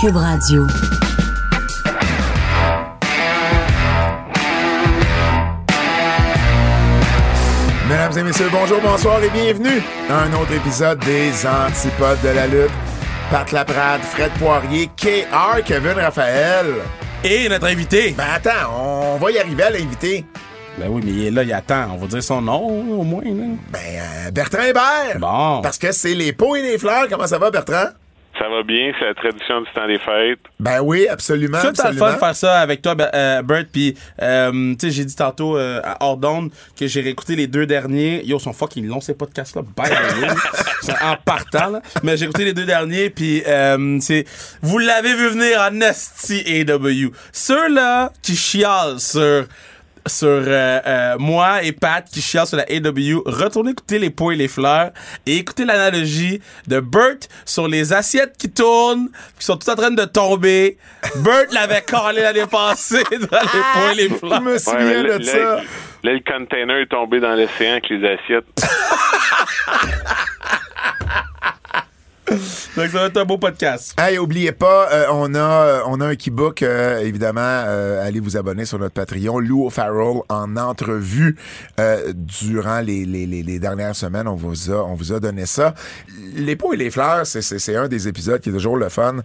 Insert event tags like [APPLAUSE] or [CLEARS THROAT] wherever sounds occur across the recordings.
Cube Radio. Mesdames et messieurs, bonjour, bonsoir et bienvenue à un autre épisode des Antipodes de la lutte. Pat Laprade, Fred Poirier, KR, Kevin Raphaël. Et notre invité. Ben attends, on va y arriver à l'invité. Ben oui, mais il est là, il attend. On va dire son nom, au moins. Là. Ben, euh, Bertrand Hébert. Bon. Parce que c'est les pots et les fleurs. Comment ça va, Bertrand? Ça va bien, c'est la tradition du temps des fêtes. Ben oui, absolument. Ça, t'as le fun de faire ça avec toi, Ben- euh, Bert. Puis, euh, tu sais, j'ai dit tantôt euh, à Ordon que j'ai réécouté les deux derniers. Yo, sont fucking longs, ces podcasts-là. By the way. [LAUGHS] Ils sont en partant, là. Mais j'ai écouté les deux derniers. Puis, euh, c'est. Vous l'avez vu venir en Nasty AW. Ceux-là qui chialent sur. Sur euh, euh, moi et Pat qui chialent sur la AW, retournez écouter les pots et les fleurs et écoutez l'analogie de Bert sur les assiettes qui tournent, qui sont toutes en train de tomber. Bert l'avait [LAUGHS] collé l'année passée dans les pots et les Je fleurs. me Ouais, souviens là, de ça. là, là, le container est tombé dans l'océan avec les assiettes. [LAUGHS] [LAUGHS] Donc ça va être un beau podcast. Hey, oubliez pas, euh, on a euh, on a un keybook, euh, évidemment. euh, allez vous abonner sur notre Patreon. Lou O'Farrell en entrevue euh, durant les, les, les, dernières semaines. On vous a on vous a donné ça. Les pots et les fleurs, c'est un des épisodes qui est toujours le fun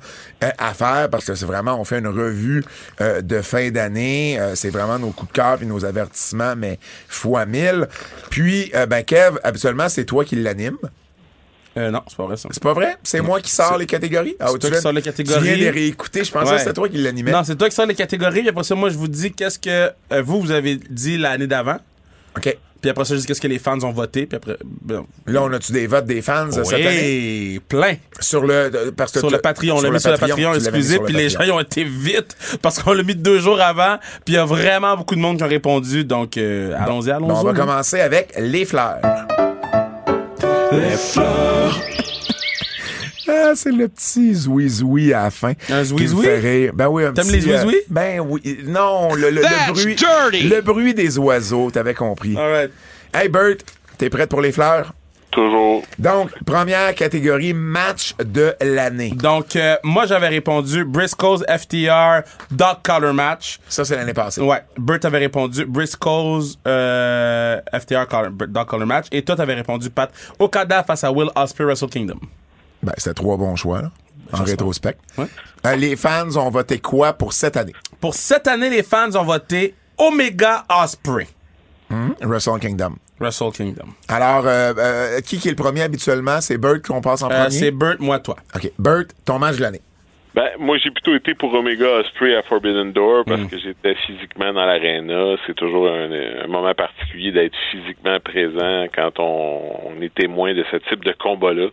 euh, à faire parce que c'est vraiment on fait une revue de fin d'année. C'est vraiment nos coups de cœur puis nos avertissements, mais fois mille. Puis ben Kev, habituellement c'est toi qui l'anime. Euh, non, c'est pas vrai ça. C'est pas vrai? C'est moi qui sors les catégories? Ah, c'est tu toi qui sors les catégories. Tu viens les réécouter. Je pensais que c'était toi qui l'animais. Non, c'est toi qui sors les catégories. Puis après ça, moi, je vous dis qu'est-ce que euh, vous, vous avez dit l'année d'avant. OK. Puis après ça, je dis qu'est-ce que les fans ont voté. Puis après, ben, Là, on a-tu des votes des fans euh, cette année? oui, plein. Sur le, de- parce que Sur le Patreon, on l'a mis sur le Patreon exclusif, puis les gens ils ont été vite parce qu'on l'a mis deux jours avant, puis il y a vraiment beaucoup de monde qui ont répondu, donc euh, allons-y, allons-y. Bon, on va commencer avec les fleurs. Les fleurs. [LAUGHS] Ah, c'est le petit zoui-zoui à la fin. Un zoui-zoui? fait rire. Ben oui, un T'aimes petit, les euh, ben oui. Non, le, le, le bruit. Le bruit des oiseaux, t'avais compris. Alright. Hey, Bert, t'es prête pour les fleurs? Toujours. Donc, première catégorie, match de l'année. Donc, euh, moi, j'avais répondu Briscoe's FTR Dog Collar Match. Ça, c'est l'année passée. Ouais, Bert avait répondu Briscoe's euh, FTR collar, Dog Collar Match. Et toi, t'avais répondu Pat Okada face à Will Ospreay Wrestle Kingdom. Ben, c'était trois bons choix, là, en rétrospect. Ouais. Euh, les fans ont voté quoi pour cette année? Pour cette année, les fans ont voté Omega Ospreay Wrestle Kingdom. Wrestle Kingdom. Alors, euh, euh, qui qui est le premier habituellement? C'est Bert qu'on passe en Euh, premier? c'est Bert, moi, toi. OK. Bert, ton match de l'année. Ben, moi, j'ai plutôt été pour Omega Osprey à Forbidden Door Mm. parce que j'étais physiquement dans l'aréna. C'est toujours un, un moment particulier d'être physiquement présent quand on, on est témoin de ce type de combat-là.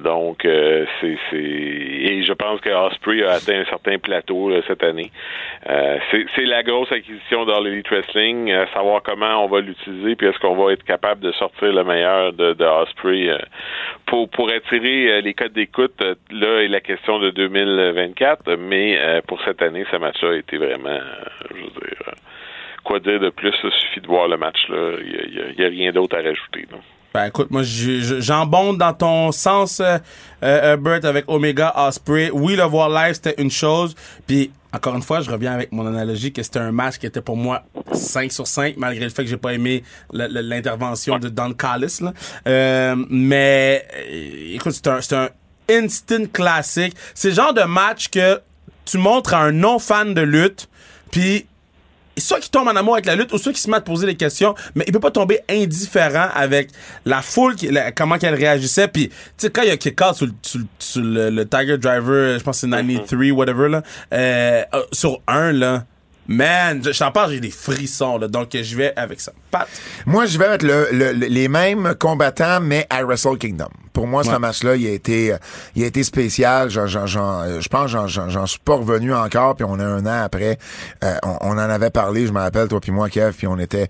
Donc, euh, c'est, c'est, et je pense que Osprey a atteint un certain plateau là, cette année. Euh, c'est, c'est la grosse acquisition dans l'Elite Wrestling, à savoir comment on va l'utiliser, puis est-ce qu'on va être capable de sortir le meilleur de, de Osprey euh, pour attirer euh, les codes d'écoute. euh, là est la question de 2024, mais euh, pour cette année, ce match-là a été vraiment, je veux dire, quoi dire de plus? Il suffit de voir le match là. Il y a, rien d'autre à rajouter. Ben écoute, moi je- je- j'embonde dans ton sens, euh, euh, Bert, avec Omega Osprey. Oui, le voir live, c'était une chose. Puis, encore une fois, je reviens avec mon analogie que c'était un match qui était pour moi 5 sur 5, malgré le fait que j'ai pas aimé l'intervention de Don Callis. Là. Euh, mais, euh, écoute, c'est un, un instant classique. C'est le genre de match que tu montres à un non-fan de lutte, puis soit qui tombe en amour avec la lutte ou soit qui se met à te poser des questions, mais il peut pas tomber indifférent avec la foule, qui, la- comment qu'elle réagissait. Puis, tu sais, quand il y a kick-out sur, le- sur, le- sur le, le Tiger Driver, je pense que c'est 93, whatever, là, euh, euh, sur un, là, man, je je t'en parle, j'ai des frissons, là, donc je vais avec ça. Pat? Moi, je vais avec le- le- le- les mêmes combattants, mais à Wrestle Kingdom. Pour moi, ce match-là, il a été, il a été spécial. J'en- j'en- j'en- euh, je pense, j'en- j'en j'en suis pas revenu encore. Puis on a un an après, euh, on, on en avait parlé. Je me rappelle toi puis moi, Kev, puis on était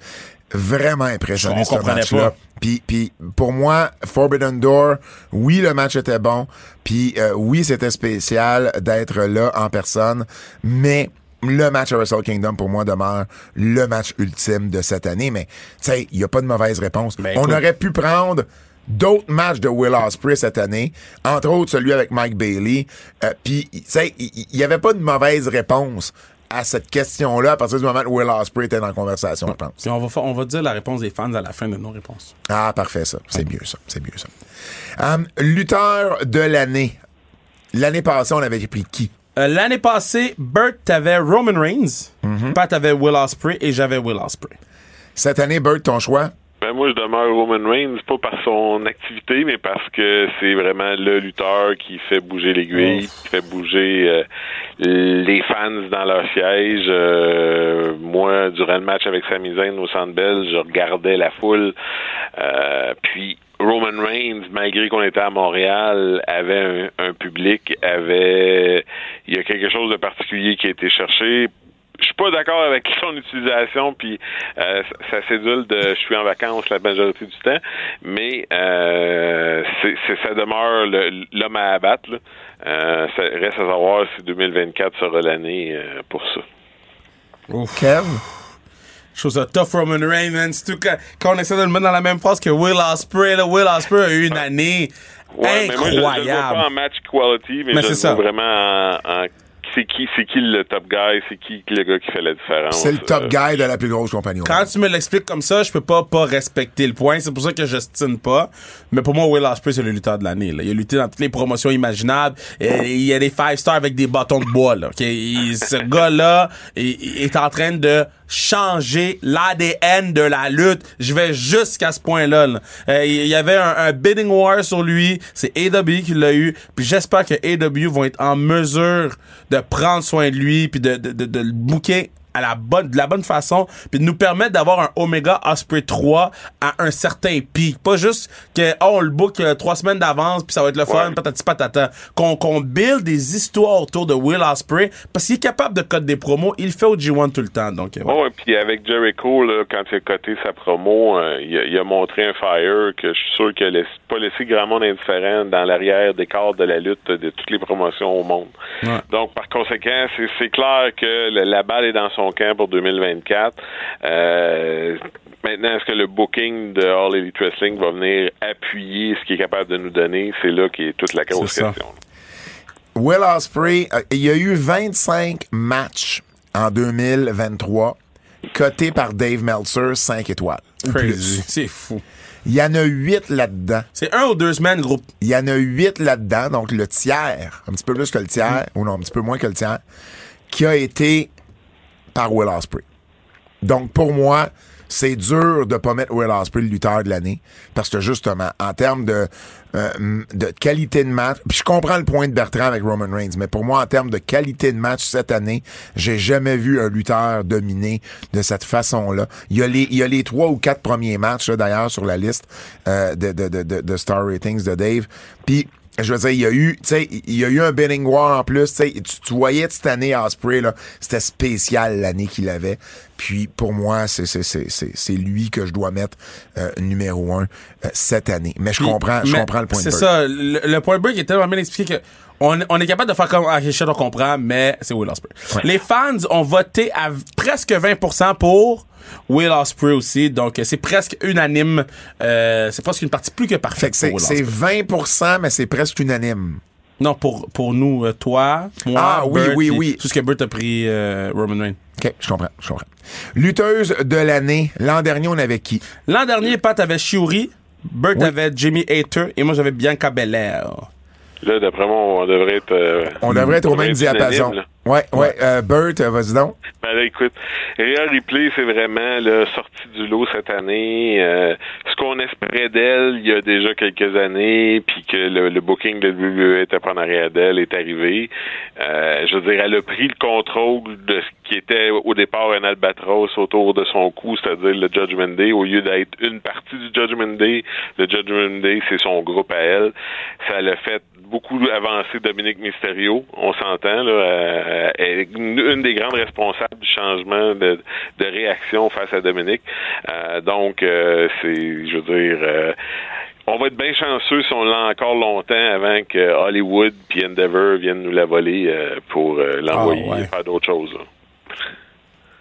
vraiment impressionnés On ce match-là. puis pour moi, Forbidden Door, oui, le match était bon. Puis euh, oui, c'était spécial d'être là en personne, mais le match à Wrestle Kingdom, pour moi, demeure le match ultime de cette année. Mais, tu sais, il n'y a pas de mauvaise réponse. Ben, On aurait pu prendre d'autres matchs de Will Ospreay cette année, entre autres celui avec Mike Bailey. Euh, Puis, tu sais, il n'y avait pas de mauvaise réponse à cette question-là à partir du moment où Will Ospreay était dans la conversation, je pense. Puis on va, on va dire la réponse des fans à la fin de nos réponses. Ah, parfait, ça. C'est mieux, ça. C'est mieux, ça. Hum, lutteur de l'année. L'année passée, on avait pris qui? Euh, L'année passée, Bert, t'avais Roman Reigns, Mm-hmm. Pat avait Will Ospreay et j'avais Will Ospreay. Cette année, Bert, ton choix? Ben moi, je demeure Roman Reigns, pas par son activité, mais parce que c'est vraiment le lutteur qui fait bouger l'aiguille, qui fait bouger euh, les fans dans leur siège. Euh, moi, durant le match avec Sami Zayn au Centre Bell, je regardais la foule. Euh, puis Roman Reigns, malgré qu'on était à Montréal, avait un, public, avait il y a quelque chose de particulier qui a été cherché je suis pas d'accord avec son utilisation, puis euh, ça s'édule de je suis en vacances la majorité du temps, mais euh, ça demeure l'homme à abattre. là. Euh, reste à savoir si 2024 sera l'année euh, pour ça. Kev? Je trouve ça tough Roman Reigns, man. Surtout quand, quand on essaie de le mettre dans la même phrase que Will Ospreay, là, Will Ospreay a eu une année Ouais, mais moi, je, je le vois pas incroyable. en match quality, mais, Mais je c'est le ça. vois vraiment en, en- c'est qui, c'est qui le top guy, c'est qui le gars qui fait la différence. C'est le top Euh, guy de la plus grosse compagnie. Quand tu me l'expliques comme ça, je peux pas pas respecter le point. C'est pour ça que je stine pas. Mais pour moi, Will Ospreay, c'est le lutteur de l'année. là. Il a lutté dans toutes les promotions imaginables. Et il y a des five stars avec des bâtons de bois. Là. ok? Il- ce [LAUGHS] gars-là il- il est en train de changer l'ADN de la lutte. Je vais jusqu'à ce point-là. là. Euh, il y avait un, un bidding war sur lui. C'est AW qui l'a eu. Puis j'espère que AW vont être en mesure de prendre soin de lui puis de, de, de, de le booker à la bonne, de la bonne façon, puis de nous permettre d'avoir un Omega Osprey 3 à un certain pic. Pas juste que, oh, on le book euh, trois semaines d'avance, puis ça va être le fun, Ouais. patati patata. Qu'on, qu'on build des histoires autour de Will Osprey, parce qu'il est capable de coder des promos, il fait au G1 tout le temps, donc, euh, ouais. Oh, et puis avec Jericho, là, quand il a coté sa promo, euh, il, a, il a montré un fire que je suis sûr qu'il a laissé- pas laissé grand monde indifférent dans l'arrière des cadres de la lutte de toutes les promotions au monde. Ouais. Donc, par conséquent, c'est, c'est clair que le- la balle est dans son camp pour 2024. Euh, maintenant, est-ce que le booking de All Elite Wrestling va venir appuyer ce qu'il est capable de nous donner? C'est là qui est toute la grosse question. Will Ospreay, euh, il y a eu 25 matchs en 2023, cotés par Dave Meltzer, 5 étoiles. Crazy. C'est fou. Il y en a 8 là-dedans. C'est un ou deux semaines, groupe. Il y en a 8 là-dedans, donc le tiers, un petit peu plus que le tiers, ou non, un petit peu moins que le tiers, qui a été par Will Ospreay. Donc, pour moi, c'est dur de pas mettre Will Ospreay le lutteur de l'année, parce que justement, en termes de, euh, de qualité de match, puis je comprends le point de Bertrand avec Roman Reigns, mais pour moi, en termes de qualité de match cette année, j'ai jamais vu un lutteur dominer de cette façon-là. Il y a les, il y a les trois ou quatre premiers matchs, d'ailleurs, sur la liste euh, de, de, de, de, de Star Ratings de Dave. Puis, je veux dire, il y a eu, tu sais, il y a eu un bidding war en plus, tu sais, tu, voyais cette année Osprey là, c'était spécial l'année qu'il avait. Puis pour moi, c'est c'est c'est c'est c'est lui que je dois mettre euh, numéro un euh, cette année. Mais je comprends, je comprends le point de C'est ça. Le, le point de break est tellement bien expliqué que on, on est capable de faire comme, ah, on comprend, mais c'est Will Ospreay. Les fans ont voté à presque 20% pour Will Ospreay aussi, donc c'est presque unanime. Euh, c'est presque une partie plus que Fait parfaite c'est pour Will c'est Ospreay. 20%, mais c'est presque unanime. Non, pour, pour nous, euh, toi, moi, Ah, oui, Bert, oui, oui. Tout ce que Bert a pris euh, Roman Reigns. OK, je comprends, je comprends. Lutteuse de l'année, l'an dernier, on avait qui? L'an dernier, Pat avait Shiori, Bert Oui. avait Jimmy Hater et moi j'avais Bianca Belair. Là, d'après moi, on devrait être... euh, On devrait être au même être diapason. là. Ouais, ouais, euh, Bert, euh, vas-y donc. Ben là, écoute, Rhea Ripley, c'est vraiment là, sortie du lot cette année. Euh, ce qu'on espérait d'elle il y a déjà quelques années, puis que le, le booking de WWE était pas en arrière d'elle est arrivé. Euh, je veux dire, elle a pris le contrôle de ce qui était au départ un albatros autour de son cou, c'est-à-dire le Judgment Day, au lieu d'être une partie du Judgment Day. Le Judgment Day, c'est son groupe à elle. Ça l'a fait beaucoup avancer Dominique Mysterio, on s'entend, là, euh, est une, des grandes responsables du changement de, de réaction face à Dominique. Euh, donc, euh, c'est, je veux dire, euh, on va être bien chanceux si on l'a encore longtemps avant que Hollywood puis Endeavor viennent nous la voler pour l'envoyer Ah, ouais. faire d'autres choses. là.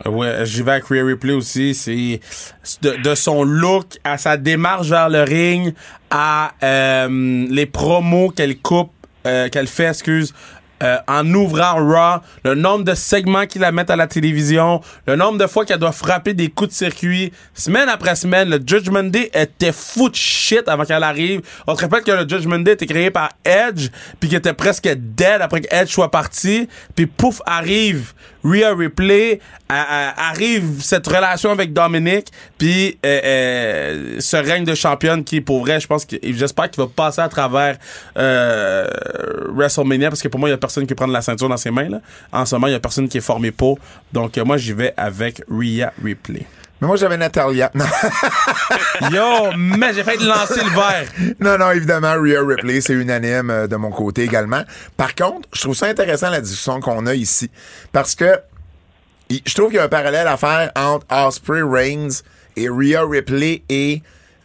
Ouais, j'y vais avec Rhea Ripley aussi. C'est de, son look à sa démarche vers le ring, à euh, les promos qu'elle coupe, euh, qu'elle fait, excuse, euh, en ouvrant Raw, le nombre de segments qu'il la met à la télévision, le nombre de fois qu'elle doit frapper des coups de circuit, semaine après semaine, le Judgment Day était fou de shit avant qu'elle arrive. On se rappelle que le Judgment Day était créé par Edge, puis qu'il était presque dead après que Edge soit parti, puis pouf, arrive Rhea a- arrive cette relation avec Dominic, puis euh, euh, ce règne de championne qui, pour vrai, je pense que j'espère qu'il va passer à travers euh, WrestleMania, parce que pour moi, il y a personne qui prend la ceinture dans ses mains. Là. En ce moment, il y a personne qui est formé pour. Donc, euh, moi, j'y vais avec Rhea Ripley. Mais moi, j'avais Natalia. Non, [LAUGHS] Yo, mais j'ai failli lancer le verre. non, non, évidemment, Rhea Ripley, c'est unanime euh, de mon côté également. Par contre, je trouve ça intéressant la discussion qu'on a ici. Parce que je trouve qu'il y a un parallèle à faire entre Osprey Reigns et Rhea Ripley et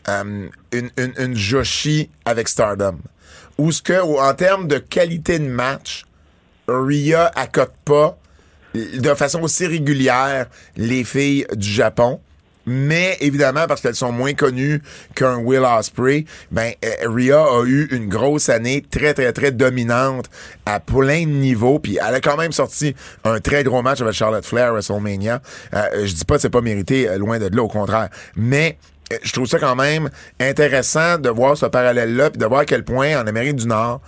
euh, une, une, Joshi avec Stardom. Où ce que, en termes de qualité de match, Rhea accote pas de façon aussi régulière les filles du Japon. Mais évidemment, parce qu'elles sont moins connues qu'un Will Osprey, ben euh, Rhea a eu une grosse année très très très dominante à plein de niveaux. Puis elle a quand même sorti un très gros match avec Charlotte Flair à WrestleMania. Euh, je dis pas que c'est pas mérité, euh, loin de là, au contraire. Mais euh, je trouve ça quand même intéressant de voir ce parallèle-là, puis de voir à quel point en Amérique du Nord,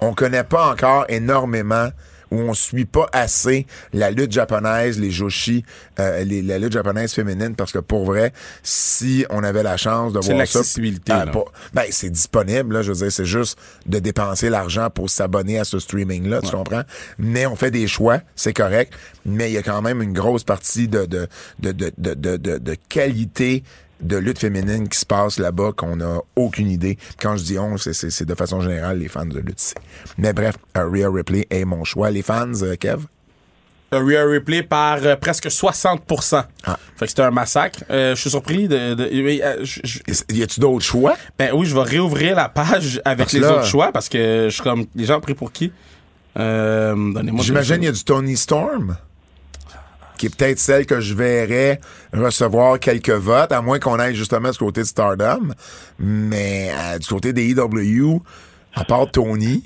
on connaît pas encore énormément où on suit pas assez la lutte japonaise, les joshi, euh, les, la lutte japonaise féminine, parce que pour vrai, si on avait la chance de voir ça... là. ben, c'est disponible, là, je veux dire, c'est juste de dépenser l'argent pour s'abonner à ce streaming-là, tu comprends? Mais on fait des choix, c'est correct, mais il y a quand même une grosse partie de, de, de, de, de, de- de qualité de lutte féminine qui se passe là-bas qu'on a aucune idée. Quand je dis on, c'est- de façon générale les fans de lutte. ici. Mais bref, Rhea Ripley est mon choix. Les fans, euh, Kev? Rhea Ripley par euh, presque 60%. Ah. Fait que c'était un massacre. Euh, je suis surpris de... de- je- je- Y a-tu d'autres choix? Ben oui, je vais réouvrir la page avec Parce les là- autres choix parce que je suis comme les gens ont pris pour qui? Euh. J'imagine il y a du Tony Storm, qui est peut-être celle que je verrais recevoir quelques votes, à moins qu'on aille justement du côté de Stardom. Mais euh, du côté des EW, à part Tony,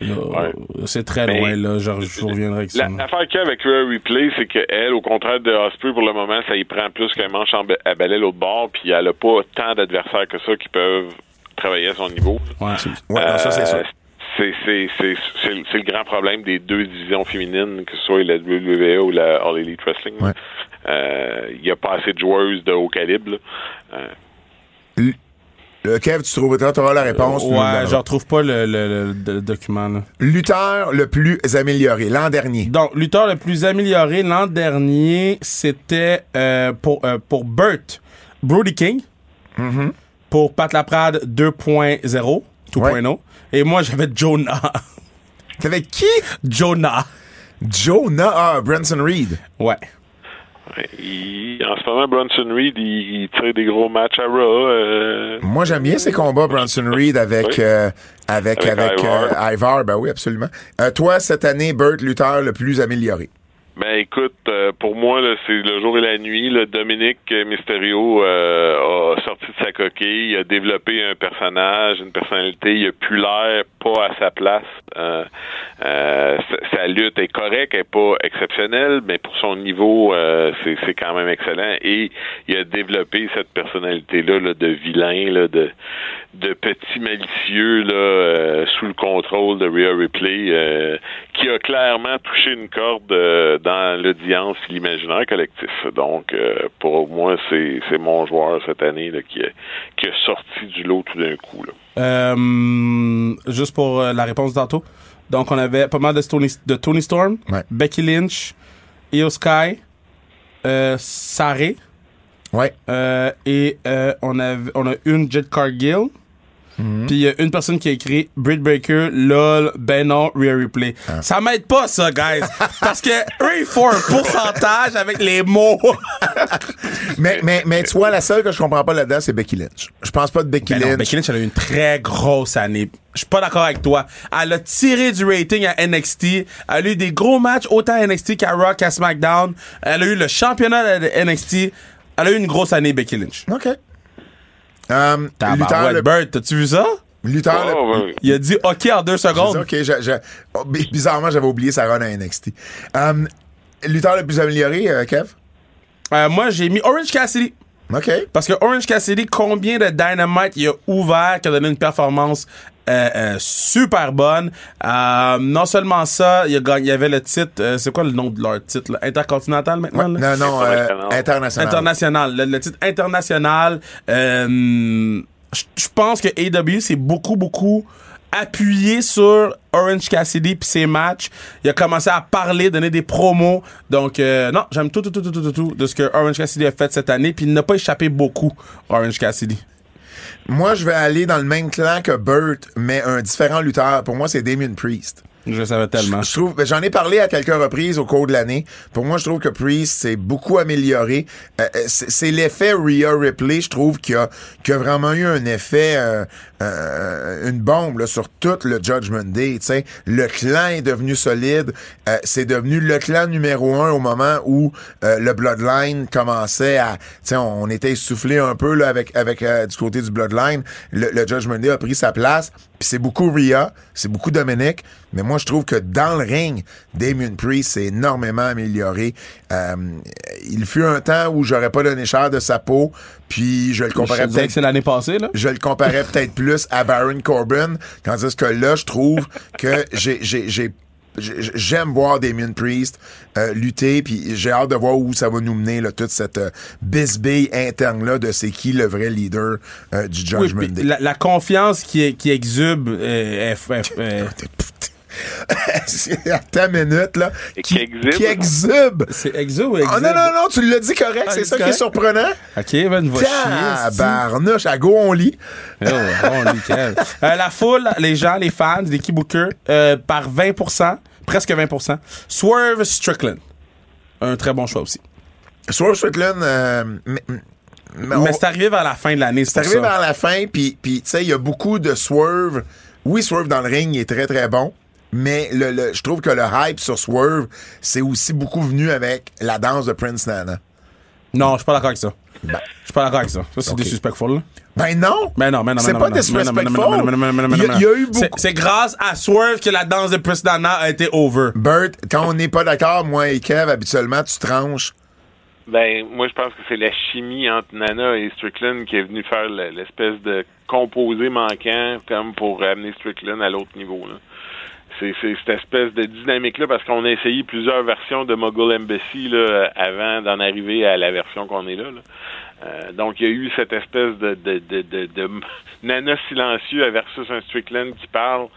Ouais. C'est très Mais- loin là. Je, je reviendrai avec ça. La- L'affaire qu'il y a avec Rhea Replay, c'est qu'elle, au contraire de Osprey, pour le moment, ça y prend plus qu'un manche à balai l'autre bord, puis elle a pas tant d'adversaires que ça qui peuvent travailler à son niveau. Ouais. ouais, non, ça c'est Euh, sûr. C'est c'est- c'est- c'est le le grand problème des deux divisions féminines, que ce soit la WWE ou la All Elite Wrestling. Ouais. Euh, Il y a pas assez de joueuses de haut calibre. là. Euh, Le Kev, tu trouveras, tu auras la réponse. le Ouais, je retrouve pas le, le- le- le document. Là. Lutteur le plus amélioré, l'an dernier. Donc, lutteur le plus amélioré l'an dernier, c'était euh, pour, euh, pour Burt, Brody King. Mm-hmm. Pour Pat Laprade 2.0, 2.0. Et moi, j'avais Jonah. [LAUGHS] T'avais qui? Jonah. Jonah? Ah, Branson Reed. Ouais. il- en ce moment, Bronson Reed, il, il tire des gros matchs à Raw. euh, Moi, j'aime bien ces combats, Bronson Reed, avec, Oui. euh, avec, Avec avec, Ivar. euh, Ivar. Ben oui, absolument. Euh, toi, cette année, Burt, lutteur le plus amélioré. Ben écoute, euh, pour moi, c'est le jour et la nuit. Là, Dominique Mysterio euh, a sorti de sa coquille, il a développé un personnage, une personnalité, il a plus l'air pas à sa place. Euh, euh, sa, lutte est correcte, elle est pas exceptionnelle, mais pour son niveau, c'est, quand même excellent. Et il a développé cette personnalité-là là, de vilain, là, de, de petit malicieux là, euh, sous le contrôle de Rhea Ripley, euh, qui a clairement touché une corde euh, dans l'audience et l'imaginaire collectif. Donc, euh, pour moi, c'est, c'est mon joueur cette année là, qui, a, qui a sorti du lot tout d'un coup. Là. Euh, juste pour la réponse tantôt. Donc, on avait pas mal de Tony, de Tony Storm, Ouais. Becky Lynch, Io Sky, euh, Saré, Ouais. euh, et euh, on, avait, on a une Jet Cargill, Puis il y a une personne qui a écrit Britt Breaker, lol, ben non, Real Replay. Ça m'aide pas, ça, guys. parce que eux, ils font un pourcentage avec les mots. [LAUGHS] Mais, mais, mais tu vois, la seule que je comprends pas là-dedans, c'est Becky Lynch. Je pense pas de Becky Ben non, Lynch. Becky Lynch, elle a eu une très grosse année. Je suis pas d'accord avec toi. Elle a tiré du rating à NXT. Elle a eu des gros matchs autant à NXT qu'à Raw, qu'à SmackDown. Elle a eu le championnat de NXT. Elle a eu une grosse année, Becky Lynch. OK. Euh, Luther, le, Bird, t'as-tu vu ça? Luther, le- ouais. Il a dit OK en deux Je secondes. OK, je- je- oh, bi- bizarrement, j'avais oublié sa run à NXT. Euh, Luther le plus amélioré, euh, Kev? Euh, moi, j'ai mis Orange Cassidy. OK. Parce que Orange Cassidy, combien de Dynamite il a ouvert qui a donné une performance euh, super bonne. Euh, non seulement ça, il, y avait le titre, euh, c'est quoi le nom de leur titre? là? Intercontinental maintenant? là? Non, non, euh, International. international. Le, le titre international. euh, je pense que AW s'est beaucoup, beaucoup appuyé sur Orange Cassidy puis ses matchs. Il a commencé à parler, donner des promos. Donc, euh, non, j'aime tout, tout, tout, tout, tout, tout, tout de ce que Orange Cassidy a fait cette année. Puis il n'a pas échappé beaucoup, Orange Cassidy. Moi, je vais aller dans le même clan que Burt, mais un différent lutteur. Pour moi, c'est Damien Priest. Je savais tellement. Je ben, j'en ai parlé à quelques reprises au cours de l'année. Pour moi, je trouve que Priest s'est beaucoup amélioré. Euh, euh, c'est l'effet Rhea Ripley, je trouve, qui a, qui a vraiment eu un effet, euh, euh, une bombe là, sur tout le Judgment Day. tu sais. Le clan est devenu solide. Euh, c'est devenu le clan numéro un au moment où euh, le Bloodline commençait à, on, on était essoufflé un peu là avec avec du côté du Bloodline. Le, le Judgment Day a pris sa place. Puis c'est beaucoup Rhea, c'est beaucoup Dominic, mais moi je trouve que dans le ring, Damien Priest s'est énormément amélioré. Euh, il fut un temps où j'aurais pas donné cher de sa peau, puis je le comparais peut-être c'est l'année passée, là. je le comparais peut-être plus à Baron Corbin, tandis que là, je trouve que j'ai- j'aime voir Damien Priest euh, lutter, puis j'ai hâte de voir où ça va nous mener, là, toute cette euh, bisbille interne-là de c'est qui le vrai leader euh, du Judgment Day. la, la confiance qui, qui exube euh, est- est- est- [LAUGHS] Attends une minute, là. Qui exhibe. Qui exhibe. c'est exo ou Oh, exhibe? non, non, non, tu l'as dit correct, Ah, c'est ça qui est surprenant. OK, ben, va chier. c'est-tu? Tabarnouche, à go, on lit. Oh, on lit, Kev. Euh, la foule, les gens, les fans, les Keybookers, euh, par 20%, presque 20%. Swerve Strickland. Un très bon choix aussi. Swerve Strickland, euh, mais, mais on- Mais c'est arrivé vers la fin de l'année, c'est arrivé ça. vers la fin, puis puis, tu sais, il y a beaucoup de Swerve. Oui, Swerve dans le ring, il est très, très bon. Mais le, le, je trouve que le hype sur Swerve, c'est aussi beaucoup venu avec la danse de Prince Nana. Non, je suis pas d'accord avec ça. Ben. Je suis pas d'accord avec ça. Ça, c'est okay. disrespectful. Là. Ben non! Ben non, ben non, C'est pas disrespectful. Il y, a ben eu beaucoup. C'est grâce à Swerve que la danse de Prince Nana a été over. Bert, quand on n'est pas d'accord, moi et Kev, habituellement, tu tranches. Ben, moi, je pense que c'est la chimie entre Nana et Strickland qui est venue faire l'espèce de composé manquant comme pour amener Strickland à l'autre niveau. Là. C'est cette espèce de dynamique-là parce qu'on a essayé plusieurs versions de Mogul Embassy là, avant d'en arriver à la version qu'on est là. Euh, donc, il y a eu cette espèce de, de, de, de, [LAUGHS] silencieux versus un Strickland qui parle.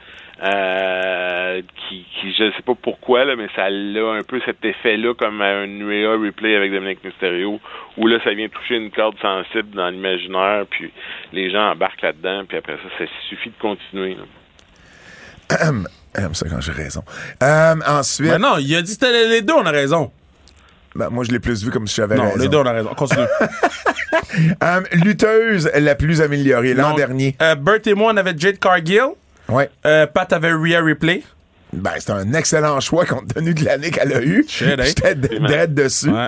Euh, qui, je sais pas pourquoi mais ça a un peu cet effet-là comme un Rhea replay avec Dominic Mysterio où là ça vient toucher une corde sensible dans l'imaginaire puis les gens embarquent là-dedans puis après ça ça suffit de continuer. [CLEARS THROAT] J'aime ça quand j'ai raison. Euh, ensuite, Mais non, il a dit que c'était les deux, on a raison. ben, moi, je l'ai plus vu comme si j'avais Non, les deux, on a raison. Continue. [LAUGHS] Euh, lutteuse la plus améliorée l'an dernier. Euh, Bert et moi, on avait Jade Cargill. Ouais. Euh, Pat avait Rhea Ripley. Ben, c'est un excellent choix compte tenu de l'année qu'elle a eue. Hein? J'étais d- dead dessus. Ouais.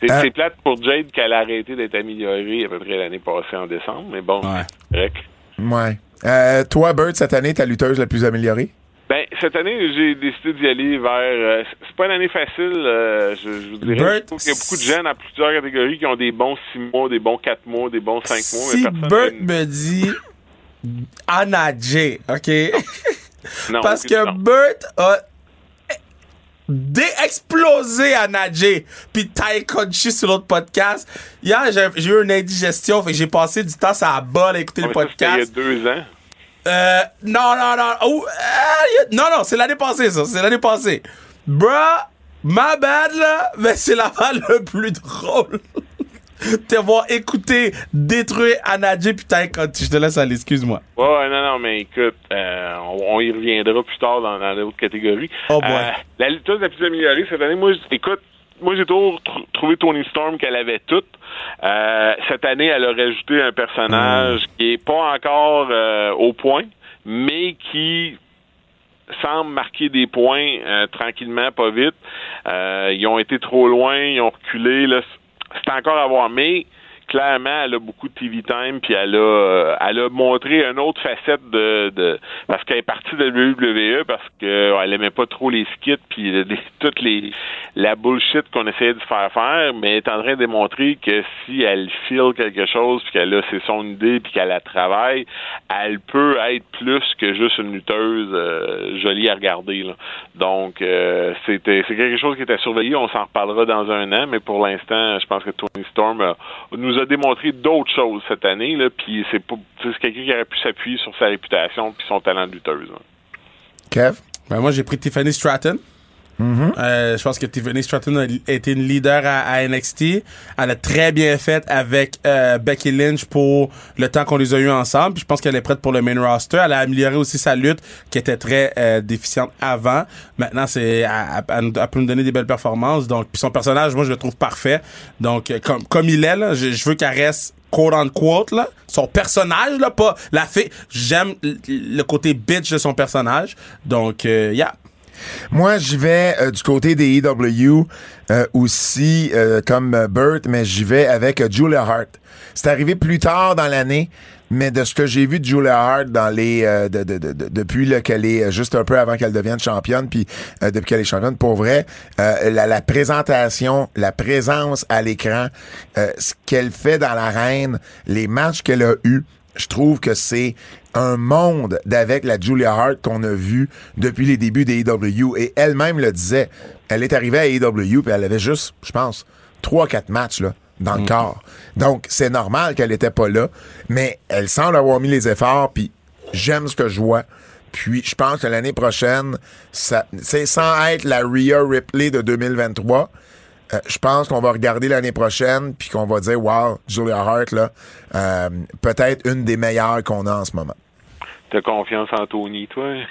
C'est Euh, plate pour Jade qu'elle a arrêté d'être améliorée à peu près l'année passée en décembre, mais bon, Ouais. Ouais. Euh, toi, Bert, cette année, ta lutteuse la plus améliorée? Ben, cette année, j'ai décidé d'y aller vers. euh, c'est pas une année facile, euh, je, je vous dirais. Bert, Je trouve qu'il y a beaucoup de jeunes à plusieurs catégories qui ont des bons 6 mois, des bons 4 mois, des bons 5 mois. Si mais Bert me dit Anna J, OK? non, [LAUGHS] Parce que. Bert a déexplosé Anna J. Puis Ty Conchi sur l'autre podcast. Hier, j'ai j'ai eu une indigestion, fait que j'ai passé du temps à la balle à écouter le ça, podcast. Il y a deux ans. Euh, non, non, non. Oh, euh, non, non, c'est l'année passée, ça. C'est l'année passée. Bruh, my bad, là, mais c'est la balle [LAUGHS] le plus drôle. [LAUGHS] te voir écouter, détruire Anadji, putain, quand je te laisse aller, excuse-moi. Ouais, non, non, mais écoute, euh, on, on y reviendra plus tard dans, dans l'autre catégorie. Oh boy. Euh, la liteuse la plus améliorée cette année, moi, je- écoute, moi j'ai toujours tr- trouvé Tony Storm qu'elle avait toute. Euh, cette année, elle a rajouté un personnage qui est pas encore euh, au point, mais qui semble marquer des points euh, tranquillement, pas vite. Ils ont été trop loin, ils ont reculé. Là, c'est encore à voir, mais clairement, elle a beaucoup de TV time, puis elle a, euh, elle a montré une autre facette de, de parce qu'elle est partie de WWE parce qu'elle aimait pas trop les skits puis les- toute les la bullshit qu'on essayait de faire faire, mais elle est en train de démontrer que si elle file quelque chose puis qu'elle a c'est son idée puis qu'elle la travaille, elle peut être plus que juste une lutteuse euh, jolie à regarder. Là. Donc euh, c'était c'est quelque chose qui était surveillé. On s'en reparlera dans un an, mais pour l'instant, je pense que Tony Storm nous a démontré d'autres choses cette année. Là, puis c'est pas c'est quelqu'un qui aurait pu s'appuyer sur sa réputation puis son talent de lutteuse. là. Kev? Ben, moi, j'ai pris Tiffany Stratton. Euh, je pense que Tiffany Stratton a été une leader à, NXT. Elle a très bien fait avec euh, Becky Lynch pour le temps qu'on les a eu ensemble. Puis je pense qu'elle est prête pour le main roster. Elle a amélioré aussi sa lutte qui était très euh, déficiente avant. Maintenant, c'est elle, peut nous donner des belles performances. Donc, puis son personnage, moi, je le trouve parfait. Donc, comme comme il est là, je, veux qu'elle reste quote unquote là, son personnage là, pas la fille. J'aime le côté bitch de son personnage. Donc, euh, yeah. Moi, j'y vais euh, du côté des EW euh, aussi, euh, comme euh, Burt, mais j'y vais avec euh, Julia Hart. C'est arrivé plus tard dans l'année, mais de ce que j'ai vu de Julia Hart dans les euh, de, de- de- de- depuis qu'elle est euh, juste un peu avant qu'elle devienne championne, puis euh, depuis qu'elle est championne, pour vrai, euh, la, la présentation, la présence à l'écran, ce qu'elle fait dans l'arène, les matchs qu'elle a eus, je trouve que c'est un monde d'avec la Julia Hart qu'on a vu depuis les débuts des AEW. Et elle-même le disait. Elle est arrivée à AEW puis elle avait juste, je pense, trois, quatre matchs là, dans le corps. Donc, c'est normal qu'elle était pas là, mais elle semble avoir mis les efforts puis j'aime ce que je vois. Puis, je pense que l'année prochaine, ça, c'est sans être la Rhea Ripley de 2023, euh, je pense qu'on va regarder l'année prochaine puis qu'on va dire wow, Julia Hart là, euh, peut-être une des meilleures qu'on a en ce moment. T'as confiance en Tony, toi? [LAUGHS]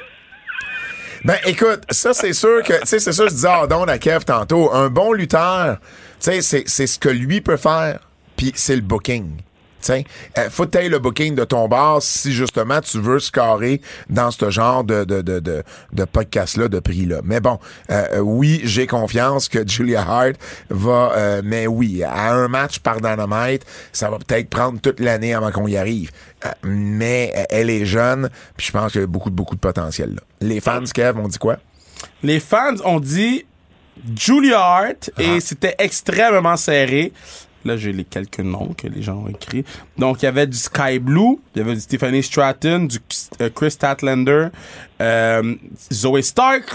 Ben écoute, ça c'est sûr que tu sais c'est ça je disais à Ardon à Kev tantôt, un bon lutteur, tu sais c'est c'est ce que lui peut faire, puis c'est le booking. Sais, euh, faut que le booking de ton bar si justement tu veux scorer dans ce genre de de de de, de podcast là, de prix là. Mais bon, euh, euh, oui, j'ai confiance que [LAUGHS] Julia Hart va, euh, mais oui, à un match par Dynamite, ça va peut-être prendre toute l'année avant qu'on y arrive. Euh, mais elle est jeune, puis je pense qu'il y a beaucoup beaucoup de potentiel là. Les fans, Kev, on dit quoi? Les fans ont dit Julia Hart et c'était extrêmement serré. Là, j'ai les quelques noms que les gens ont écrits. Donc, il y avait du Sky Blue, il y avait du Tiffany Stratton, du euh, Chris Statlander, euh, Zoe Stark,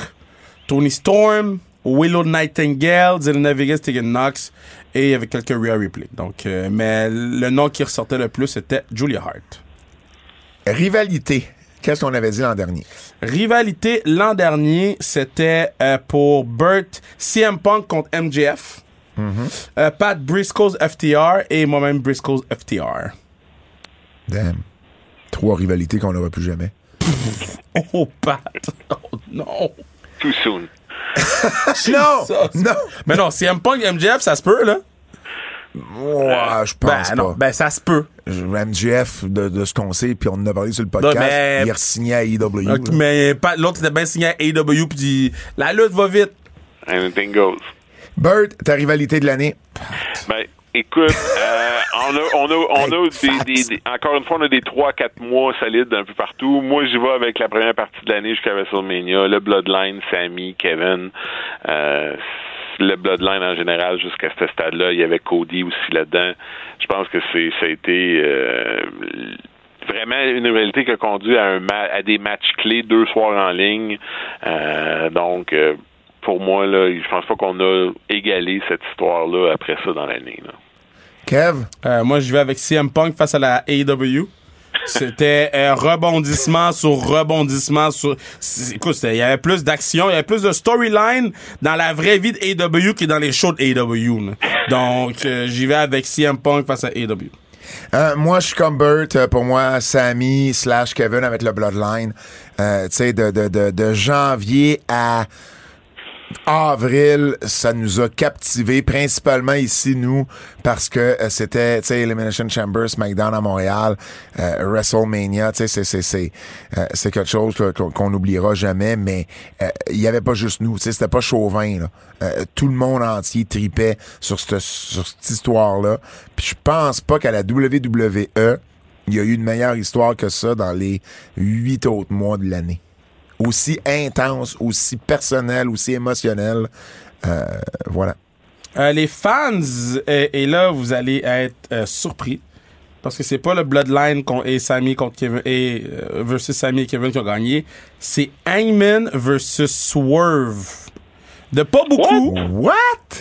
Tony Storm, Willow Nightingale, Zelina Vegas, Tegan Knox et il y avait quelques Rhea Ripley. Donc, euh, mais le nom qui ressortait le plus, c'était Julia Hart. Rivalité. Qu'est-ce qu'on avait dit l'an dernier? Rivalité l'an dernier, c'était euh, pour Burt CM Punk contre MJF. Euh, Pat Briscoe's FTR et moi-même Briscoe's FTR. Damn. Trois rivalités qu'on n'aura plus jamais. [LAUGHS] Oh, Pat. Oh, non. Too soon. [LAUGHS] Non! [LAUGHS] Non! Mais non, CM Punk MJF, ça se peut, là? Ouais, je pense Ben pas. non, ben ça se peut. MJF, de, de ce qu'on sait, puis on en a parlé sur le podcast, Non, mais- il a signé à AEW. Mais Pat- l'autre était bien signé à AW puis dit la lutte va vite. Anything goes. Bert, ta rivalité de l'année? Ben, écoute, euh, on a, on a, on a des, des- des- encore une fois, on a des 3-4 mois solides un peu partout. Moi, j'y vais avec la première partie de l'année jusqu'à WrestleMania, le Bloodline, Sammy, Kevin, euh, le Bloodline en général jusqu'à ce stade-là. Il y avait Cody aussi là-dedans. Je pense que c'est, ça a été euh, vraiment une rivalité qui a conduit à, un ma- à des matchs clés deux soirs en ligne. Euh, donc, euh, pour moi, là, je pense pas qu'on a égalé cette histoire-là après ça dans l'année. Kev? Euh, moi, je vais avec CM Punk face à la AEW. C'était euh, rebondissement sur rebondissement sur. Écoute, il y avait plus d'action, il y avait plus de storyline dans la vraie vie de AW que dans les shows de AW. là. Donc, euh, j'y vais avec CM Punk face à AW. Euh, moi, je suis comme Bert. Euh, Pour moi, Sammy slash Kevin avec le Bloodline. Euh, tu sais, de, de, de, de janvier à avril, ça nous a captivés, principalement ici, nous, parce que euh, c'était, tu sais, Elimination Chamber, SmackDown à Montréal, euh, WrestleMania, tu sais, c'est, c'est, euh, c'est quelque chose qu'on n'oubliera jamais, mais euh, il y avait pas juste nous, tu sais, c'était pas chauvin, là. Euh, tout le monde entier tripait sur cette, sur cette histoire-là. Puis je pense pas qu'à la WWE, il y a eu une meilleure histoire que ça dans les huit autres mois de l'année aussi intense, aussi personnel, aussi émotionnel. Euh, voilà. Euh, les fans, et là, vous allez être euh, surpris. Parce que c'est pas le Bloodline et Sammy contre Kevin et euh, versus Sammy et Kevin qui ont gagné. C'est Hangman versus Swerve. De pas beaucoup, What?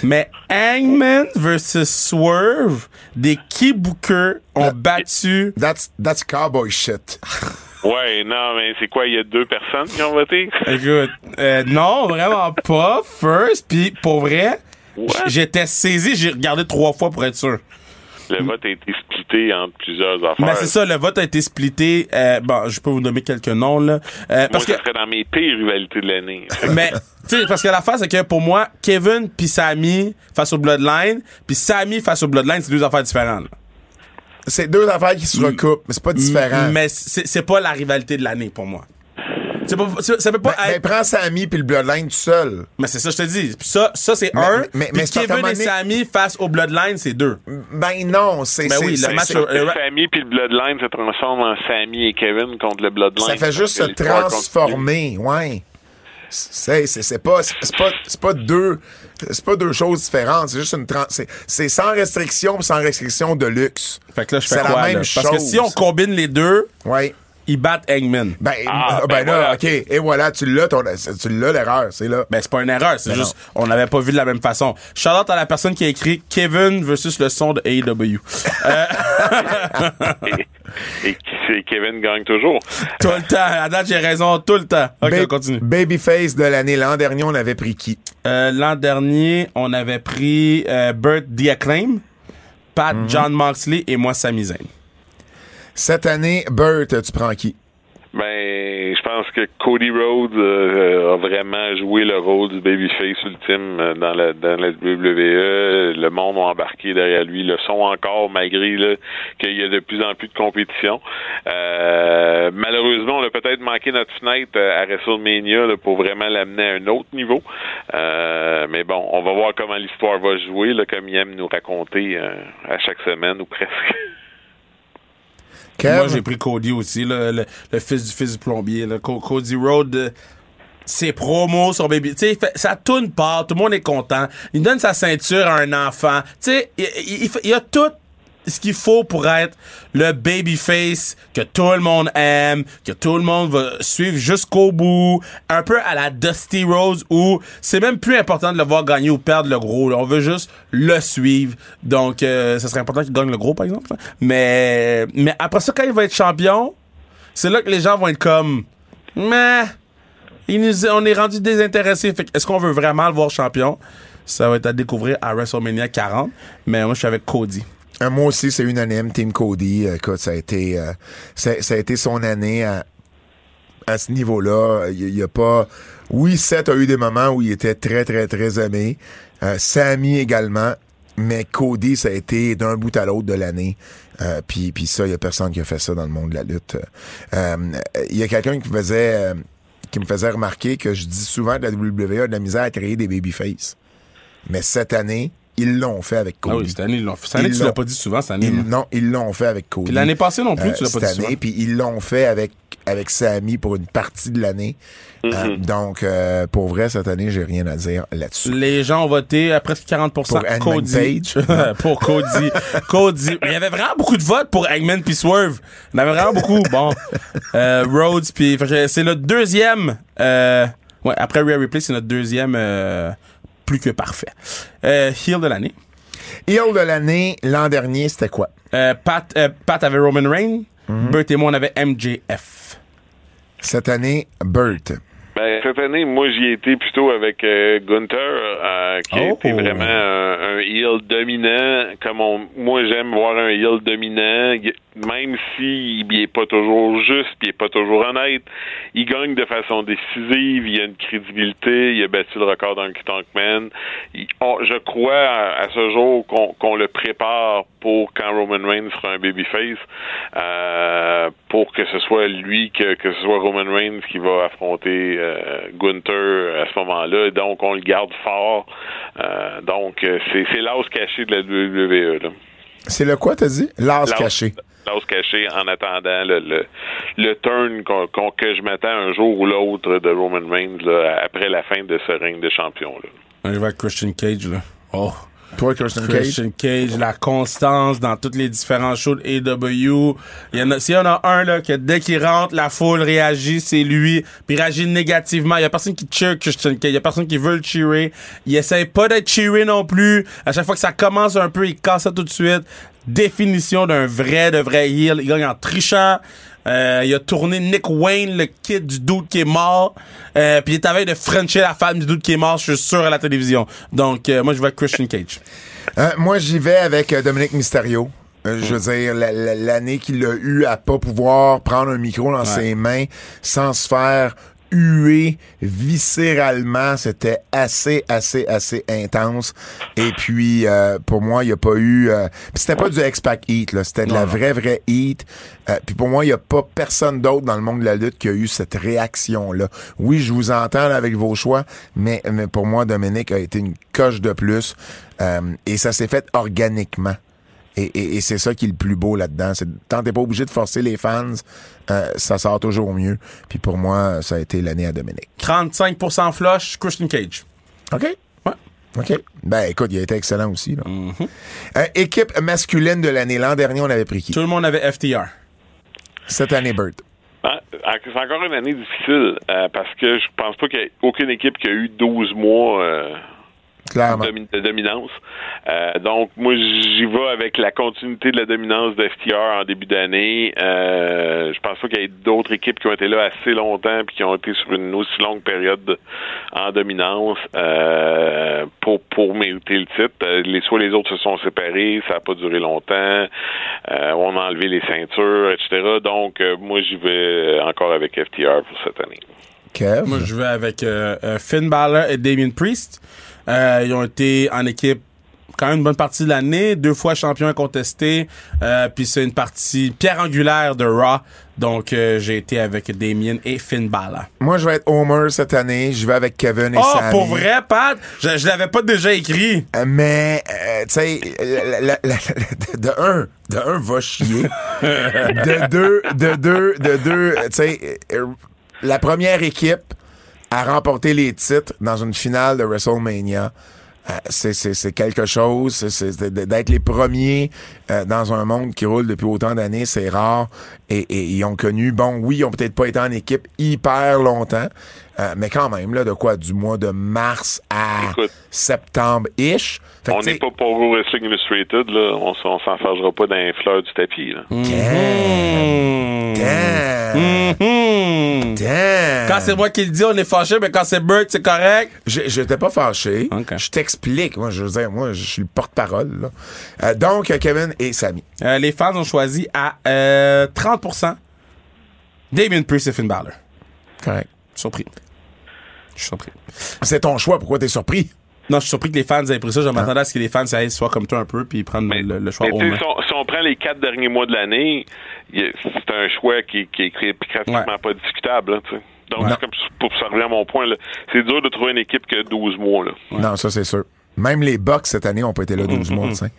mais Hangman versus Swerve, des key bookers ont battu. That's, that's cowboy shit. [LAUGHS] Ouais, non, mais c'est quoi, il y a deux personnes qui ont voté? Écoute, euh, non, vraiment pas. First, puis pour vrai, j'étais saisi. J'ai regardé trois fois pour être sûr. Le vote a été splitté entre plusieurs affaires. Mais c'est ça, le vote a été splitté. Euh, bon, je peux vous nommer quelques noms là. Euh, Moi, parce que, serait dans mes pires rivalités de l'année. [LAUGHS] mais tu sais, parce que l'affaire c'est que pour moi, Kevin puis Sammy face au Bloodline, puis Sammy face au Bloodline, c'est deux affaires différentes. là. C'est deux affaires qui se recoupent, mais c'est pas différent. Mais c'est c'est pas la rivalité de l'année pour moi. C'est pas, c'est- ça peut pas Ben, ben, être. prends Sammy puis le Bloodline tout seul. Mais c'est ça, je te dis. Puis Ça, ça c'est Mais- un. mais- mais Kevin et Sammy face au Bloodline, c'est deux. Ben non, c'est Ben oui, le match- Sammy puis le Bloodline se transforme en Sammy et Kevin contre le Bloodline. ça fait juste se transformer, ouais. C'est c'est c'est pas pas c'est pas deux c'est pas deux choses différentes, c'est juste une c'est sans restriction, sans restriction de luxe. Fait que là, je fais C'est la même là? Parce que si on combine les deux, Ouais. Ils battent Hangman. Ben, Ah, euh, ben, ben là, voilà. OK. Et voilà, tu l'as, ton- tu l'as, l'erreur, c'est là. Ben, c'est pas une erreur, c'est Ben juste, on n'avait pas vu de la même façon. Shout out à la personne qui a écrit Kevin versus le son de AEW. [LAUGHS] Et, et c'est Kevin gagne toujours. tout le temps. À date, j'ai raison tout le temps. Ok, Ba- on continue. Babyface de l'année. L'an dernier, on avait pris qui? Euh, L'an dernier, on avait pris euh, Burt The Acclaim, Pat Mhm. John Moxley et moi, Sami Zayn. Cette année, Burt, tu prends qui? Ben, je pense que Cody Rhodes euh, a vraiment joué le rôle du babyface ultime euh, dans la WWE. Le monde a embarqué derrière lui. Le son encore, malgré qu'il y a de plus en plus de compétition. Euh, malheureusement, on a peut-être manqué notre fenêtre à WrestleMania pour vraiment l'amener à un autre niveau. Mais bon, on va voir comment l'histoire va jouer, là, comme il aime nous raconter à chaque semaine ou presque. [LAUGHS] Moi, j'ai pris Cody aussi, là, le, le fils du fils du plombier. Là. Co- Cody Rhodes, euh, ses promos sur Baby. Tu sais, ça tourne pas, tout le monde est content. Il donne sa ceinture à un enfant. Tu sais, il, il- il il a tout ce qu'il faut pour être le babyface que tout le monde aime, que tout le monde va suivre jusqu'au bout, un peu à la Dusty Rose où c'est même plus important de le voir gagner ou perdre le gros. On veut juste le suivre. Donc, euh, ça serait important qu'il gagne le gros, par exemple. Mais, mais après ça, quand il va être champion, c'est là que les gens vont être comme, mais il nous, on est rendu désintéressé. Est-ce qu'on veut vraiment le voir champion? Ça va être à découvrir à WrestleMania 40. Mais moi, je suis avec Cody. Euh, moi aussi, c'est unanime. Team Cody, euh, écoute, ça a été, euh, ça, a été son année à, à ce niveau-là. Il n'y a, pas. Oui, Seth a eu des moments où il était très, très, très aimé. Euh, Sammy également. Mais Cody, ça a été d'un bout à l'autre de l'année. Euh, puis, puis ça, il n'y a personne qui a fait ça dans le monde de la lutte. Il y a quelqu'un qui faisait qui me faisait remarquer que je dis souvent que la WWE a de la misère à créer des babyface. Mais cette année, ils l'ont fait avec Ah Cody. oui, cette année, ils l'ont fait. Cette année, Ils tu l'as pas dit souvent, cette année. Ils- non, ils l'ont fait avec Cody. Puis l'année passée non plus, euh, tu l'as pas cette dit souvent. année, puis ils l'ont fait avec avec Sammy pour une partie de l'année. Euh, donc, euh, pour vrai, cette année, j'ai rien à dire là-dessus. Les gens ont voté à presque 40% Pour Cody. [LAUGHS] pour Cody. Cody. Mais il y avait vraiment beaucoup de votes pour Hangman puis Swerve. Il y en avait vraiment beaucoup. Bon. Euh, Rhodes puis c'est notre deuxième euh, ouais, après Rhea Ripley, c'est notre deuxième euh, plus que parfait. Euh, heel de l'année. Heel de l'année, l'an dernier, c'était quoi? Euh, Pat, euh, Pat avait Roman Reigns. Bert et moi, on avait MJF. Cette année, Burt. Ben, cette année, moi, j'y ai été plutôt avec euh, Gunther, euh, qui a Oh. été vraiment un, un heel dominant. Comme on, moi, j'aime voir un heel dominant, même s'il n'est pas toujours juste, il n'est pas toujours honnête. Il gagne de façon décisive, il a une crédibilité, il a battu le record d'un Tankman. Il- on- je crois à, à ce jour qu'on le prépare pour quand Roman Reigns sera un babyface, euh, pour que ce soit lui, que, que ce soit Roman Reigns qui va affronter euh, Gunther à ce moment-là. Donc, on le garde fort. Euh, donc, euh, c'est c'est l'as caché de la WWE. Là. C'est le quoi, t'as dit? L'as L'as- caché. L'as caché en attendant le, le, le turn qu'on- qu'on- que je m'attends un jour ou l'autre de Roman Reigns là, après la fin de ce règne de champion. Là. On y va avec Christian Cage, là. Oh. Christian Cage? La constance dans tous les différents shows de AW. Il y en a, s'il y en a un, là, que dès qu'il rentre, la foule réagit, c'est lui, puis il réagit négativement. Il y a personne qui cheer Christian Cage. Il y a personne qui veut le cheerer. Il essaie pas d'être cheeré non plus. À chaque fois que ça commence un peu, il casse ça tout de suite. Définition d'un vrai, de vrai heel. Il gagne en trichant. Euh, il a tourné Nick Wayne, le kid du doute qui est mort. Euh, puis il est à veille de frencher la femme du doute qui est mort, je suis sûr, à la télévision. Donc, euh, moi, je vais avec Christian Cage. [LAUGHS] Moi, j'y vais avec Dominique Mysterio. Euh, Je veux dire, la- la- l'année qu'il a eu à pas pouvoir prendre un micro dans ses mains sans se faire huer viscéralement, c'était assez, assez, assez intense. Et puis, euh, pour moi, il n'y a pas eu... euh, puis c'était pas du X-Pac Heat, là. C'était de la vraie, vraie Heat. Euh, puis pour moi, il n'y a pas personne d'autre dans le monde de la lutte qui a eu cette réaction-là. Oui, je vous entends là, avec vos choix, mais, mais pour moi, Dominique a été une coche de plus. Euh, et ça s'est fait organiquement. Et, et- et c'est ça qui est le plus beau là-dedans. C'est tant t'es pas obligé de forcer les fans, euh, ça sort toujours mieux. Puis pour moi, ça a été l'année à Dominique. 35% flush, Christian Cage. OK? Ouais. OK. Ben écoute, il a été excellent aussi. Là. Euh, équipe masculine de l'année. L'an dernier, on avait pris qui? Tout le monde avait FTR. Cette année, Burt. Ah, C'est encore une année difficile euh, parce que je pense pas qu'il y ait aucune équipe qui a eu 12 mois euh, Clairement. de dominance. Euh, donc, moi, j'y vais avec la continuité de la dominance de FTR en début d'année. Euh, je pense pas qu'il y ait d'autres équipes qui ont été là assez longtemps puis qui ont été sur une aussi longue période de- en dominance euh, pour pour mériter le titre. Euh, Les soit les autres se sont séparés, ça n'a pas duré longtemps. Euh, on a enlevé les ceintures, etc. Donc, euh, moi, j'y vais encore avec FTR pour cette année. Kev? Moi, je vais avec Finn Balor et Damien Priest. Euh, ils ont été en équipe quand même une bonne partie de l'année, deux fois champion incontesté. Euh, puis c'est une partie pierre angulaire de Raw. Donc euh, j'ai été avec Damien et Finn Balor. Moi, je vais être Homer cette année. Je vais avec Kevin et Oh, Sammy. pour vrai, Pat? Je, je l'avais pas déjà écrit. Euh, Mais, euh, tu sais, de un, de un, va chier. [LAUGHS] de deux, de deux, de deux, tu sais, euh, la première équipe à remporter les titres dans une finale de WrestleMania. euh, c'est, quelque chose, c'est, d'être les premiers euh, dans un monde qui roule depuis autant d'années, c'est rare. Et, et ils ont connu, bon, oui, ils ont peut-être pas été en équipe hyper longtemps, euh, mais quand même, là, de quoi, du mois de mars à septembre-ish? On n'est pas pour Pro Wrestling Illustrated, là. On, on s'en chargera pas d'un fleur du tapis, là. Hmm. Damn. Hmm. Damn. Quand c'est moi qui le dis, on est fâché, mais quand c'est Burt, c'est correct. Je J'étais pas fâché. Je t'explique. Moi, je veux dire, moi, je suis le porte-parole. là. Euh, donc, Kevin et Samy. Euh, les fans ont choisi à euh, 30% Damien Priest et Finn Balor. Correct. Surpris. Je suis surpris. C'est ton choix. Pourquoi t'es surpris? Non, je suis surpris que les fans aient pris ça. Je m'attendais à ce que les fans ça aille soient comme toi un peu puis prennent Mais, le, le choix mais au si, on, si on prend les quatre derniers mois de l'année, c'est un choix qui, qui est pratiquement Ouais. pas discutable. Là. Donc, Ouais. c'est comme pour ça revient à mon point. C'est dur de trouver une équipe qui a 12 mois. Là. Non, ça, c'est sûr. Même les Bucks, cette année, ont pas été là 12 [LAUGHS] mois, tu sais.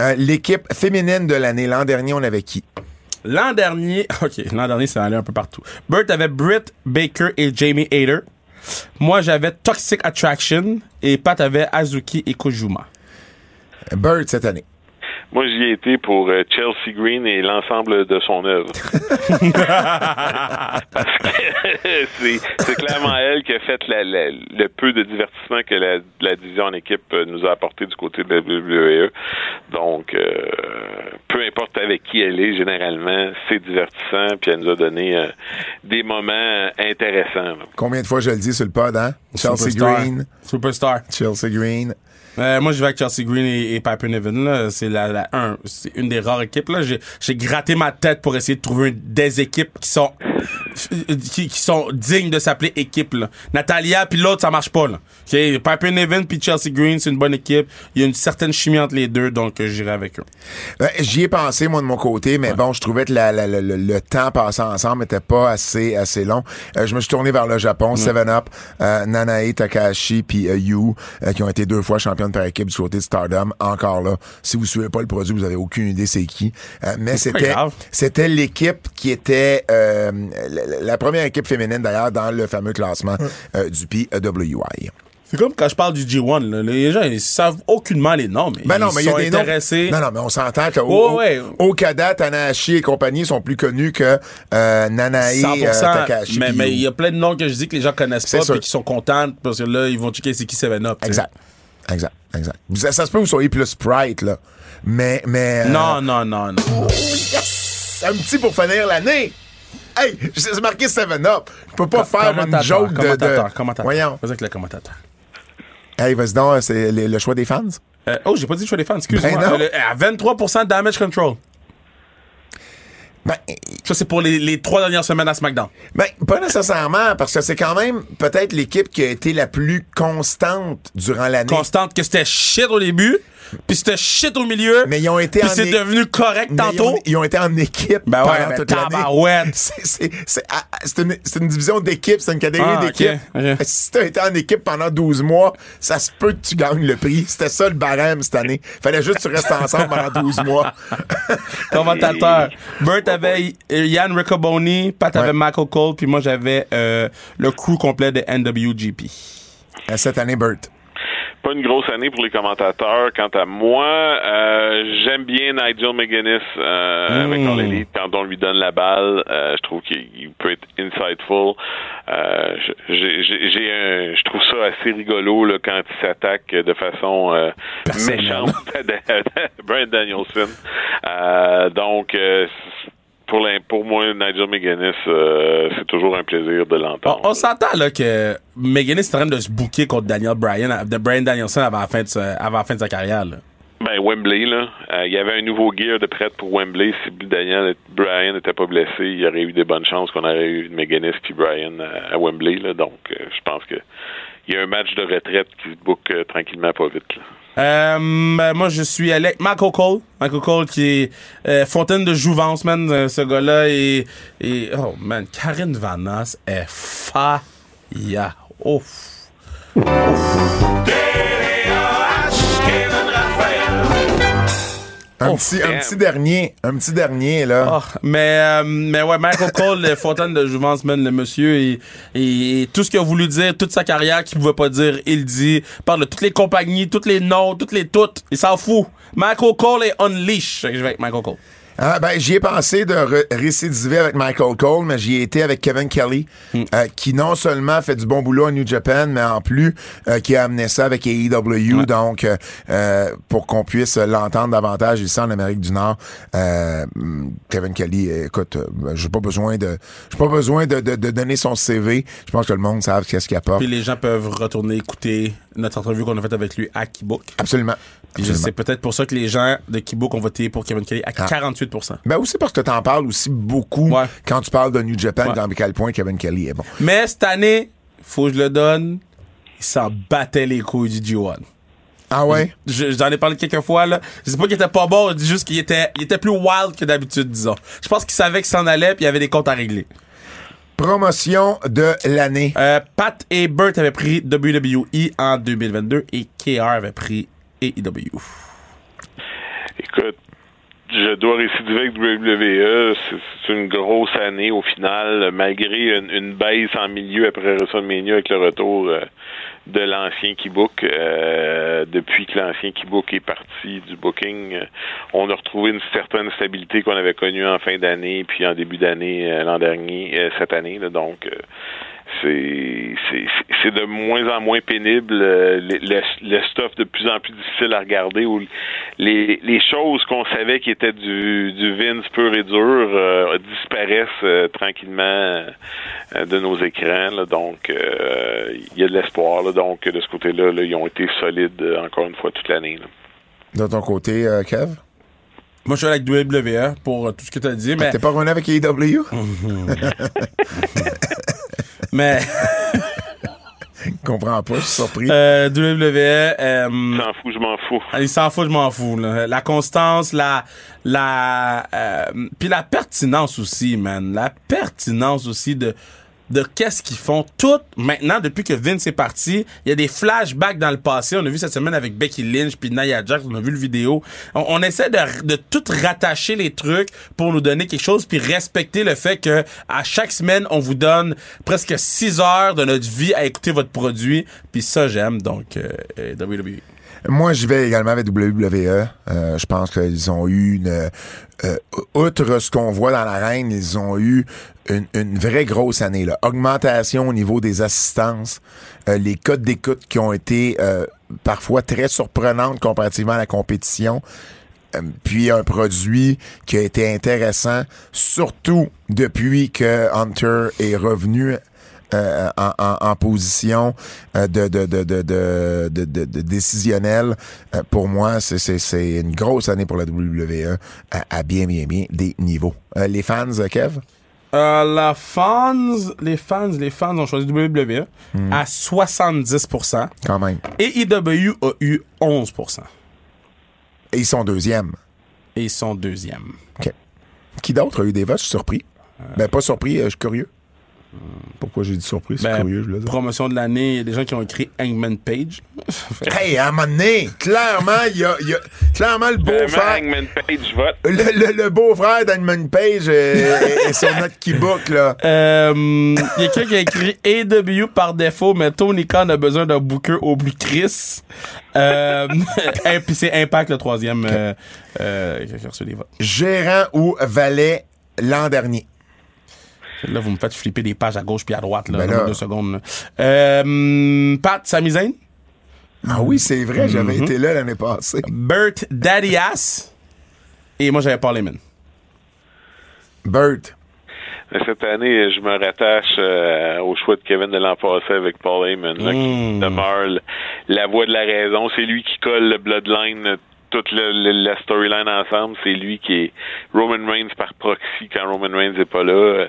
Euh, L'équipe féminine de l'année. L'an dernier, on avait qui? L'an dernier, [LAUGHS] ok, l'an dernier, c'est allé un peu partout. Burt avait Britt Baker et Jamie Hayter. Moi, j'avais Toxic Attraction et Pat avait Azuki et Kojuma. Bird, cette année. Moi, j'y ai été pour euh, Chelsea Green et l'ensemble de son œuvre. [LAUGHS] Parce que [LAUGHS] c'est clairement elle qui a fait le peu de divertissement que la, division en équipe euh, nous a apporté du côté de la WWE. Donc, euh, peu importe avec qui elle est, généralement, c'est divertissant, puis elle nous a donné des moments intéressants. Combien de fois je le dis sur le pod, hein? Chelsea Green. Superstar. Chelsea Green. Euh, moi, je vais avec Chelsea Green et, Piper Niven. C'est la, la un, c'est une des rares équipes. Là, j'ai gratté ma tête pour essayer de trouver des équipes qui sont qui, qui sont dignes de s'appeler équipe. Là. Natalia puis l'autre, ça marche pas. Là. Okay? Piper Niven puis Chelsea Green, c'est une bonne équipe. Il y a une certaine chimie entre les deux, donc euh, j'irai avec eux. J'y ai pensé moi de mon côté, mais bon, je trouvais que la, la, le temps passé ensemble était pas assez assez long. Euh, je me suis tourné vers le Japon, Seven Up, euh, Nanae Takahashi puis Yu, qui ont été deux fois champions par équipe du côté de Stardom. Encore là, si vous suivez pas le produit, vous avez aucune idée c'est qui. Euh, mais c'était c'était l'équipe qui était euh, la, première équipe féminine d'ailleurs dans le fameux classement euh, du PWI. C'est comme quand je parle du G1, les gens ils savent aucunement les noms, mais ben non, ils mais sont y a des intéressés. Non, non, mais on s'entend que oh, Okada, Tanahashi et compagnie sont plus connus que euh, Nanae, Takahashi. Mais il y a plein de noms que je dis que les gens connaissent pas et qui sont contents parce que là, ils vont checker c'est qui Seven Up. Exact. Exact, exact. Ça, se peut que vous soyez plus Sprite, là. Mais, mais. Euh, non, non, non, non. Oh, yes! Un petit pour finir l'année. Hey, c'est marqué 7-Up. Je peux pas faire une joke de. Commentateur, commentateur. Voyons. Vas-y avec le commentateur. Hey, vas-y donc, c'est le, choix des fans? Euh, oh, j'ai pas dit le choix des fans, excuse-moi. Ben à 23% de damage control. Ben, ça, c'est pour les, les, trois dernières semaines à SmackDown. Ben, pas nécessairement, parce que c'est quand même peut-être l'équipe qui a été la plus constante durant l'année. Constante que c'était shit au début, puis c'était shit au milieu. Mais ils ont été puis c'est devenu correct tantôt. Ils ont, été en équipe ben ouais, pendant toute l'année. [LAUGHS] Ah, c'est une, une, division d'équipe, c'est une catégorie ah, d'équipe. Si t'as été en équipe pendant 12 mois, ça se peut que tu gagnes le prix. C'était ça le barème cette année. Fallait juste que tu restes ensemble pendant 12 mois. [LAUGHS] Commentateur. Bert avait Yann Riccoboni, Pat avait Michael Cole, puis moi j'avais euh, le crew complet de NWGP. Cette année, Bert pas une grosse année pour les commentateurs. Quant à moi, euh, j'aime bien Nigel McGuinness euh, avec hmm. Elite quand on lui donne la balle. Euh, je trouve qu'il peut être insightful. Euh, j'ai un, je trouve ça assez rigolo là, quand il s'attaque de façon euh, méchante à Brian Danielson. donc pour, pour moi, Nigel McGuinness, euh, c'est toujours un plaisir de l'entendre. On, s'entend là que McGuinness est en train de se bouquer contre Daniel Bryan, de Brian Danielson avant la fin de sa, avant la fin de sa carrière. Là. Ben Wembley là, euh, il y avait un nouveau gear de prête pour Wembley. Si Daniel Bryan n'était pas blessé, il y aurait eu des bonnes chances qu'on aurait eu McGuinness puis Bryan à, Wembley là. Donc, euh, je pense que il y a un match de retraite qui se boucle tranquillement pas vite. Là. Euh, ben, moi, je suis avec Michael Cole. Michael Cole qui est euh, fontaine de jouvence, man, euh, ce gars-là. Et, et, oh, man, Karine Vanas est fa ya. Ouf. Ouf. Un, petit, un petit dernier, un petit dernier, là. Oh, mais, euh, mais ouais, Michael Cole, le fontaine de jouvence, man, le monsieur, et, et, tout ce qu'il a voulu dire, toute sa carrière qu'il pouvait pas dire, il dit. parle de toutes les compagnies, toutes les noms, toutes les toutes. Il s'en fout. Michael Cole est unleash. Je vais avec Michael Cole. Ah, ben, j'y ai pensé de récidiver avec Michael Cole, mais j'y ai été avec Kevin Kelly, hmm. euh, qui non seulement fait du bon boulot à New Japan, mais en plus euh, qui a amené ça avec AEW, donc euh, pour qu'on puisse l'entendre davantage ici en Amérique du Nord. Kevin Kelly, écoute, j'ai pas besoin de, j'ai pas besoin de, de, de, donner son CV. Je pense que le monde sait qu'est-ce qu'il apporte. Puis les gens peuvent retourner écouter notre entrevue qu'on a faite avec lui à Keybook. Absolument. C'est peut-être pour ça que les gens de Keybook ont voté pour Kevin Kelly à 48 ah. Ben aussi parce que t'en parles aussi beaucoup quand tu parles de New Japan, dans quel point Kevin Kelly est bon. Mais cette année, faut que je le donne, il s'en battait les couilles du G1. Ah ouais? J'en ai parlé quelques fois, là. Je sais pas qu'il était pas bon, juste qu'il était, il était plus wild que d'habitude, disons. Je pense qu'il savait qu'il s'en allait puis il y avait des comptes à régler. Promotion de l'année. Euh, Pat et Burt avaient pris WWE en 2022 et KR avait pris AEW. Écoute, je dois récidiver avec WWE. C'est une grosse année au final, malgré une, baisse en milieu après WrestleMania avec le retour euh, de l'ancien Keybook. Euh, depuis que l'ancien Keybook est parti du booking, euh, on a retrouvé une certaine stabilité qu'on avait connue en fin d'année puis en début d'année l'an dernier, cette année. Donc, c'est c'est de moins en moins pénible, le, le, stuff de plus en plus difficile à regarder, où les, les choses qu'on savait qui étaient du, du Vince pur et dur euh, disparaissent euh, tranquillement euh, de nos écrans. donc, il y a de l'espoir. Donc, de ce côté-là, ils ont été solides encore une fois toute l'année. De ton côté, Kev? Moi, je suis avec WWE pour tout ce que tu as dit. Mais... T'es pas revenu avec AEW? [LAUGHS] [LAUGHS] mais. [LAUGHS] comprends pas, je suis surpris. Euh, WWE. Euh, s'en fout, je m'en fous. Il s'en fout, je m'en fous. La constance, la, la, euh, puis la pertinence aussi, man. La pertinence aussi de de qu'est-ce qu'ils font. Tout, maintenant, depuis que Vince est parti, il y a des flashbacks dans le passé. On a vu cette semaine avec Becky Lynch puis Nia Jax, on a vu le vidéo. On, essaie de, de tout rattacher les trucs pour nous donner quelque chose puis respecter le fait que à chaque semaine, on vous donne presque 6 heures de notre vie à écouter votre produit. Puis ça, j'aime. Donc, euh, euh WWE. Moi, je vais également avec WWE. Euh, je pense qu'ils ont eu une... Euh, outre ce qu'on voit dans l'arène, ils ont eu une, une, vraie grosse année. Là. Augmentation au niveau des assistances, euh, les codes d'écoute qui ont été parfois très surprenantes comparativement à la compétition. puis un produit qui a été intéressant, surtout depuis que Hunter est revenu euh, en, en, position euh, de, de, de, de, de, de décisionnel. Euh, pour moi, c'est une grosse année pour la WWE à, bien, bien, bien des niveaux. les fans, Kev? La fans, les fans, les fans ont choisi WWE hmm. à 70%. Quand même. Et IW a eu 11%. Et ils sont deuxièmes. Et ils sont deuxièmes. OK. Qui d'autre a eu des votes? Je suis surpris. Ben, pas surpris, je suis curieux. Pourquoi j'ai dit surprise? C'est ben, curieux, je le Promotion de l'année, il y a des gens qui ont écrit Hangman Page. [LAUGHS] hey, à un moment donné, clairement, il y a, y a, clairement le beau-frère. Hangman Page vote. Le, le, beau-frère d'Hangman Page est, sur notre keybook, là. Euh, il y a quelqu'un qui a écrit AW par défaut, mais Tony Khan a besoin d'un booker au plus Chris. Euh, [LAUGHS] et puis c'est Impact, le troisième, euh, euh, qui a reçu les votes. Gérant ou valet l'an dernier? Là, vous me faites flipper des pages à gauche puis à droite, là, ben deux secondes. Euh, Pat Samizane? Ah oui, c'est vrai, j'avais mm-hmm. été là l'année passée. Bert Daddyas. Et moi, j'avais Paul Heyman. Bert. Cette année, je me rattache euh, au choix de Kevin de l'an passé avec Paul Heyman, qui mm. demeure la voix de la raison. C'est lui qui colle le bloodline toute la storyline ensemble, c'est lui qui est Roman Reigns par proxy quand Roman Reigns n'est pas là.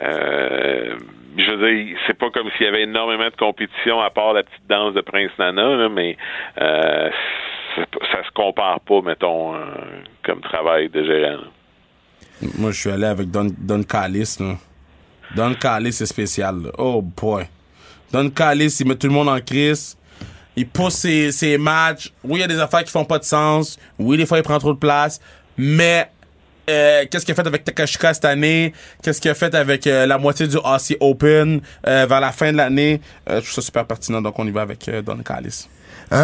Euh, je veux dire, c'est pas comme s'il y avait énormément de compétition à part la petite danse de Prince Nana, mais euh, ça se compare pas, mettons, euh, comme travail de gérant. Moi, je suis allé avec Don, Don Callis. Don Callis, c'est spécial. Oh boy. Don Callis, il met tout le monde en crise il pousse ses, matchs. Oui, il y a des affaires qui font pas de sens. Oui, des fois, il prend trop de place. Mais euh, qu'est-ce qu'il a fait avec Takashika cette année? Qu'est-ce qu'il a fait avec euh, la moitié du Aussie Open euh, vers la fin de l'année? je trouve ça super pertinent, donc on y va avec Don Callis.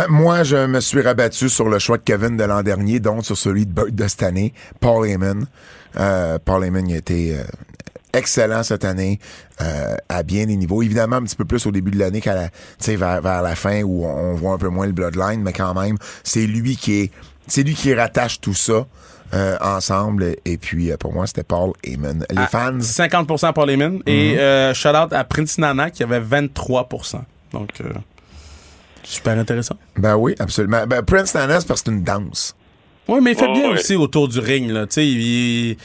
moi, je me suis rabattu sur le choix de Kevin de l'an dernier, donc sur celui de, de cette année, Paul Heyman. Paul Heyman il a été excellent cette année euh, à bien des niveaux. Évidemment, un petit peu plus au début de l'année qu'à la, vers, vers la fin où on voit un peu moins le bloodline, mais quand même, c'est lui qui est, c'est lui qui rattache tout ça. Euh, ensemble. Et puis euh, pour moi c'était Paul Heyman. Les fans? 50% Paul Heyman. Et mhm. euh, shout out à Prince Nana qui avait 23% donc super intéressant. Ben oui absolument. Ben Prince Nana c'est parce que c'est une danse oui, mais il fait bien aussi autour du ring. Là. J'ai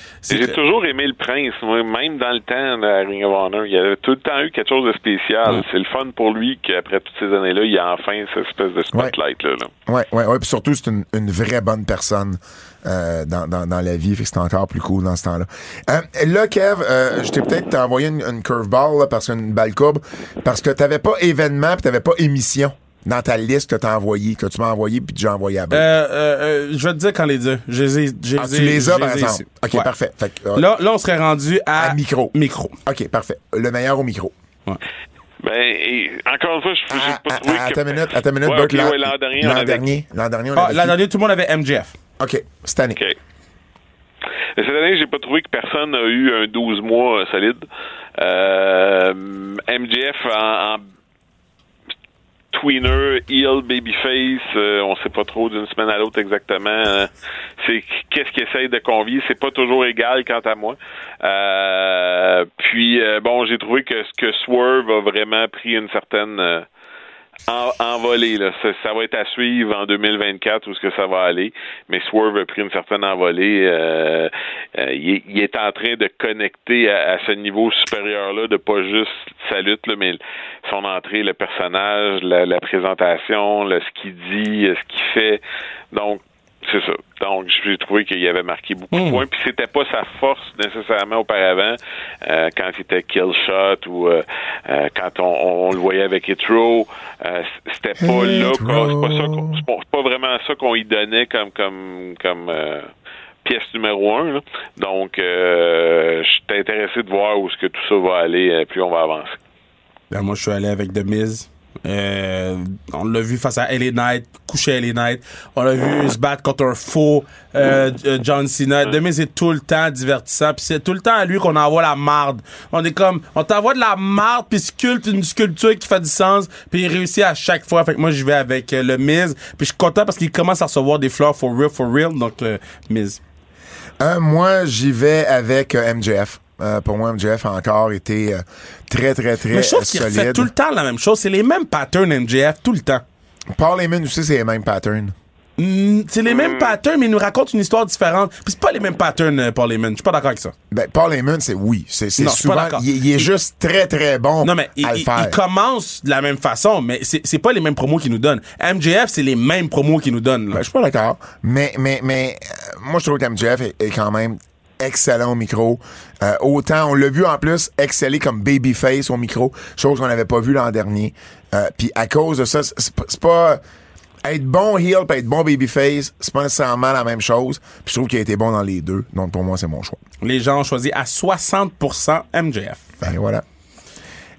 toujours aimé le prince. Moi, même dans le temps de la Ring of Honor, il y avait tout le temps eu quelque chose de spécial. C'est le fun pour lui qu'après toutes ces années-là, il y a enfin cette espèce de spotlight-là. Oui, oui, oui. Puis surtout, c'est une, une, vraie bonne personne. Euh, dans, dans, dans, la vie, fait que c'est encore plus cool dans ce temps-là. Euh, là, Kev, euh, je t'ai peut-être envoyé une, une curveball là, parce qu'une balle courbe, parce que t'avais pas événement, puis t'avais pas émission dans ta liste que t'as envoyé, que tu m'as envoyé puis tu as envoyé à euh, euh, euh, Je vais te dire quand les deux. Je les ai, ah, tu les as, par exemple. OK, parfait. là, là, on serait rendu à... micro. Micro. OK, parfait. Le meilleur au micro. Ouais. Ben, et, encore une fois, je n'ai Ah, pas ah, trouvé ah, que... Attends une minute, attends une minute, Ouais, ok, l'an ouais, l'an dernier, on l'an avait- dernier, l'an dernier, on Ah, avait l'an qui? dernier, tout le monde avait MJF. OK, cette année. OK. Cette année, j'ai pas trouvé que personne n'a eu un 12 mois euh, solide. Euh, MJF en, en tweener, heel, babyface, euh, on sait pas trop d'une semaine à l'autre exactement. euh, c'est qu'est-ce qu'il essaye de convier. C'est pas toujours égal quant à moi. Euh, puis euh, bon, j'ai trouvé que ce que Swerve a vraiment pris une certaine en. Là. Ça, ça va être à suivre en 2024 où est-ce que ça va aller. Mais Swerve a pris une certaine envolée. Euh, euh, il, est, il est en train de connecter à, à ce niveau supérieur-là, de pas juste sa lutte, là, mais son entrée, le personnage, la, la présentation, le, ce qu'il dit, euh, ce qu'il fait. Donc, c'est ça. Donc, j'ai trouvé qu'il avait marqué beaucoup de Mm. points. Puis c'était pas sa force nécessairement auparavant, euh, quand il était kill shot ou euh, euh, quand on, on le voyait avec Hitro. Euh, c'était pas là qu'on- c'est pas ça qu'on- c'est pas, c'est pas vraiment ça qu'on y donnait comme comme comme euh, pièce numéro un. là. Donc, euh, j'étais intéressé de voir où est-ce que tout ça va aller, euh, plus on va avancer. Ben, moi, je suis allé avec The Miz. Euh, on l'a vu face à LA Knight, coucher à LA Knight. On l'a vu se battre contre un faux euh, euh, John Cena. The Miz est tout le temps divertissant. Puis c'est tout le temps à lui qu'on envoie la marde. On est comme, on t'envoie de la marde, puis sculpte une sculpture qui fait du sens, puis il réussit à chaque fois. Fait que moi, je vais avec euh, le Miz. Puis je suis content parce qu'il commence à recevoir des fleurs for real, for real. Donc, le Miz. Euh, moi, j'y vais avec euh, MJF. Euh, pour moi, MJF a encore été euh, très, très, très Mais je trouve qu'il solide. refait tout le temps la même chose. C'est les mêmes patterns MJF, tout le temps. Paul Heyman aussi, c'est les mêmes patterns. Mm, c'est les mêmes patterns, mais il nous raconte une histoire différente. Puis c'est pas les mêmes patterns, euh, Paul Heyman. Je suis pas d'accord avec ça. Ben, Paul Heyman, c'est oui. C'est souvent. Il, est juste très, très bon Non, mais il, à le faire. il commence de la même façon, mais c'est pas les mêmes promos qu'il nous donne. MJF, c'est les mêmes promos qu'il nous donne. Ben, je suis pas d'accord. Mais, mais, mais euh, moi, je trouve que MJF est, est quand même excellent au micro. Euh, autant, on l'a vu en plus exceller comme babyface au micro, chose qu'on n'avait pas vu l'an dernier. Euh, Puis à cause de ça, c'est pas-. Être bon heel pis être bon babyface, c'est pas nécessairement la même chose. Puis je trouve qu'il a été bon dans les deux. Donc pour moi, c'est mon choix. Les gens ont choisi à 60% MJF. Ben voilà.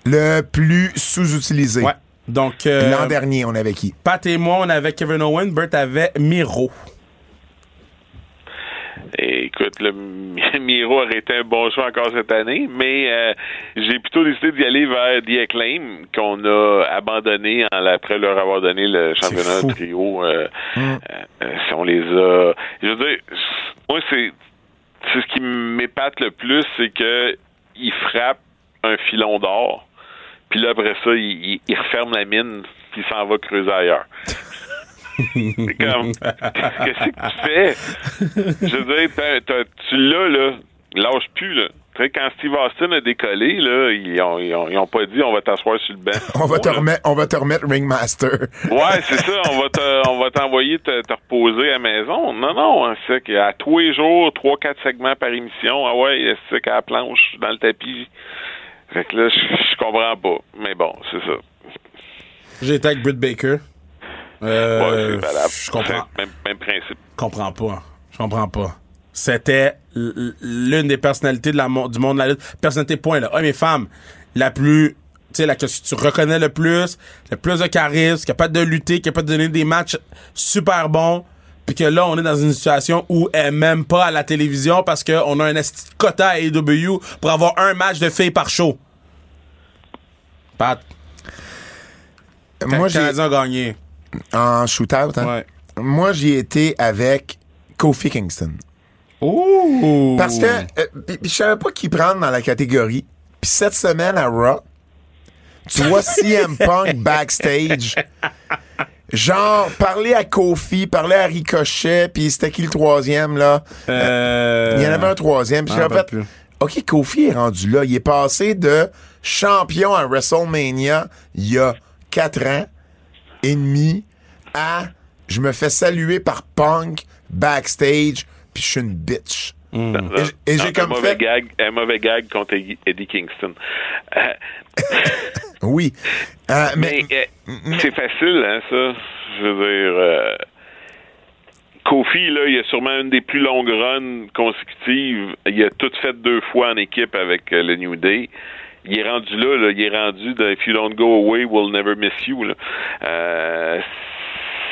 Le plus sous-utilisé. Ouais. Donc, euh, L'an dernier, on avait qui? Pat et moi, on avait Kevin Owen, Burt avait Miro. Et écoute, le [LAUGHS] Miro aurait été un bon choix encore cette année, mais euh, j'ai plutôt décidé d'y aller vers The Acclaim, qu'on a abandonné en- après leur avoir donné le championnat de trio. Euh, euh, euh, si on les a... Je veux dire, moi, c'est c'est ce qui m'épate le plus, c'est que il frappe un filon d'or, puis là, après ça, il, il- il referme la mine, puis il s'en va creuser ailleurs. C'est comme, [LAUGHS] qu'est-ce que tu fais? Je veux dire, t'as- t'as- tu l'as, là, lâche plus, là. Tu sais, quand Steve Austin a décollé, là, ils ont, ils ont, ils ont pas dit on va t'asseoir sur le banc. [LAUGHS] On va, te remettre, on va te remettre Ringmaster. [LAUGHS] Ouais, c'est ça. On va te, on va t'envoyer te, te reposer à la maison. Non, non, hein, c'est qu'à tous les jours, trois, quatre segments par émission. Ah ouais, c'est qu'à la planche, dans le tapis? Fait que là, je, je comprends pas. Mais bon, c'est ça. J'ai été avec Britt Baker. Euh, Ouais, je comprends. Même, même principe. comprends pas. Je comprends pas. C'était l'une des personnalités de la mo- du monde de la lutte. Personnalité, point, là. Hommes et femmes. La plus, tu sais, la que tu reconnais le plus, le plus de charisme, capable de lutter, capable de donner des matchs super bons. Puis que là, on est dans une situation où elle est même pas à la télévision parce qu'on a un esti de quota à AEW pour avoir un match de filles par show. Pat, Moi, j'ai gagné. En shootout, hein? Ouais. Moi, j'y ai été avec Kofi Kingston. Ouh! Parce que euh, je savais pas qui prendre dans la catégorie. Puis cette semaine à Raw, tu vois [LAUGHS] CM Punk backstage. Genre, parler à Kofi, parler à Ricochet, puis c'était qui le troisième, là? Euh, Il y en avait un troisième. Puis Ah, en fait, plus. OK, Kofi est rendu là. Il est passé de champion à WrestleMania il y a quatre ans et demi à je me fais saluer par Punk backstage, puis je suis une bitch. Et j- et j'ai un comme mauvais fait- gag, un mauvais gag contre Eddie Kingston. Euh, [LAUGHS] Oui. Euh, mais, mais c'est facile, hein, ça. Je veux dire, euh, Kofi, là, il a sûrement une des plus longues runs consécutives. Il a tout fait deux fois en équipe avec euh, le New Day. Il est rendu là, là, il est rendu de If you don't go away, we'll never miss you. Là. Euh,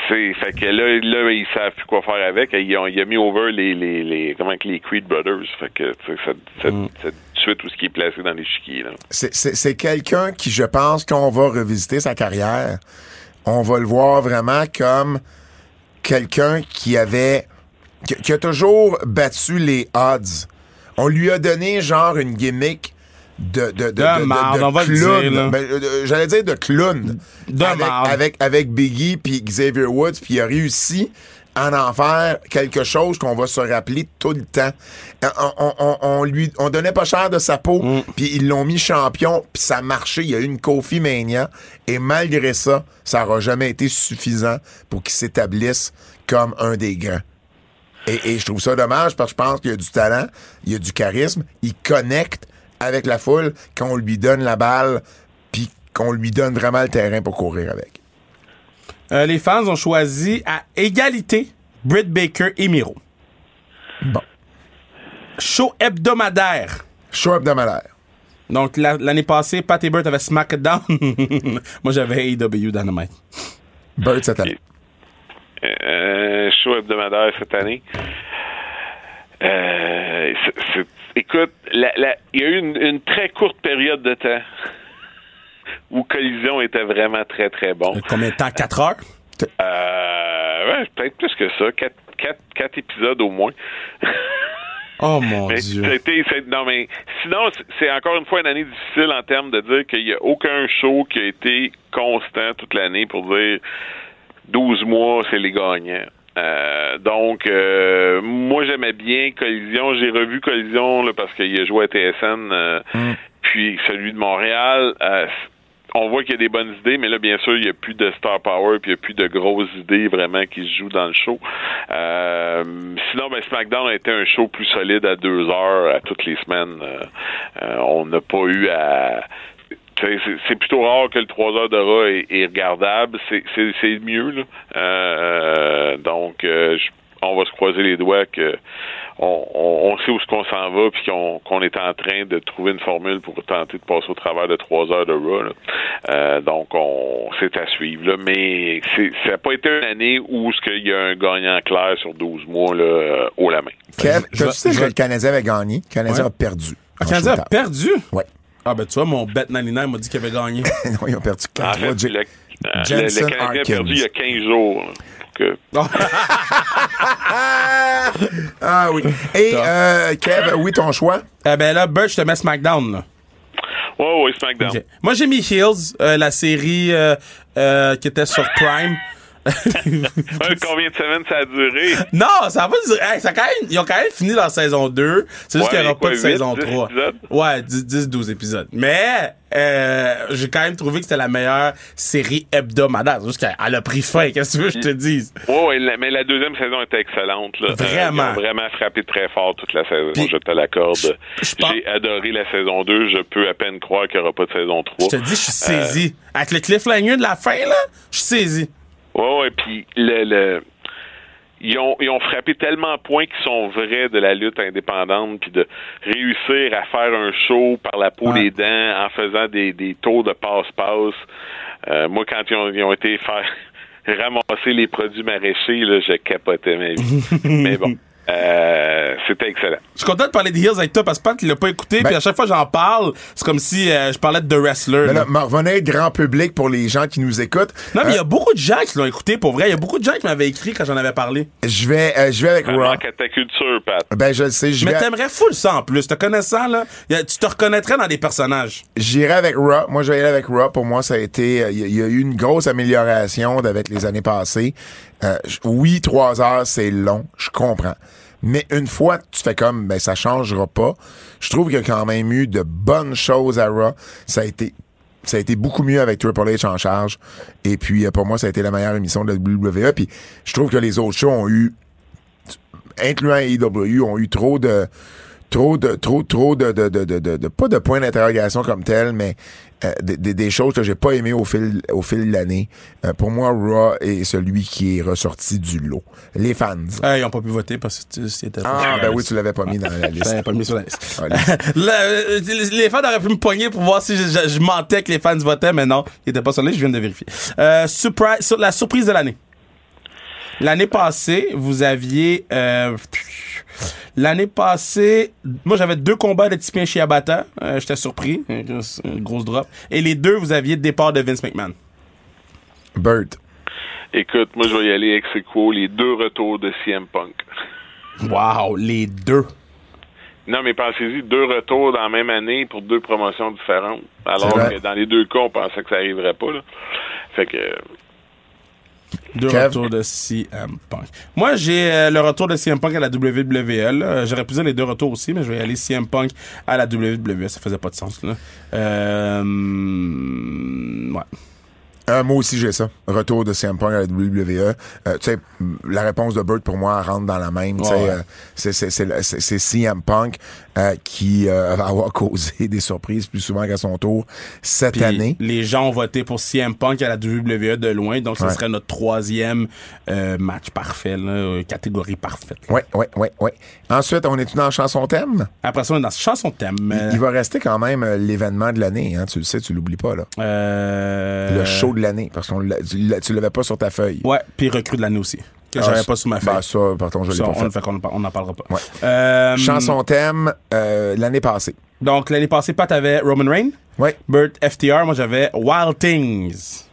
c'est fait que là, là ils savent plus quoi faire avec. Ils ont, il a mis over les les, les comment que les Creed Brothers. Fait que ça, ça, Mm. ça tout ce qui est placé dans l'échiquier. là. C'est- C'est c'est quelqu'un qui, je pense, qu'on va revisiter sa carrière, on va le voir vraiment comme quelqu'un qui avait, qui, qui a toujours battu les odds. On lui a donné genre une gimmick de de de, De marde, on va le clown. dire. Ben, euh, J'allais dire de clown. De avec, marde. avec avec Biggie puis Xavier Woods puis il a réussi à en faire quelque chose qu'on va se rappeler tout le temps. Euh, On, on- on- on lui on donnait pas cher de sa peau Mm. puis ils l'ont mis champion puis ça a marché. Il y a eu une Kofi Mania et malgré ça, ça aura jamais été suffisant pour qu'il s'établisse comme un des grands. Et, et je trouve ça dommage parce que je pense qu'il y a du talent, il y a du charisme, il connecte avec la foule quand on lui donne la balle puis qu'on lui donne vraiment le terrain pour courir avec. Euh, les fans ont choisi à égalité Britt Baker et Miro. Bon. Show hebdomadaire. Show hebdomadaire. Donc, la- l'année passée, Pat Ebert avait SmackDown. [LAUGHS] Moi, j'avais AEW Dynamite. Bird cette année. Euh, show hebdomadaire cette année. Euh, écoute, la- la- il y a eu une, une très courte période de temps [LAUGHS] où Collision était vraiment très très bon. Euh, Combien de temps? 4 heures? Euh, ouais, peut-être plus que ça, quatre, quatre, quatre épisodes au moins. [LAUGHS] Oh mon Mais Dieu. été- non, mais sinon, c'est- c'est encore une fois une année difficile en termes de dire qu'il n'y a aucun show qui a été constant toute l'année pour dire 12 mois, c'est les gagnants. Euh, donc, euh, moi, j'aimais bien Collision. J'ai revu Collision là, parce qu'il a joué à TSN, euh, puis celui de Montréal. euh, on voit qu'il y a des bonnes idées, mais là, bien sûr, il n'y a plus de star power, puis il n'y a plus de grosses idées vraiment qui se jouent dans le show. Euh, sinon, ben, SmackDown a été un show plus solide à deux heures à toutes les semaines. Euh, euh, on n'a pas eu à c'est- plutôt rare que le 3 heures de Raw est, est regardable. C'est- mieux. Là. Euh, donc, euh, je- on va se croiser les doigts que on, on- on sait où ce qu'on s'en va puis qu'on est en train de trouver une formule pour tenter de passer au travers de trois heures de Raw. Euh, donc, on c'est à suivre. Là. Mais c'est- ça n'a pas été une année où ce qu'il y a un gagnant clair sur 12 mois là, euh, haut la main. Kev, je- tu sais je- que le Canadien avait gagné? Le Canadien Ouais. a perdu. Le en Canadien a perdu? Ouais. Ah, ben tu vois, mon bet 99 m'a dit qu'il avait gagné. [LAUGHS] non, ils ont perdu En 4 fait, le, euh, le, Jensen le Canadien a perdu il y a 15 jours. euh, [LAUGHS] Ah, ah oui. Et euh, Kev, oui, ton choix? Eh ben là, Bert, je te mets SmackDown, là. Ouais, ouais, SmackDown. Moi, j'ai mis Heels, euh, la série euh, euh, qui était sur Prime. Ouais, combien de semaines ça a duré? Non, ça pas. Hey, a quand même, ils ont quand même fini leur saison 2. C'est juste Ouais, qu'il n'y aura quoi, pas de huit, saison 10 3. épisodes? Ouais, 10-12 épisodes. Mais euh, j'ai quand même trouvé que c'était la meilleure série hebdomadaire. C'est juste qu'elle a pris fin. Qu'est-ce que tu veux que je te dise? Ouais, ouais, mais la deuxième saison était excellente. Là. Vraiment. Euh, ils ont vraiment frappé très fort toute la saison. Puis- je te l'accorde. J'ai adoré la saison 2. Je peux à peine croire qu'il n'y aura pas de saison 3. Je te dis, je suis saisi. Avec le cliffhanger de la fin, là, je suis saisi. Ouais, ouais, puis le, le- ils ont, ils ont frappé tellement de points qui sont vrais de la lutte indépendante, puis de réussir à faire un show par la peau Ouais. des dents en faisant des, des tours de passe-passe. Euh, moi, quand ils ont, ils ont été faire [LAUGHS] ramasser les produits maraîchers, là, je capotais ma vie. [LAUGHS] Mais bon, euh, c'était excellent. Je suis content de parler de Heels avec toi parce que Pat, il l'a pas écouté. Ben- puis à chaque fois que j'en parle, c'est comme si euh, je parlais de The Wrestler. Mais là. là, grand public pour les gens qui nous écoutent. Non, mais il y Euh, a beaucoup de gens qui l'ont écouté pour vrai. Il y a beaucoup de gens qui m'avaient écrit quand j'en avais parlé. je vais, euh, je vais avec Raw. manque à ta culture, Pat. Ben, je le sais, je Mais t'aimerais full ça en plus. Te connaissant, là, a- tu te reconnaîtrais dans des personnages. j'irai avec Raw. Moi, je vais y aller avec Raw. Pour moi, ça a été, il y, y a eu une grosse amélioration avec les années passées. Euh, oui, trois heures, c'est long. Je comprends. Mais une fois tu fais comme, ben, ça changera pas. Je trouve qu'il y a quand même eu de bonnes choses à Raw. Ça a été, ça a été beaucoup mieux avec Triple H en charge. Et puis, euh, pour moi, ça a été la meilleure émission de la WWE. Puis, je trouve que les autres shows ont eu, incluant AEW, ont eu trop de, trop de, trop, trop de, de, de, de- de- pas de points d'interrogation comme tel, mais euh, des, des- des choses que j'ai pas aimées au fil, au fil de l'année. Euh, pour moi, Raw est celui qui est ressorti du lot. Les fans. Euh, ils ont pas pu voter parce que c'était Ah, ben oui, tu l'avais pas mis dans la [LAUGHS] liste. Pas mis sur la liste. Ah. Là, [LAUGHS] euh, les les fans auraient pu me pogner pour voir si je, je- je mentais que les fans votaient, mais non, ils étaient pas sur la liste, je viens de vérifier. Euh, surprise, sur la surprise de l'année. L'année passée, vous aviez... euh, L'année passée, moi j'avais deux combats de Tipien Chiabata. Euh, J'étais surpris, une grosse, drop. Et les deux, vous aviez le départ de Vince McMahon. Bert. Écoute, moi, je vais y aller ex aequo, les deux retours de CM Punk. Wow, les deux. Non, mais pensez-y, deux retours dans la même année pour deux promotions différentes. Alors que dans les deux cas, on pensait que ça arriverait pas. Là. Fait que Deux Kev? retours de CM Punk. Moi, j'ai euh, le retour de CM Punk à la WWE. là. J'aurais pu dire les deux retours aussi, mais je vais aller CM Punk à la WWE. Ça faisait pas de sens. Là. Euh, ouais. Euh, moi aussi, j'ai ça. Retour de CM Punk à la WWE. Euh, tu sais, la réponse de Burt, pour moi, rentre dans la même. Ouais, ouais. euh, c'est CM Punk euh, qui euh, va avoir [LAUGHS] causé des surprises plus souvent qu'à son tour cette Puis année. les gens ont voté pour CM Punk à la WWE de loin, donc ce Ouais. serait notre troisième euh, match parfait, là, euh, catégorie parfaite. là. Ouais, ouais, ouais, ouais. Ensuite, on est dans chanson thème? Après ça, on est dans chanson thème. Il va rester quand même euh, l'événement de l'année, hein, tu le sais, tu l'oublies pas, là. euh, Le show de l'année, parce l'a- tu l'avais pas sur ta feuille. Ouais, puis recrue de l'année aussi, que Ah, j'avais ça- pas sur ma feuille. Ben, ça, pardon, je l'ai pas on, fait. fait qu'on on n'en parlera pas. Ouais. Euh, Chanson thème, euh, l'année passée. Donc, l'année passée, Pat avait Roman Reigns. Ouais. Burt FTR, moi j'avais Wild Things.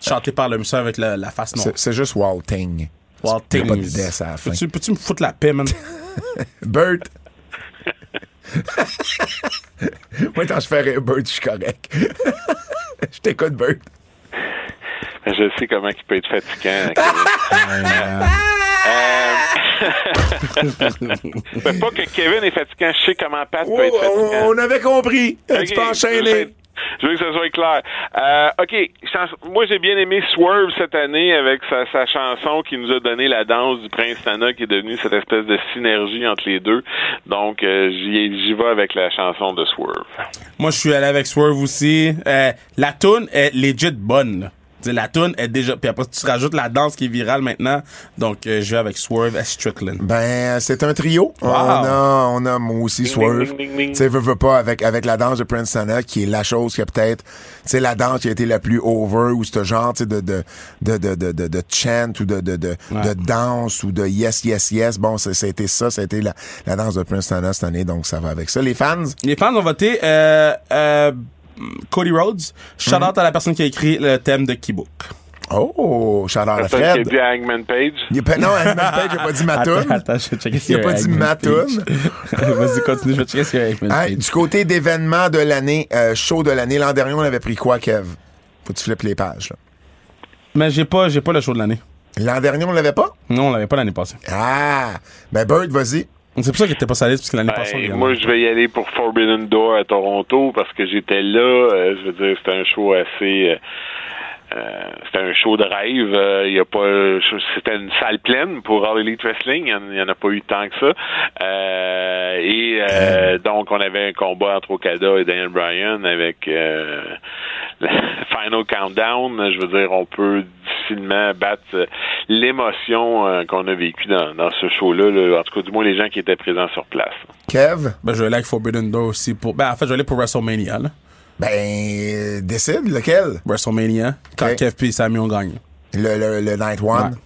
Chanté par le monsieur avec la, la face noire. C'est juste. Wild Il y a Things. pas de à la fin. Peux-tu, me foutre la paix, man? [LAUGHS] Bert. [LAUGHS] Moi, quand je fais Bert, je suis correct. [LAUGHS] je t'écoute, Bert. Je sais comment il peut être fatigant. [LAUGHS] C'est [LAUGHS] pas que Kevin est fatigant, je sais comment Pat peut être fatigant. on avait compris. Tu peux Je enchaîner. Je veux que ça soit clair. Euh, OK, moi j'ai bien aimé Swerve cette année avec sa, chanson qui nous a donné la danse du Prince Nana qui est devenue cette espèce de synergie entre les deux. Donc euh, j'y vais avec la chanson de Swerve. moi je suis allé avec Swerve aussi. Euh, la tune est legit bonne. Là. Tu sais, La tune est déjà. Puis après, tu rajoutes la danse qui est virale maintenant. Donc, euh, je vais avec Swerve à Strickland. Ben, c'est un trio. On Wow. a, on a moi aussi Ding, Swerve. Tu sais, veux, veux pas, avec, avec la danse de Prince Sana, qui est la chose qui a peut-être, tu sais, la danse qui a été la plus over, ou ce genre, tu sais, de, de, de, de, de, de, de chant, ou de, de, de, Ouais. de danse, ou de yes, yes, yes. Bon, ça, ça a été ça, ça a été la, la danse de Prince Sana cette année, donc ça va avec ça. Les fans? Les fans ont voté euh, euh, Cody Rhodes. Shout out à la personne qui a écrit le thème de Keybook. Oh, shout out à Personne qui a Fred. dit Hangman Page. Il a pas, non, Hangman Page, il a pas dit ma toune. Attends, attends, je vais checker Il a pas dit Hangman ma Page. toune. [LAUGHS] Vas-y, continue, je vais checker s'il y a Hangman Hey, Page. du côté d'événements de l'année, euh, show de l'année, l'an dernier, on avait pris quoi, Kev? Faut que tu flippes les pages. là. Mais j'ai pas, j'ai pas le show de l'année. L'an dernier, on l'avait pas? Non, on l'avait pas l'année passée. Ah! Ben, Bird, vas-y. C'est pour ça qu'il était pas salé, parce que l'année Ben, passée, moi, je vais y aller pour Forbidden Door à Toronto parce que j'étais là. Euh, je veux dire, c'était un show assez. euh, euh, c'était un show de rêve. Euh, Il y a pas. C'était une salle pleine pour All Elite Wrestling. Il n'y en, a pas eu tant que ça. Euh, et euh, donc, on avait un combat entre Okada et Daniel Bryan avec euh, le [LAUGHS] Final Countdown. Je veux dire, on peut difficilement battre l'émotion euh, qu'on a vécue dans, dans ce show-là. là. En tout cas, du moins les gens qui étaient présents sur place. Kev? Ben, je vais aller avec Forbidden Door aussi pour. Ben, en fait, je vais aller pour WrestleMania, là. Ben, euh, décide lequel? WrestleMania. Quand Ok. Kev et Sammy ont gagné. Le, le, le Night One? Ouais.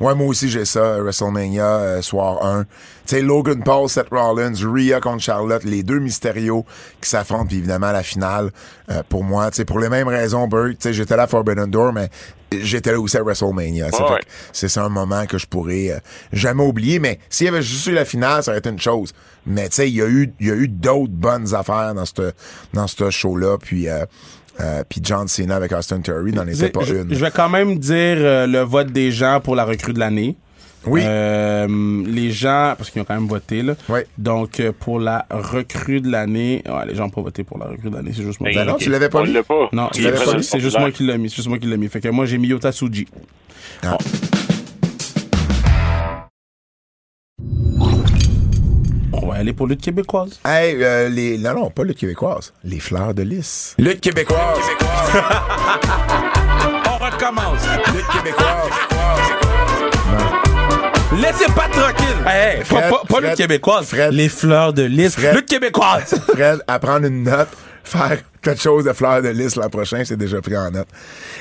Moi aussi, j'ai ça, euh, WrestleMania, euh, soir 1. Tu sais, Logan Paul, Seth Rollins, Rhea contre Charlotte, les deux Mysterio qui s'affrontent, puis évidemment, la finale, euh, pour moi, tu sais, pour les mêmes raisons, Burt, tu sais, j'étais là à Forbidden Door, mais j'étais là aussi à WrestleMania. Ouais, ouais. C'est ça un moment que je pourrais euh, jamais oublier, mais s'il y avait juste eu la finale, ça aurait été une chose. Mais tu sais, il y a eu, il y a eu d'autres bonnes affaires dans ce dans ce show-là, puis euh, puis John Cena avec Austin Theory n'en était pas je, une. je vais quand même dire euh, le vote des gens pour la recrue de l'année. Oui. Euh, les gens, parce qu'ils ont quand même voté, là. Ouais. Donc, euh, pour la recrue de l'année, ouais, les gens ont pas voté pour la recrue de l'année, c'est juste moi. Ben non, Ok. tu l'avais pas. Non, l'avais pas mis, c'est juste moi qui l'ai mis, c'est juste moi qui l'ai mis. Fait que moi, j'ai mis Yota Tsuji. Ah. On Va aller pour lutte québécoise. Hey, euh, les, non, non, pas lutte québécoise. Les fleurs de lys. Lutte québécoise. [LAUGHS] On recommence. lutte québécoise. Laissez pas tranquille. Hey, Fred, pas, pas, pas Fred, lutte québécoise. Fred. Les fleurs de lys. Fred. Lutte québécoise. Fred, à prendre une note, faire quelque chose de fleur de lys l'an prochain, c'est déjà pris en note.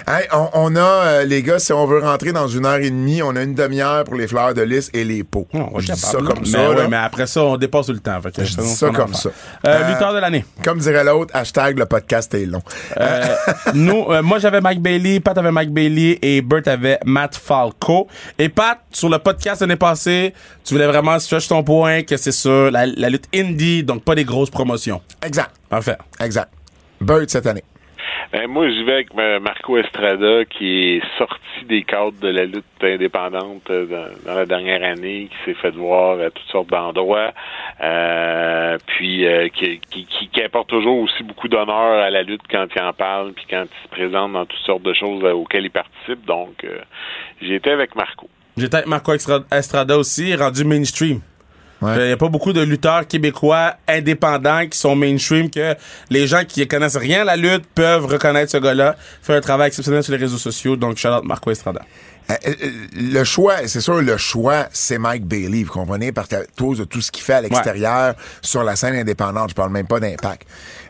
Hey, on, on a, euh, les gars, si on veut rentrer dans une heure et demie, on a une demi-heure pour les fleurs de lys et les pots. Non, est Je dis ça comme là. ça. Mais, là. ouais, mais après ça, on dépasse tout le temps. Fait que Je dis ça comme ça. Euh, Euh, lutteur de l'année. Comme dirait l'autre, hashtag le podcast est long. Euh, [LAUGHS] nous, euh, moi j'avais Mike Bailey, Pat avait Mike Bailey et Bert avait Matt Falco. Et Pat, sur le podcast l'année passée, tu voulais vraiment stretch ton point que c'est la, la lutte indie, donc pas des grosses promotions. Exact. Parfait. Exact. Bird cette année. Ben, moi, j'y vais avec Marco Estrada, qui est sorti des cadres de la lutte indépendante euh, dans, dans la dernière année, qui s'est fait voir à toutes sortes d'endroits, euh, puis euh, qui, qui, qui, qui apporte toujours aussi beaucoup d'honneur à la lutte quand il en parle, puis quand il se présente dans toutes sortes de choses auxquelles il participe. Donc, euh, j'ai été avec Marco. J'étais avec Marco Estrada aussi, rendu mainstream. Il Ouais. n'y a pas beaucoup de lutteurs québécois indépendants qui sont mainstream que les gens qui connaissent rien à la lutte peuvent reconnaître ce gars-là. Fait un travail exceptionnel sur les réseaux sociaux. Donc, shout out Marco Estrada. Euh, euh, le choix, c'est sûr, le choix, c'est Mike Bailey, vous comprenez, parce qu'à cause de tout ce qu'il fait à l'extérieur sur la scène indépendante, je parle même pas d'impact.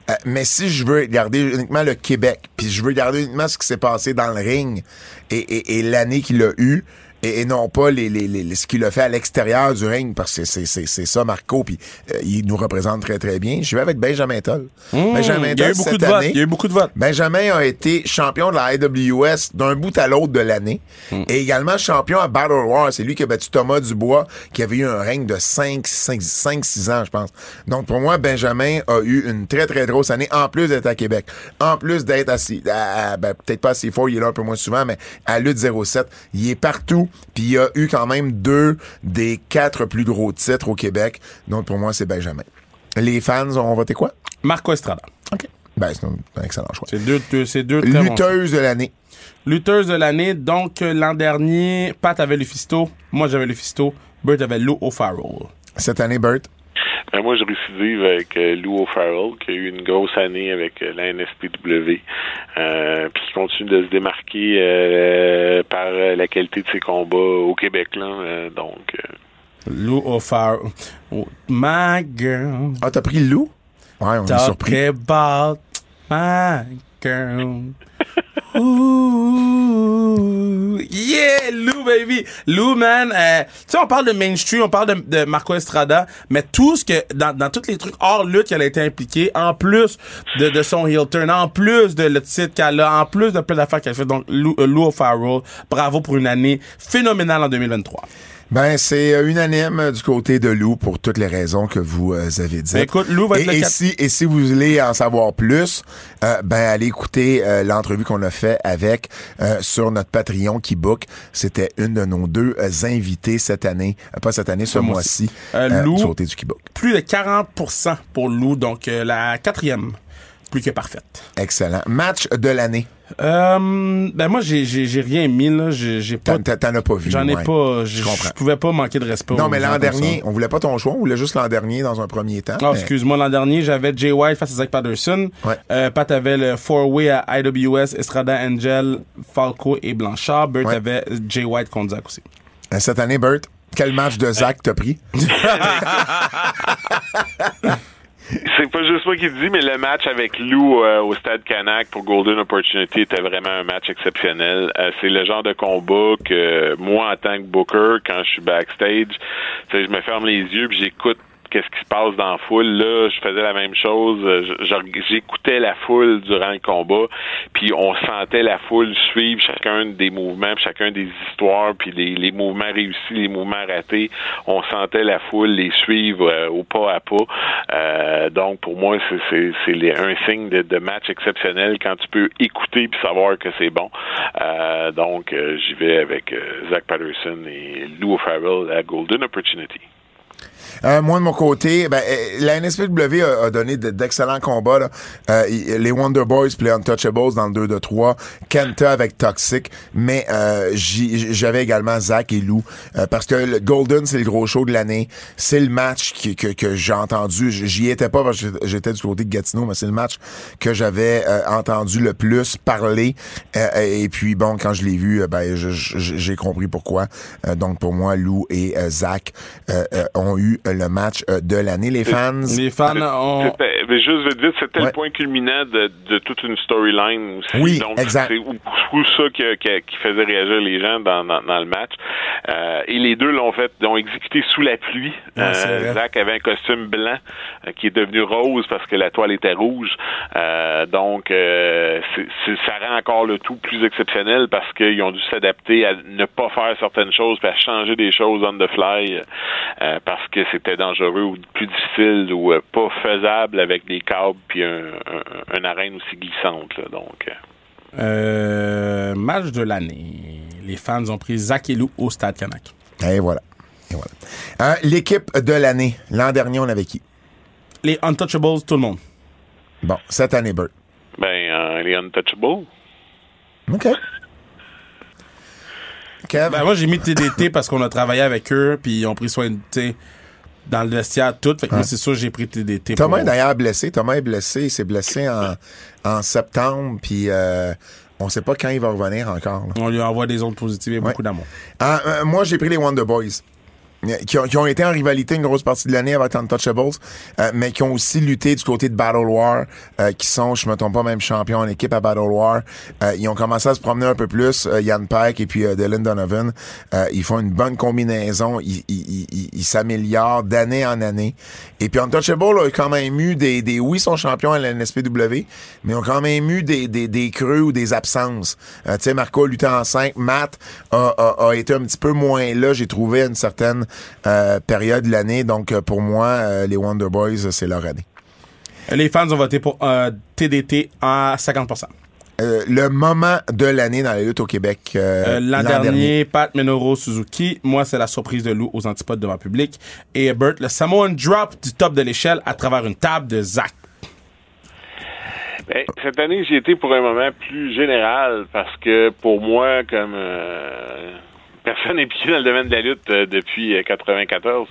Euh, mais si je veux garder uniquement le Québec, puis je veux garder uniquement ce qui s'est passé dans le ring et, et, et l'année qu'il a eu, et, et non pas les, les, les, ce qu'il a fait à l'extérieur du ring, parce que c'est, c'est, c'est ça, Marco, puis euh, il nous représente très, très bien. Je vais avec Benjamin Toll. Benjamin Mmh, il y a eu Toll, beaucoup cette votes. année, Il y a eu beaucoup de votes. Benjamin a été champion de la IWS d'un bout à l'autre de l'année et également champion à Battle War. C'est lui qui a battu Thomas Dubois qui avait eu un règne de 5, 5, 5 6 ans, je pense. Donc pour moi, Benjamin a eu une très très grosse année en plus d'être à Québec. En plus d'être assis, à, à- ben, peut-être pas assez fort, il est là un peu moins souvent, mais à lutte 07, il est partout. Puis il a eu quand même deux des quatre plus gros titres au Québec. Donc pour moi, c'est Benjamin. Les fans ont voté quoi? Marco Estrada. OK. Ben, c'est un, excellent choix. C'est deux, deux- c'est deux très bons. Lutteuse de l'année. Lutteuse de l'année. Donc, euh, l'an dernier, Pat avait Lufisto. Moi, j'avais Lufisto. Bert avait Lou O'Farrell. Cette année, Bert? Ben, moi, je récidive avec euh, Lou O'Farrell, qui a eu une grosse année avec euh, la NSPW, euh, puis qui continue de se démarquer euh, par euh, la qualité de ses combats au Québec. Là, euh, donc, euh, Lou O'Farrell. Oh, my girl. Ah, t'as pris le loup? Ouais, on est surpris. About my girl. Ooh, yeah, Lou, baby. Lou, man. euh, tu sais, on parle de mainstream, on parle de, de Marco Estrada, mais tout ce que, dans, dans tous les trucs hors lutte qu'elle a été impliquée, en plus de, de son heel turn, en plus de le titre qu'elle a, en plus de plein d'affaires qu'elle fait. Donc, Lou, euh, Lou O'Farrell, bravo pour une année phénoménale en 2023. Ben, c'est euh, unanime euh, du côté de Lou pour toutes les raisons que vous euh, avez dites. Ben, écoute, Lou va être et, le et si, et si vous voulez en savoir plus, euh, ben, allez écouter euh, l'entrevue qu'on a fait avec euh, sur notre Patreon qui book. C'était une de nos deux invités cette année, pas cette année, ce mois-ci. du côté du Keybook. Plus de 40% pour Lou, donc euh, la quatrième, plus que parfaite. Excellent. Match de l'année. Euh, ben moi j'ai rien mis là, j'ai pas T'en as pas vu. j'en ai ouais. pas Je pouvais pas manquer de respect. Non, mais l'an dernier, on voulait pas ton choix, on voulait juste l'an dernier dans un premier temps. Ah, mais- excuse-moi, l'an dernier, j'avais Jay White face à Zach Patterson. Ouais. Euh, Pat avait le four-way à IWS, Estrada Angel, Falco et Blanchard. Bert Ouais. avait Jay White contre Zach aussi. Euh, Cette année, Bert, quel match de Zach t'as pris? [LAUGHS] [LAUGHS] c'est pas juste moi qui le dis, mais le match avec Lou euh, au Stade Canac pour Golden Opportunity était vraiment un match exceptionnel. Euh, c'est le genre de combat que moi, en tant que booker, quand je suis backstage, je me ferme les yeux puis j'écoute qu'est-ce qui se passe dans la foule. Là, je faisais la même chose. J'écoutais la foule durant le combat, puis on sentait la foule suivre chacun des mouvements, chacun des histoires, puis les, mouvements réussis, les mouvements ratés. On sentait la foule les suivre euh, au pas à pas. Euh, donc, pour moi, c'est- un signe de, de match exceptionnel quand tu peux écouter puis savoir que c'est bon. Euh, donc, euh, j'y vais avec euh, Zach Patterson et Lou Farrell à Golden Opportunity. Euh, moi, de mon côté, ben, euh, la NSPW a, a donné de- d'excellents combats. là. Euh, les Wonder Boys puis les Untouchables dans le 2 de 3. Kenta avec Toxic. Mais euh, j'avais également Zach et Lou. euh, parce que le Golden, c'est le gros show de l'année. C'est le match que, que j'ai entendu. J'y étais pas parce que j'étais du côté de Gatineau, mais c'est le match que j'avais euh, entendu le plus parler. Et puis, bon, quand je l'ai vu, ben, j'ai compris pourquoi. Donc, pour moi, Lou et Zach ont eu euh, le match euh, de l'année. Les fans... Les fans ont. Mais juste vite, vite, c'était Ouais. le point culminant de, de toute une storyline aussi. Oui, Donc, exact. C'est beaucoup ça qui, qui- qui faisait réagir les gens dans, dans, dans le match. Euh, et les deux l'ont fait, l'ont exécuté sous la pluie. Ouais, c'est vrai. Zach avait un costume blanc euh, qui est devenu rose parce que la toile était rouge. Euh, donc, euh, c'est- c'est- ça rend encore le tout plus exceptionnel parce qu'ils ont dû s'adapter à ne pas faire certaines choses, puis à changer des choses on the fly euh, parce que c'était dangereux ou plus difficile ou euh, pas faisable avec des câbles puis un, un, une arène aussi glissante. là. donc, euh, match de l'année. Les fans ont pris Zach et Lou au Stade Canac. Et voilà. Et voilà. Euh, L'équipe de l'année. L'an dernier, on avait qui? Les Untouchables, tout le monde. Bon, cette année, Bert. ben, euh, les Untouchables. OK. Kev? Ben, moi, j'ai mis TDT parce qu'on a travaillé avec eux, puis ils ont pris soin de, dans le vestiaire, tout. Fait que moi, c'est sûr, j'ai pris TDT. Thomas pour- est d'ailleurs blessé. Thomas est blessé. Il s'est blessé en, en septembre, puis euh, on sait pas quand il va revenir encore. là. On lui envoie des ondes positives et beaucoup d'amour. Ah, euh, moi, j'ai pris les Wonder Boys. Euh, Qui ont, qui ont été en rivalité une grosse partie de l'année avec Untouchables, euh, mais qui ont aussi lutté du côté de Battle War, euh, qui sont, je me trompe pas, même champions en équipe à Battle War. Euh, ils ont commencé à se promener un peu plus, euh, Yann Pike et puis euh, Dylan Donovan. Ils font une bonne combinaison, ils, s'améliorent d'année en année. Et puis Untouchable a quand même eu des, des oui, ils sont champions à la NSPW, mais ont quand même eu des, des, des creux ou des absences. Tu sais, Marco a lutté en 5, Matt a, a, a été un petit peu moins là, j'ai trouvé une certaine euh, période de l'année. Donc euh, pour moi, euh, les Wonder Boys, c'est leur année. Les fans ont voté pour euh, TDT à 50%. Euh, le moment de l'année dans la lutte au Québec. euh, Euh, L'an dernier, Pat Minoru Suzuki. Moi, c'est la surprise de Lou aux antipodes devant le public. Et Bert, le Samoan drop du top de l'échelle à travers une table de Zach. Ben, cette année, j'ai été pour un moment plus général parce que pour moi, comme euh, personne [LAUGHS] impliquée dans le domaine de la lutte euh, depuis euh, 94,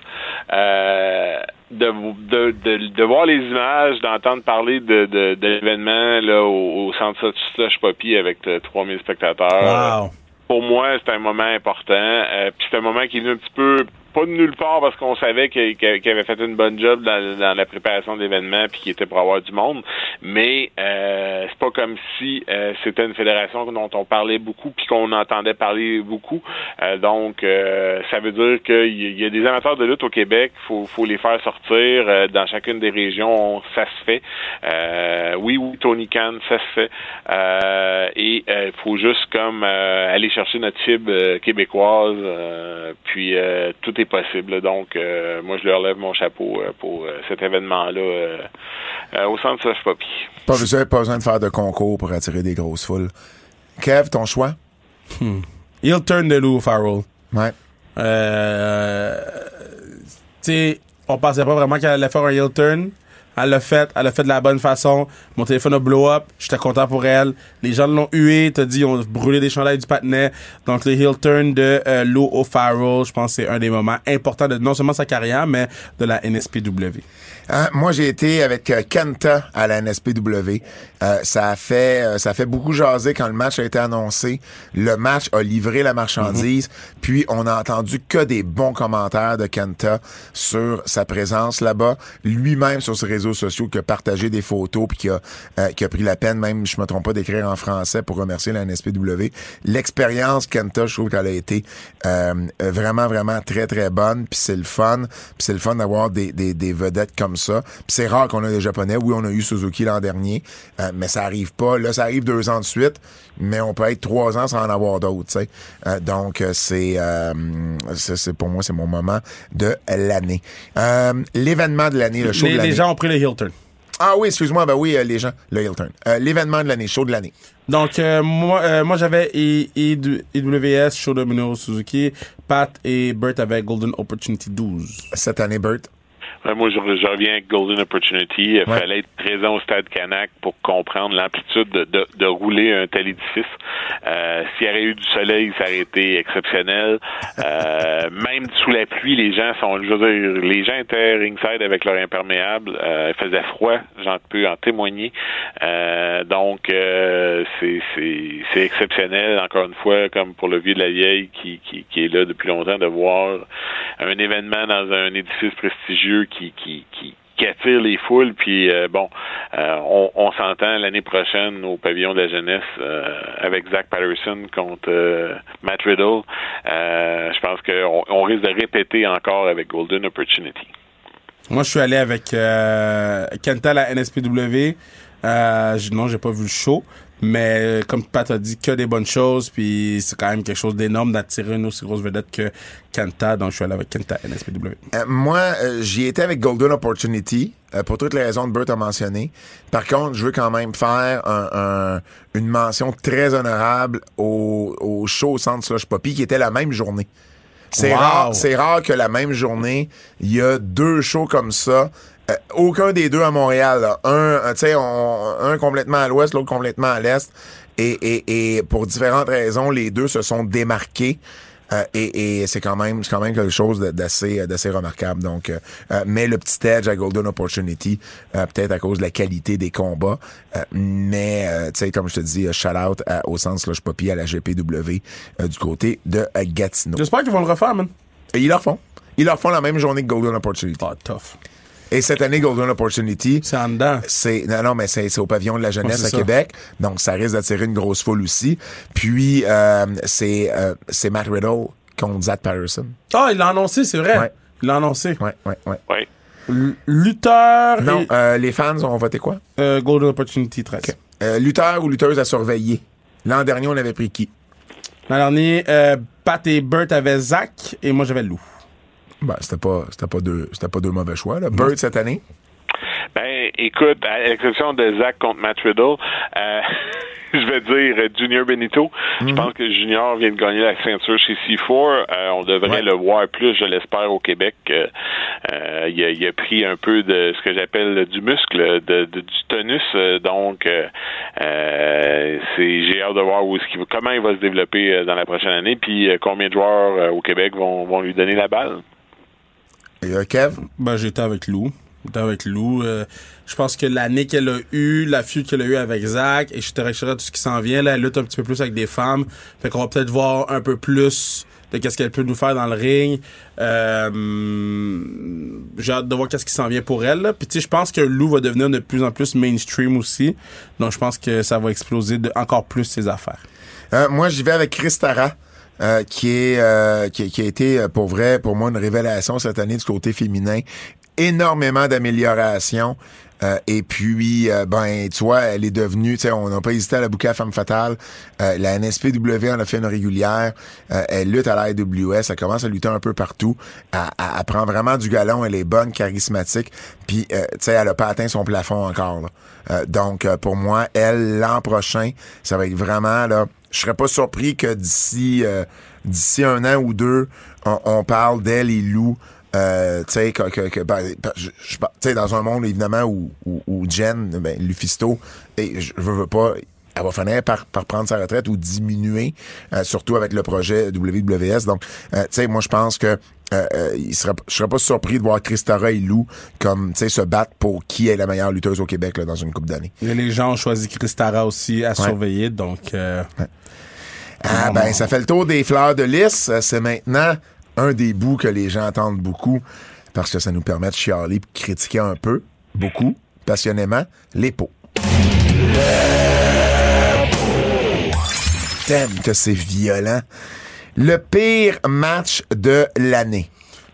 euh, de, de, de, de voir les images, d'entendre parler de, l'événement là au, au centre Slush Poppy avec euh, 3000 spectateurs. Wow. Pour moi, c'est un moment important. Euh, Puis c'est un moment qui est venu un petit peu pas de nulle part parce qu'on savait qu'il avait fait une bonne job dans, la préparation de l'événement puis qu'il était pour avoir du monde. Mais euh, c'est pas comme si euh, c'était une fédération dont on parlait beaucoup puis qu'on entendait parler beaucoup. Euh, donc euh, ça veut dire qu'il y, a- des amateurs de lutte au Québec. Faut faut les faire sortir euh, dans chacune des régions. Ça se fait. Euh, oui, oui, Tony Khan, ça se fait. Et il faut juste comme aller chercher notre euh, québécoise. puis tout est possible. Donc, euh, moi, je leur lève mon chapeau euh, pour euh, cet événement-là euh, euh, au centre Soft Poppy. Pas besoin, pas besoin de faire de concours pour attirer des grosses foules. Kev, ton choix? Heel turn de Lou Farrell. Ouais. Euh, tu sais, on pensait pas vraiment qu'elle allait faire un heel turn. Elle l'a fait, elle l'a fait de la bonne façon. Mon téléphone a blow up. J'étais content pour elle. Les gens l'ont hué. T'as dit, ont brûlé des chandails du patinet. Donc, le heel turn de euh, Lou O'Farrell, je pense c'est un des moments importants de non seulement sa carrière, mais de la NSPW. Hein, moi, j'ai été avec euh, Kenta à la NSPW. Euh, ça a fait euh, ça a fait beaucoup jaser quand le match a été annoncé. Le match a livré la marchandise, puis on a entendu que des bons commentaires de Kenta sur sa présence là-bas. Lui-même sur ses réseaux sociaux qui a partagé des photos puis qui a euh, qui a pris la peine même je me trompe pas d'écrire en français pour remercier la NSPW. L'expérience Kenta, je trouve qu'elle a été euh, vraiment vraiment très très bonne, puis c'est le fun, puis c'est le fun d'avoir des, des, des vedettes comme ça. Puis c'est rare qu'on a des japonais. Oui, on a eu Suzuki l'an dernier, euh, mais ça arrive pas. Là, ça arrive deux ans de suite, mais on peut être trois ans sans en avoir d'autres. tu sais. Euh, donc euh, c'est euh, c'est pour moi c'est mon moment de l'année. Euh, L'événement de l'année, le show Les, de l'année. les gens ont pris le heel turn. Ah oui, excuse-moi, ben oui, euh, les gens, le. Euh, L'événement de l'année, show de l'année. Donc, euh, moi, euh, moi j'avais IWS, Show Domino Suzuki, Pat et Bert avec Golden Opportunity 12. Cette année, Bert? Ouais, moi, je, je reviens avec Golden Opportunity. Il Ouais. fallait être présent au stade Canac pour comprendre l'amplitude de, de, de rouler un tel édifice. Euh, S'il y avait eu du soleil, ça aurait été exceptionnel. Euh, [LAUGHS] même sous la pluie, les gens sont, je veux dire, les gens étaient ringside avec leur imperméable. Euh, il faisait froid, j'en peux en témoigner. Donc, c'est exceptionnel, encore une fois, comme pour le vieux de la vieille qui, qui, qui est là depuis longtemps, de voir un événement dans un édifice prestigieux qui, qui, qui, attire les foules. Puis euh, bon, euh, on, s'entend l'année prochaine au pavillon de la jeunesse euh, avec Zach Patterson contre Matt Riddle. Je pense qu'on on risque de répéter encore avec Golden Opportunity. Moi, je suis allé avec Kenta, la NSPW. Euh, non, j'ai pas vu le show. Mais euh, comme Pat a dit, que des bonnes choses. Puis c'est quand même quelque chose d'énorme d'attirer une aussi grosse vedette que Kenta. Donc je suis allé avec Kenta, NSPW. Euh, moi, euh, j'y étais avec Golden Opportunity, euh, pour toutes les raisons que Bert a mentionnées. Par contre, je veux quand même faire un- un- une mention très honorable au, au show au Centre Slush Poppy, qui était la même journée. C'est Wow. rare, c'est rare que la même journée, il y a deux shows comme ça. Euh, aucun des deux à Montréal. là. Un, euh, tu sais, un complètement à l'ouest, l'autre complètement à l'est. Et, et, et pour différentes raisons, les deux se sont démarqués. Euh, et et c'est quand même c'est quand même quelque chose d'assez d'assez remarquable donc euh, mais le petit edge à Golden Opportunity euh, peut-être à cause de la qualité des combats euh, mais euh, tu sais comme je te dis shout out à- au sens Slush Poppy à la GPW euh, du côté de Gatineau J'espère qu'ils vont le refaire, man. et ils leur font ils leur font la même journée que Golden Opportunity Ah, tough. Et cette année Golden Opportunity C'est en dedans. c'est non non mais c'est c'est au pavillon de la jeunesse Ouais, à ça. Québec donc ça risque d'attirer une grosse foule aussi puis euh, c'est euh, c'est Matt Riddle contre Zach Patterson Ah, il l'a annoncé, c'est vrai. Ouais. Il l'a annoncé. ouais ouais ouais Oui. L- Lutteur Non, et euh, les fans ont voté quoi? euh, Golden Opportunity 13. Euh, lutteur ou lutteuse à surveiller? L'an dernier, on avait pris qui? L'an dernier, euh, Pat et Bert avaient Zach et moi j'avais Lou. Ben, c'était pas, c'était pas deux, c'était pas deux mauvais choix, là. Bird cette année? Ben, écoute, à l'exception de Zach contre Matt Riddle, euh, [LAUGHS] je vais dire euh, Junior Benito. Je pense que Junior vient de gagner la ceinture chez C4. Euh, on devrait Ouais. le voir plus, je l'espère, au Québec. Euh, il, a, il a pris un peu de ce que j'appelle du muscle, de, de- du tonus. donc, c'est j'ai hâte de voir où comment il va se développer dans la prochaine année, puis combien de joueurs au Québec vont, vont lui donner la balle? Et euh, Kev? Ben, j'étais avec Lou. J'étais avec Lou. Euh, je pense que l'année qu'elle a eue, la feud qu'elle a eue avec Zach, et je te tout ce qui s'en vient, là, elle lutte un petit peu plus avec des femmes. Fait qu'on va peut-être voir un peu plus de qu'est-ce qu'elle peut nous faire dans le ring. Euh, j'ai hâte de voir qu'est-ce qui s'en vient pour elle. là. Puis tu sais, je pense que Lou va devenir de plus en plus mainstream aussi. Donc je pense que ça va exploser de, encore plus ses affaires. Euh, moi, j'y vais avec Chris Tara. Euh, qui est euh, qui, qui a été euh, pour vrai pour moi une révélation cette année du côté féminin énormément d'améliorations Euh, et puis, euh, ben, tu vois, elle est devenue, tu sais, on n'a pas hésité à la bouquer à Femme Fatale. Euh, la NSPW en a fait une régulière. Euh, elle lutte à la AWS. Elle commence à lutter un peu partout. Elle, elle- elle prend vraiment du galon. Elle est bonne, charismatique. Puis, tu sais, elle a pas atteint son plafond encore. là. Donc, pour moi, elle, l'an prochain, ça va être vraiment, là, je serais pas surpris que d'ici euh, d'ici un an ou deux, on, parle d'elle et Lou. Tu sais, dans un monde évidemment où, où, où Jen, ben, Lufisto, et je veux, veux pas, elle va finir par, par prendre sa retraite ou diminuer, euh, surtout avec le projet WWS. Donc, euh, tu sais, moi je pense que euh, euh, il serait, je serais pas surpris de voir Christara et Lou comme, tu sais, se battre pour qui est la meilleure lutteuse au Québec là, dans une coupe d'années. Les gens ont choisi Christara aussi à surveiller, donc euh, Ah ben, ça fait le tour des fleurs de lys. Euh, C'est maintenant un des bouts que les gens attendent beaucoup parce que ça nous permet de chialer et critiquer un peu, beaucoup, passionnément, les pots. T'aimes que c'est violent. Le pire match de l'année.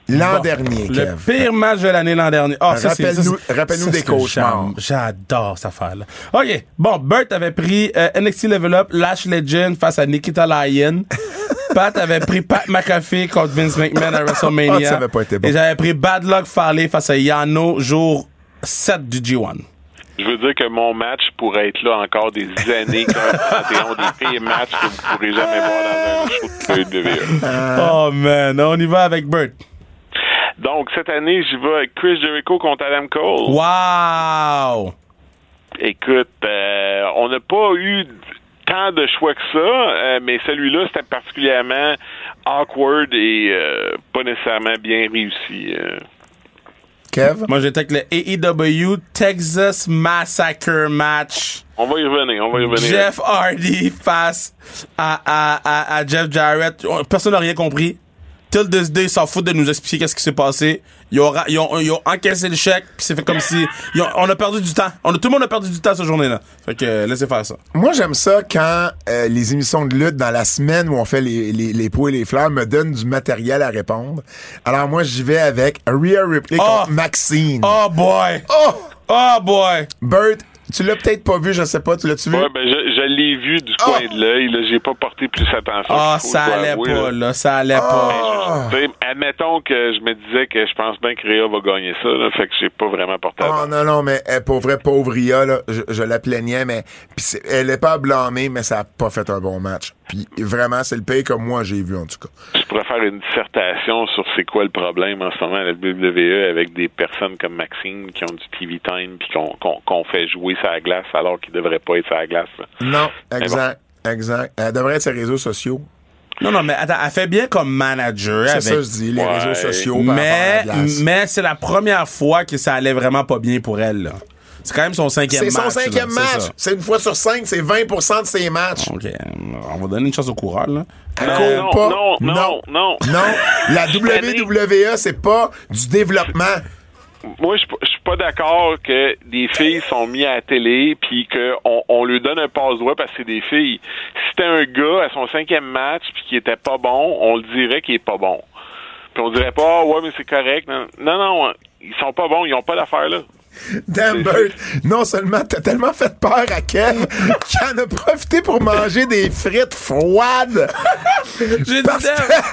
L'an Bon, dernier, Le Kev. pire match de l'année l'an dernier. Ah, ça, c'est- Rappelle-nous- rappelle-nous des cauchemars. J'adore cette affaire-là. OK. Bon, Bert avait pris euh, NXT Level Up, Lash Legend face à Nikita Lyon. [LAUGHS] Pat avait pris Pat McAfee contre Vince McMahon à WrestleMania. Ah, ça avait pas été bon. Et j'avais pris Bad Luck Farley face à Yano, jour 7 du G1. Je veux dire que mon match pourrait être là encore des années comme des pires matchs que vous pourrez jamais voir dans un show de WWE. [LAUGHS] Oh man, on y va avec Burt. Donc, cette année, j'y vais avec Chris Jericho contre Adam Cole. Wow! Écoute, euh, on n'a pas eu tant de choix que ça, euh, mais celui-là, c'était particulièrement awkward et euh, pas nécessairement bien réussi. Kev? Moi, j'étais avec le AEW Texas Massacre match. On va y revenir, on va y revenir. Jeff Hardy face à, à, à, à Jeff Jarrett. Personne n'a rien compris. Till this day, ils s'en foutent de nous expliquer qu'est-ce qui s'est passé. Ils ont, ils ont, ils ont encaissé le chèque, puis c'est fait comme si... ont- on a perdu du temps. On a, tout le monde a perdu du temps cette journée-là. Fait que euh, laissez faire ça. Moi, j'aime ça quand euh, les émissions de lutte dans la semaine où on fait les, les, les pots et les fleurs me donnent du matériel à répondre. Alors moi, j'y vais avec Rhea Ripley Oh! contre Maxine. Oh boy! Oh! Oh boy! Bert, tu l'as peut-être pas vu, je sais pas, tu l'as-tu vu? Ouais, ben, je, je l'ai vu du Ah! coin de l'œil. J'ai pas porté plus attention. Ah, ça allait avouer, pas, là. là. Ça allait Ah! pas. Tu sais, admettons que je me disais que je pense bien que Rhea va gagner ça, là, fait que j'ai pas vraiment porté Oh attention. non, non, mais eh, pour vrai, pauvre Ria, là, je, je la plaignais, mais pis elle est pas blâmée, mais ça a pas fait un bon match. Puis vraiment, c'est le pays comme moi j'ai vu, en tout cas. Je pourrais faire une dissertation sur c'est quoi le problème en ce moment à la WWE avec des personnes comme Maxine qui ont du TV time puis qu'on fait jouer sa glace alors qu'ils devraient pas être sa glace. là. Non, exact, exact. Elle devrait être sur les réseaux sociaux. Non, non, mais attends, elle fait bien comme manager. C'est avec... ça, je dis, les Ouais. réseaux sociaux par rapport à Mais, la mais c'est la première fois que ça allait vraiment pas bien pour elle. là. C'est quand même son cinquième C'est match. son cinquième là, c'est match. C'est une fois sur cinq, c'est 20% de ses matchs. OK, on va donner une chance au coureur, là. Elle Non, court non, pas. non, non, non. Non, la [LAUGHS] WWE, c'est pas du développement. Moi, je suis pas d'accord que des filles sont mises à la télé puis qu'on on lui donne un passe-droit parce que c'est des filles. Si c'était un gars à son cinquième match puis qui était pas bon, on le dirait qu'il est pas bon. Puis on dirait pas, Ah, ouais, mais c'est correct. Non, non, non, ils sont pas bons, ils ont pas d'affaire là. [LAUGHS] Damn Bert, non seulement t'as tellement fait peur à Kev [LAUGHS] qu'il en a profité pour manger des frites froides. [LAUGHS] J'ai dit,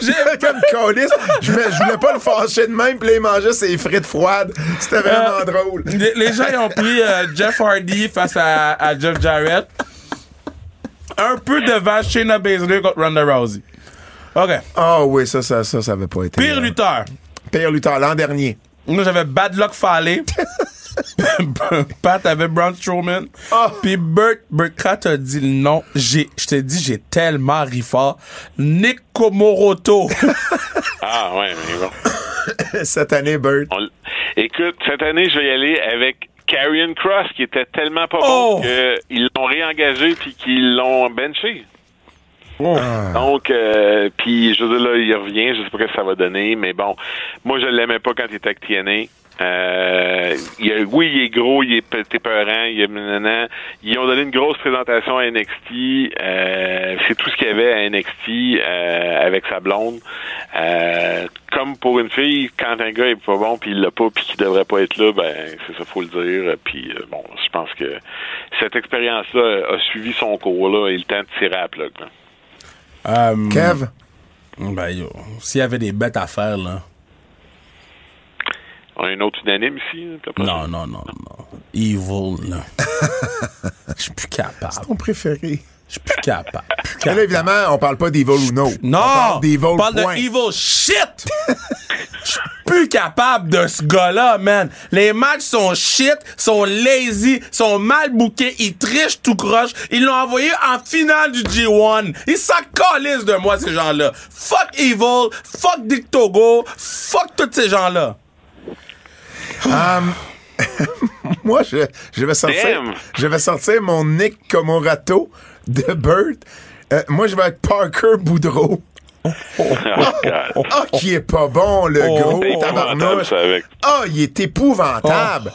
j'ai comme colis, je, voulais pas le fâcher de même, puis il mangeait ses frites froides. C'était vraiment drôle. Les, les gens ils ont pris euh, Jeff Hardy face à, à Jeff Jarrett. Un peu devant Shayna Baszler contre Ronda Rousey. OK. Ah oui, ça, ça, ça, ça avait pas été. Pire euh, lutteur. Pire lutteur, l'an dernier. Moi, j'avais Bad Luck Fale. Pat avait Braun Strowman. Ah. Puis Burt, Burt, quand t'as dit le nom, j'ai, je t'ai dit, j'ai tellement ri fort. Nick Komoroto. [LAUGHS] Ah ouais, mais bon. [COUGHS] Cette année, Bert. On Écoute, cette année, je vais y aller avec Karrion Cross qui était tellement pas Oh! bon qu'ils l'ont réengagé puis qu'ils l'ont benché. Oh. Donc, euh, puis je veux dire, là, il revient, je sais pas ce que ça va donner, mais bon, moi, je l'aimais pas quand il était avec TNA. Euh, il a- oui, il est gros, il est pe- épeurant, il est nanana. Ils ont donné une grosse présentation à NXT. Euh, c'est tout ce qu'il y avait à NXT euh, avec sa blonde. Euh, comme pour une fille, quand un gars est pas bon puis il l'a pas puis qu'il devrait pas être là, ben c'est ça, faut le dire. Puis euh, bon, je pense que cette expérience-là a suivi son cours là et le temps de tirer à la plug. là. Euh, Kev? Ben, yo, s'il y avait des bêtes à faire, là. On a une autre unanime ici. hein, Non, non, non, non. Evil, là. [LAUGHS] Je suis plus capable. Ton préféré. Je suis plus capable. Plus là, évidemment, on parle pas d'Evil ou no. Non! On parle d'Evil, on parle point. de evil shit! Je suis plus capable de ce gars-là, man. Les matchs sont shit, sont lazy, sont mal bookés, ils trichent tout croche. Ils l'ont envoyé en finale du G1. Ils s'en de moi, ces gens-là. Fuck Evil, fuck Dick Togo, fuck tous ces gens-là. Um, [LAUGHS] moi, je, je vais sortir, Damn. je vais sortir mon Nick Comorato de Burt. Euh, moi, je vais avec Parker Boudreau. Oh, God. Ah, qui est pas bon, le Oh. gros tabarnouche. Ah, il est épouvantable.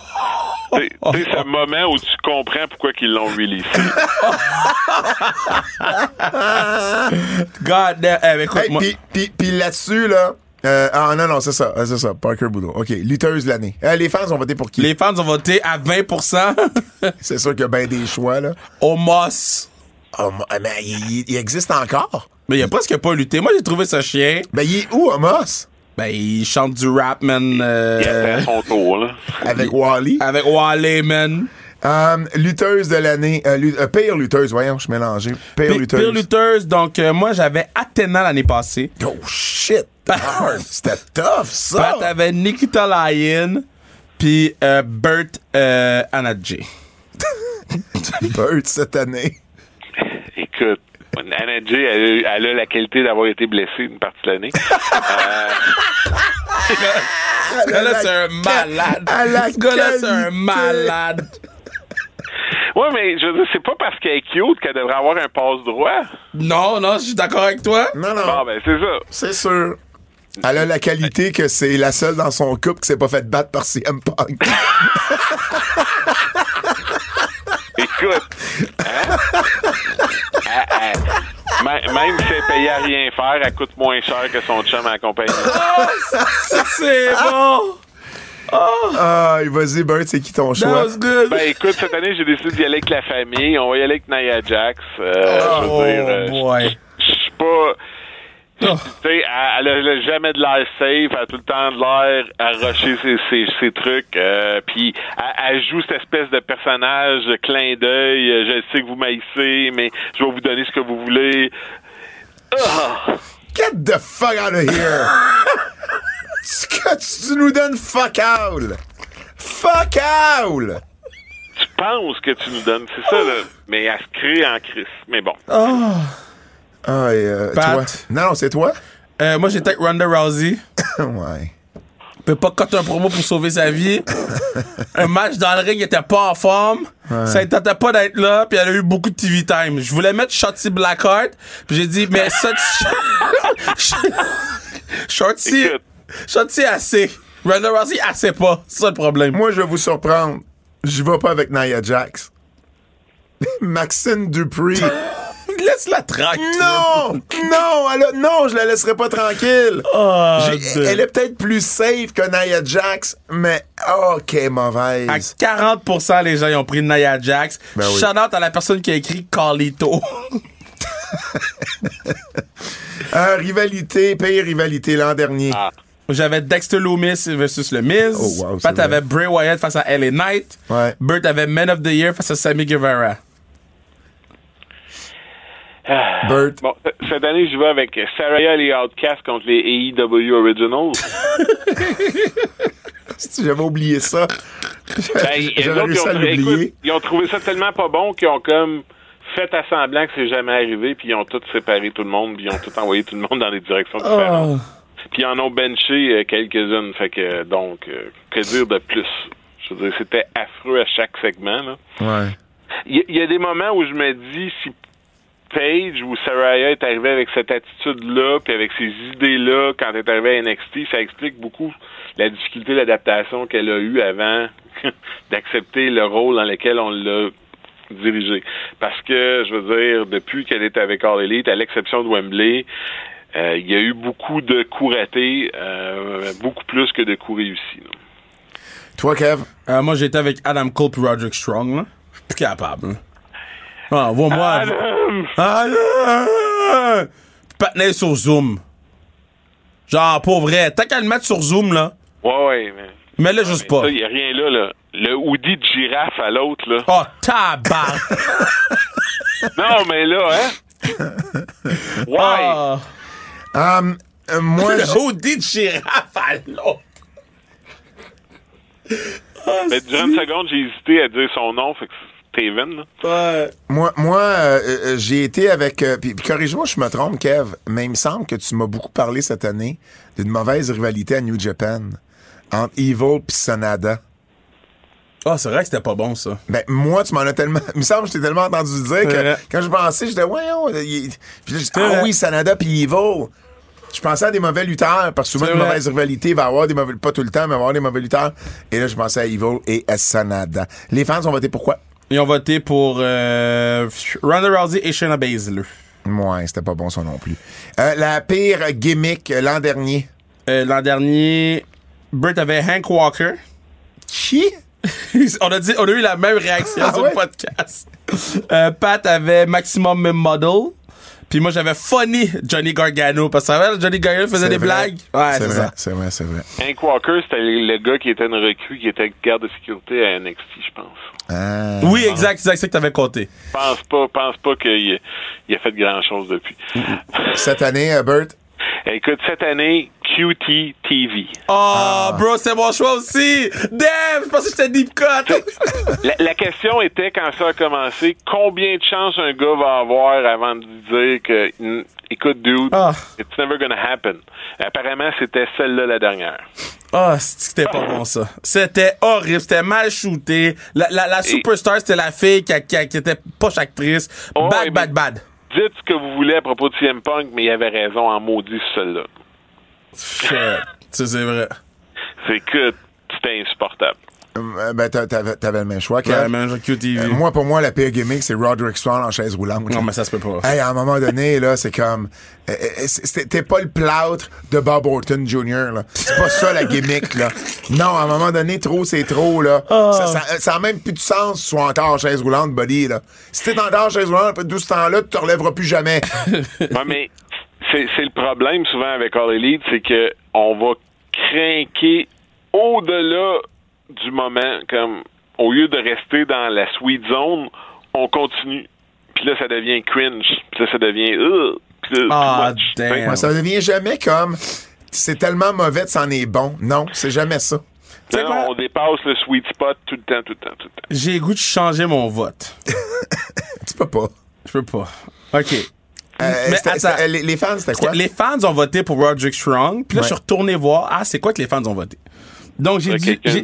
C'est un moment où tu comprends pourquoi ils l'ont releasé. God damn. Eh, Hey, puis là-dessus, là. Euh, ah non, non, c'est ça. euh, C'est ça. Parker Boudreau. OK. Lutteuse de l'année. Euh, les fans ont voté pour qui? les fans ont voté à 20% C'est sûr qu'il y a bien des choix, là. au Moss. Oh, mais il, existe encore. Mais il a presque pas lutté. Moi, j'ai trouvé ça chien. Ben, il est où, Amos? Ben, il chante du rap, man. euh, Il attend son tour, là. Avec Wally. avec Wally, man. Euh, lutteuse de l'année. Euh, euh, pire lutteuse, voyons, je suis mélangé. Pire Pire lutteuse. pire lutteuse, donc euh, moi j'avais Athena l'année passée. Oh shit! [LAUGHS] C'était tough, ça! Pat avait Nikita Lyon, puis euh, Bert euh, Anadji. [LAUGHS] Bird cette année. Écoute, Anna Jay, elle, a eu- elle a la qualité d'avoir été blessée une partie de l'année. [LAUGHS] Ce gars-là, c'est un malade. Ce gars-là, c'est un malade. Oui, mais je veux dire, c'est pas parce qu'elle est cute qu'elle devrait avoir un passe-droit. Non, non, je suis d'accord avec toi. Non, non. Bon, ben, c'est ça. C'est sûr. Elle a la qualité que c'est la seule dans son couple qui s'est pas fait battre par CM Punk. [LAUGHS] Écoute, hein? Elle- elle- même- même si elle est payée à rien faire, elle coûte moins cher que son chum à la compagnie. C'est bon. Ah, vas-y, Bird, c'est qui ton choix? good. Ben écoute, cette année, j'ai décidé d'y aller avec la famille. On va y aller avec Nia Jax. Euh, je oh veux dire, euh, boy. je suis pas... Oh. Tu sais, elle, elle a- elle a jamais de l'air safe, elle a tout le temps de l'air à rusher ses, ses, ses trucs, euh, puis elle, elle joue cette espèce de personnage clin d'œil, euh, je sais que vous m'haïssez, mais je vais vous donner ce que vous voulez. Ah! Get the fuck out of here! [LAUGHS] Ce que tu nous donnes fuck out! Fuck out! Tu penses que tu nous donnes, c'est ça, là, mais elle se crée en crise. Mais bon. Ah, et, euh, Pat. toi? Non, non, c'est toi? Euh, moi, j'étais avec Ronda Rousey. [LAUGHS] ouais. peut pas coter un promo pour sauver sa vie. [LAUGHS] un match dans le ring, il était pas en forme. Ça ne tentait pas d'être là, puis elle a eu beaucoup de TV time. Je voulais mettre Shotzi Blackheart, puis j'ai dit, mais ça... [LAUGHS] Shotzi... Écoute. Shotzi assez. Ronda Rousey assez pas. C'est ça le problème. Moi, je vais vous surprendre. Je vais pas avec Nia Jax. [LAUGHS] Maxine Dupree. [LAUGHS] Laisse-la tranquille. Non! Non! Elle a- non, je la laisserai pas tranquille. De- elle est peut-être plus safe que Nia Jax, mais OK, À mauvaise. 40%, les gens ils ont pris Nia Jax. Ben oui. Shout out à la personne qui a écrit Carlito. [LAUGHS] Euh, rivalité, pays rivalité l'an dernier. Ah. J'avais Dexter Loomis versus le Miz. Oh, wow, Pat vrai. avait Bray Wyatt face à LA Knight. Ouais. Burt avait Man of the Year face à Sammy Guevara. Bert. Bon, c- cette année, je vais avec Saraya et les Outcasts contre les AEW Originals. [LAUGHS] J'avais oublié ça. Ben, J'avais ils, réussi ont, à l'oublier. écoute, ils ont trouvé ça tellement pas bon qu'ils ont comme fait à semblant que c'est jamais arrivé, puis ils ont tous séparé tout le monde, puis ils ont tout envoyé tout le monde dans des directions différentes. Puis ils en ont benché euh, quelques-unes. Fait que, donc, euh, que dire de plus? Je veux dire, c'était affreux à chaque segment. Là. Ouais. Il y, a des moments où je me dis si Paige ou Saraya est arrivée avec cette attitude-là, puis avec ces idées-là quand elle est arrivée à NXT, ça explique beaucoup la difficulté d'adaptation qu'elle a eue avant [LAUGHS] d'accepter le rôle dans lequel on l'a dirigé. Parce que, je veux dire, depuis qu'elle est avec All Elite, à l'exception de Wembley, euh, il y a eu beaucoup de coups ratés, euh, beaucoup plus que de coups réussis. là. Toi, Kev? Euh, moi, j'étais avec Adam Cole et Roderick Strong. Là. Je suis plus capable. là. Ah, vois-moi. Adam! Sur Zoom. Genre, pour vrai. Tant qu'à le mettre sur Zoom, là, Ouais, ouais, mais... mets-le juste pas. Il n'y a rien là, là. Le hoodie de girafe à l'autre, là. Oh, tabac! [LAUGHS] Non, mais là, hein? Ouais! Ah. Um, euh, moi, Le hoodie de girafe à l'autre. Ah, Mais durant une seconde, j'ai hésité à dire son nom, fait que c'est Steven, là. Ouais. moi, moi euh, euh, j'ai été avec... euh, puis puis corrige-moi, je me trompe, Kev, mais il me semble que tu m'as beaucoup parlé cette année d'une mauvaise rivalité à New Japan entre Evil et Sonada. Ah, c'est vrai que c'était pas bon, ça. Ben, moi, tu m'en as tellement. Il me semble que je t'ai tellement entendu dire que vrai. quand je pensais, j'étais, ouais, oh, il- Puis là, j'étais, ah oui, Sanada puis Evil. Je pensais à des mauvais lutteurs, parce que souvent, une mauvaise rivalité, va avoir des mauvais. Pas tout le temps, mais va avoir des mauvais lutteurs. Et là, je pensais à Evil et à Sanada. Les fans ont voté pourquoi? Ils ont voté pour euh, Ronda Rousey et Shayna Baszler. Ouais, c'était pas bon, ça non plus. Euh, la pire gimmick euh, l'an dernier. Euh, L'an dernier, Burt avait Hank Walker. Qui? [LAUGHS] on, a dit, on a eu la même réaction Ah sur ouais? le podcast. Pat avait Maximum Model. Puis moi, j'avais funny Johnny Gargano. Parce que ça va, Johnny Gargano faisait des vrai. blagues? Ouais, c'est ça. c'est vrai, c'est vrai. Hank Walker, c'était le gars qui était une recrue, qui était garde de sécurité à NXT, je pense. Ah. Oui, exact, exact, c'est ça que t'avais compté. Pense pas, pense pas qu'il il a fait grand chose depuis. Cette année, euh, Bert, Écoute, cette année, QT TV. Oh, bro, c'est mon choix aussi. Damn, je pensais que j'étais deep cut. La, la question était, quand ça a commencé, combien de chances un gars va avoir avant de dire que, écoute, dude, Ah. it's never gonna happen. Apparemment, c'était celle-là la dernière. Ah, c'était pas bon ça? C'était horrible, c'était mal shooté. La, la, la superstar, c'était la fille qui, était poche actrice. Oh, bad, bad, bad. Dites ce que vous voulez à propos de CM Punk, mais il avait raison en maudit celle-là. C'est vrai. C'est que c'était insupportable. Euh, ben, t'a- t'avais, t'avais le même choix. Ouais, j'ai QTV. Euh, moi, pour moi, la pire gimmick, c'est Roderick Strong en chaise roulante. non, mais ça se peut pas. Hey, à un moment donné, là, c'est comme. euh, euh, c'est- T'es pas le plâtre de Bob Orton Jr., là. C'est pas ça la gimmick, là. Non, à un moment donné, trop, c'est trop, là. Ça, ça, ça a même plus de sens si tu sois encore en chaise roulante, buddy, là. Si t'es encore en chaise roulante, après tout ce temps-là, tu te relèveras plus jamais. [LAUGHS] Ouais, mais c'est c'est le problème souvent avec All Elite, c'est que on va craquer au-delà du moment, comme au lieu de rester dans la sweet zone, on continue. Puis là, ça devient cringe. Puis là, ça devient. Puis là, Ah, damn. Ouais, ça devient jamais comme. C'est tellement mauvais que c'en est bon. Non, c'est jamais ça. Non, quoi? on dépasse le sweet spot tout le temps, tout le temps, tout le temps. J'ai le goût de changer mon vote. [LAUGHS] Tu peux pas. Je peux pas. OK. Euh, Mais attends. les, les fans, c'était quoi? Les fans ont voté pour Roderick Strong. Puis là, Ouais. je suis retourné voir. Ah, c'est quoi que les fans ont voté? Donc, j'ai dit, j'ai-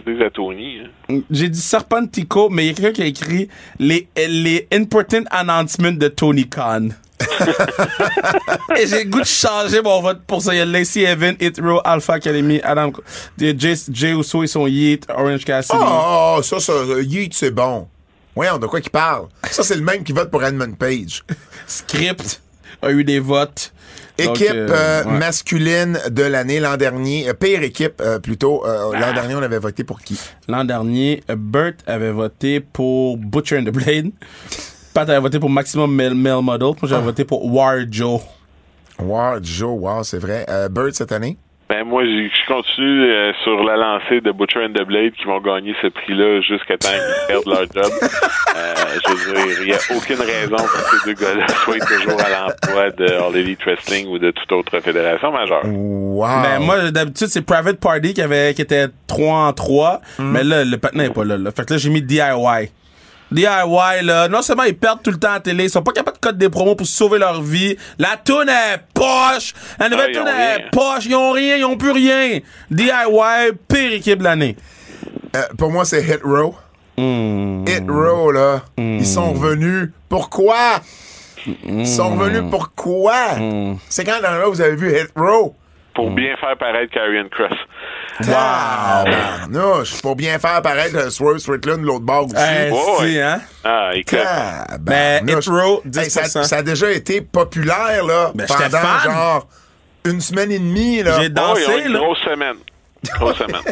hein. j'ai dit Serpentico, mais il y a quelqu'un qui a écrit les, les important announcements de Tony Khan. [LAUGHS] Et j'ai le goût de changer mon vote pour ça. Il y a Lacey Evan, Hit Row, Alpha Academy, Adam, Jay, Jay Uso, ils sont Yeet, Orange Cassidy. Oh, oh, ça, ça, Yeet, c'est bon. Voyons, de quoi qu'il parle? Ça, c'est le même qui vote pour Edmund Page. Script a eu des votes. Équipe euh, euh, ouais. masculine de l'année l'an dernier. Euh, pire équipe, euh, plutôt. Euh, L'an dernier, on avait voté pour qui? L'an dernier, Burt avait voté pour Butcher and the Blade. Pat avait voté pour Maximum Male, Male Model. Moi, j'avais voté pour War Joe. Wow, Joe, wow, c'est vrai. Bird cette année? Ben moi, j'ai- je continue euh, sur la lancée de Butcher and the Blade qui vont gagner ce prix-là jusqu'à temps qu'ils [LAUGHS] perdent leur job. Euh, je veux dire, il n'y a aucune raison pour que ces deux gars-là [LAUGHS] soient toujours à l'emploi de All Elite Wrestling ou de toute autre fédération majeure. Wow. Ben, moi, d'habitude, c'est Private Party qui, avait, qui était 3 en 3. Mais là, le patin n'est pas là, là. Fait que là, j'ai mis DIY. DIY, là, non seulement ils perdent tout le temps à la télé, ils sont pas capables de coder des promos pour sauver leur vie. La toune est poche! La nouvelle Ah, toune est rien. poche! Ils ont rien, ils ont plus rien! DIY, pire équipe de l'année. Euh, pour moi, c'est Hit Row. Hmm. Hit Row, là. Ils sont revenus. Pourquoi? Ils sont revenus pourquoi? Hmm. C'est quand dans là vous avez vu Hit Row? Pour bien faire paraître Karrion Cross. Ah, Barnouche, pour bien faire paraître Swerve Strickland de l'autre bord aussi. Hey, c'est, ouais. hein? Ah, écoute. Ben, Hey, ça, 10%. ça a déjà été populaire, là, Ben, pendant fan. genre une semaine et demie, là. J'ai Oh, dansé, une là. grosse semaine. Grosse semaine.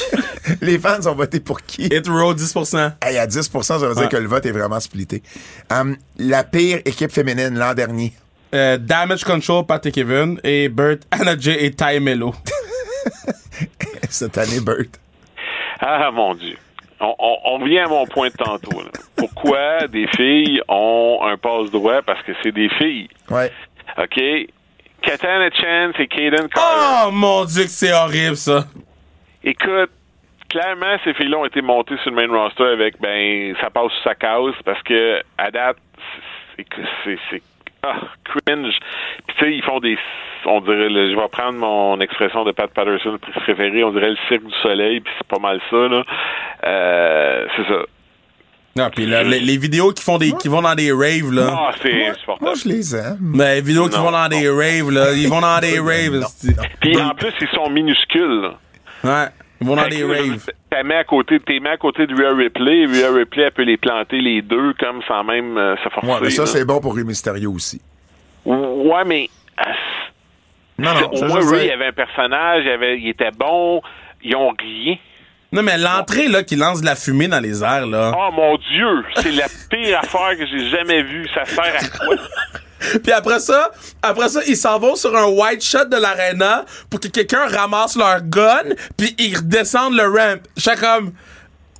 [LAUGHS] Les fans ont voté pour qui? Hit Row, 10%. Hey, à 10 ça veut dire Ouais. que le vote est vraiment splitté. Hum, la pire équipe féminine l'an dernier. Euh, Damage Control, Pat et Kevin. Et Burt, Anna J et Ty Mello. [LAUGHS] Cette année, Bert. Ah, mon Dieu. On, on, on vient à mon point de tantôt. là. Pourquoi [LAUGHS] des filles ont un passe-droit? Parce que c'est des filles. Ouais. OK? Katana Chance et Kaden Carter. Oh mon dieu que c'est horrible ça. Écoute, clairement, ces filles-là ont été montées sur le main roster avec, ben, ça passe sous sa cause parce que, à date, c'est, c'est, c'est, ah, cringe. Puis, tu sais, ils font des, on dirait, le- je vais prendre mon expression de Pat Patterson préféré, on dirait le cirque du soleil, puis c'est pas mal ça, là. Euh, c'est ça. Non, puis là, les, les vidéos qui font des qui vont dans des raves là. Ah, c'est Moi, insupportable. je les aime. Mais les vidéos qui Non, vont dans des non. raves là, ils vont dans des [LAUGHS] raves. Non, non. Puis, en plus, ils sont minuscules, là. Ouais, ils vont dans des raves. T'as mis à côté, t'es mis à côté de Rhea Ripley. Rhea Ripley, elle peut les planter les deux comme sans même euh, se forcer. Ouais, mais ça, là. c'est bon pour Rey Mysterio aussi. Ouais, mais euh, Non, non, au moins Ray, il avait un personnage, il, avait, il était bon. Ils ont rien. Non mais l'entrée là qui lance de la fumée dans les airs là. Oh mon Dieu, c'est la pire affaire que j'ai jamais vue. Ça sert à quoi? [LAUGHS] Puis après ça, après ça, ils s'en vont sur un white shot de l'arena pour que quelqu'un ramasse leur gun, puis ils redescendent le ramp. J'étais comme,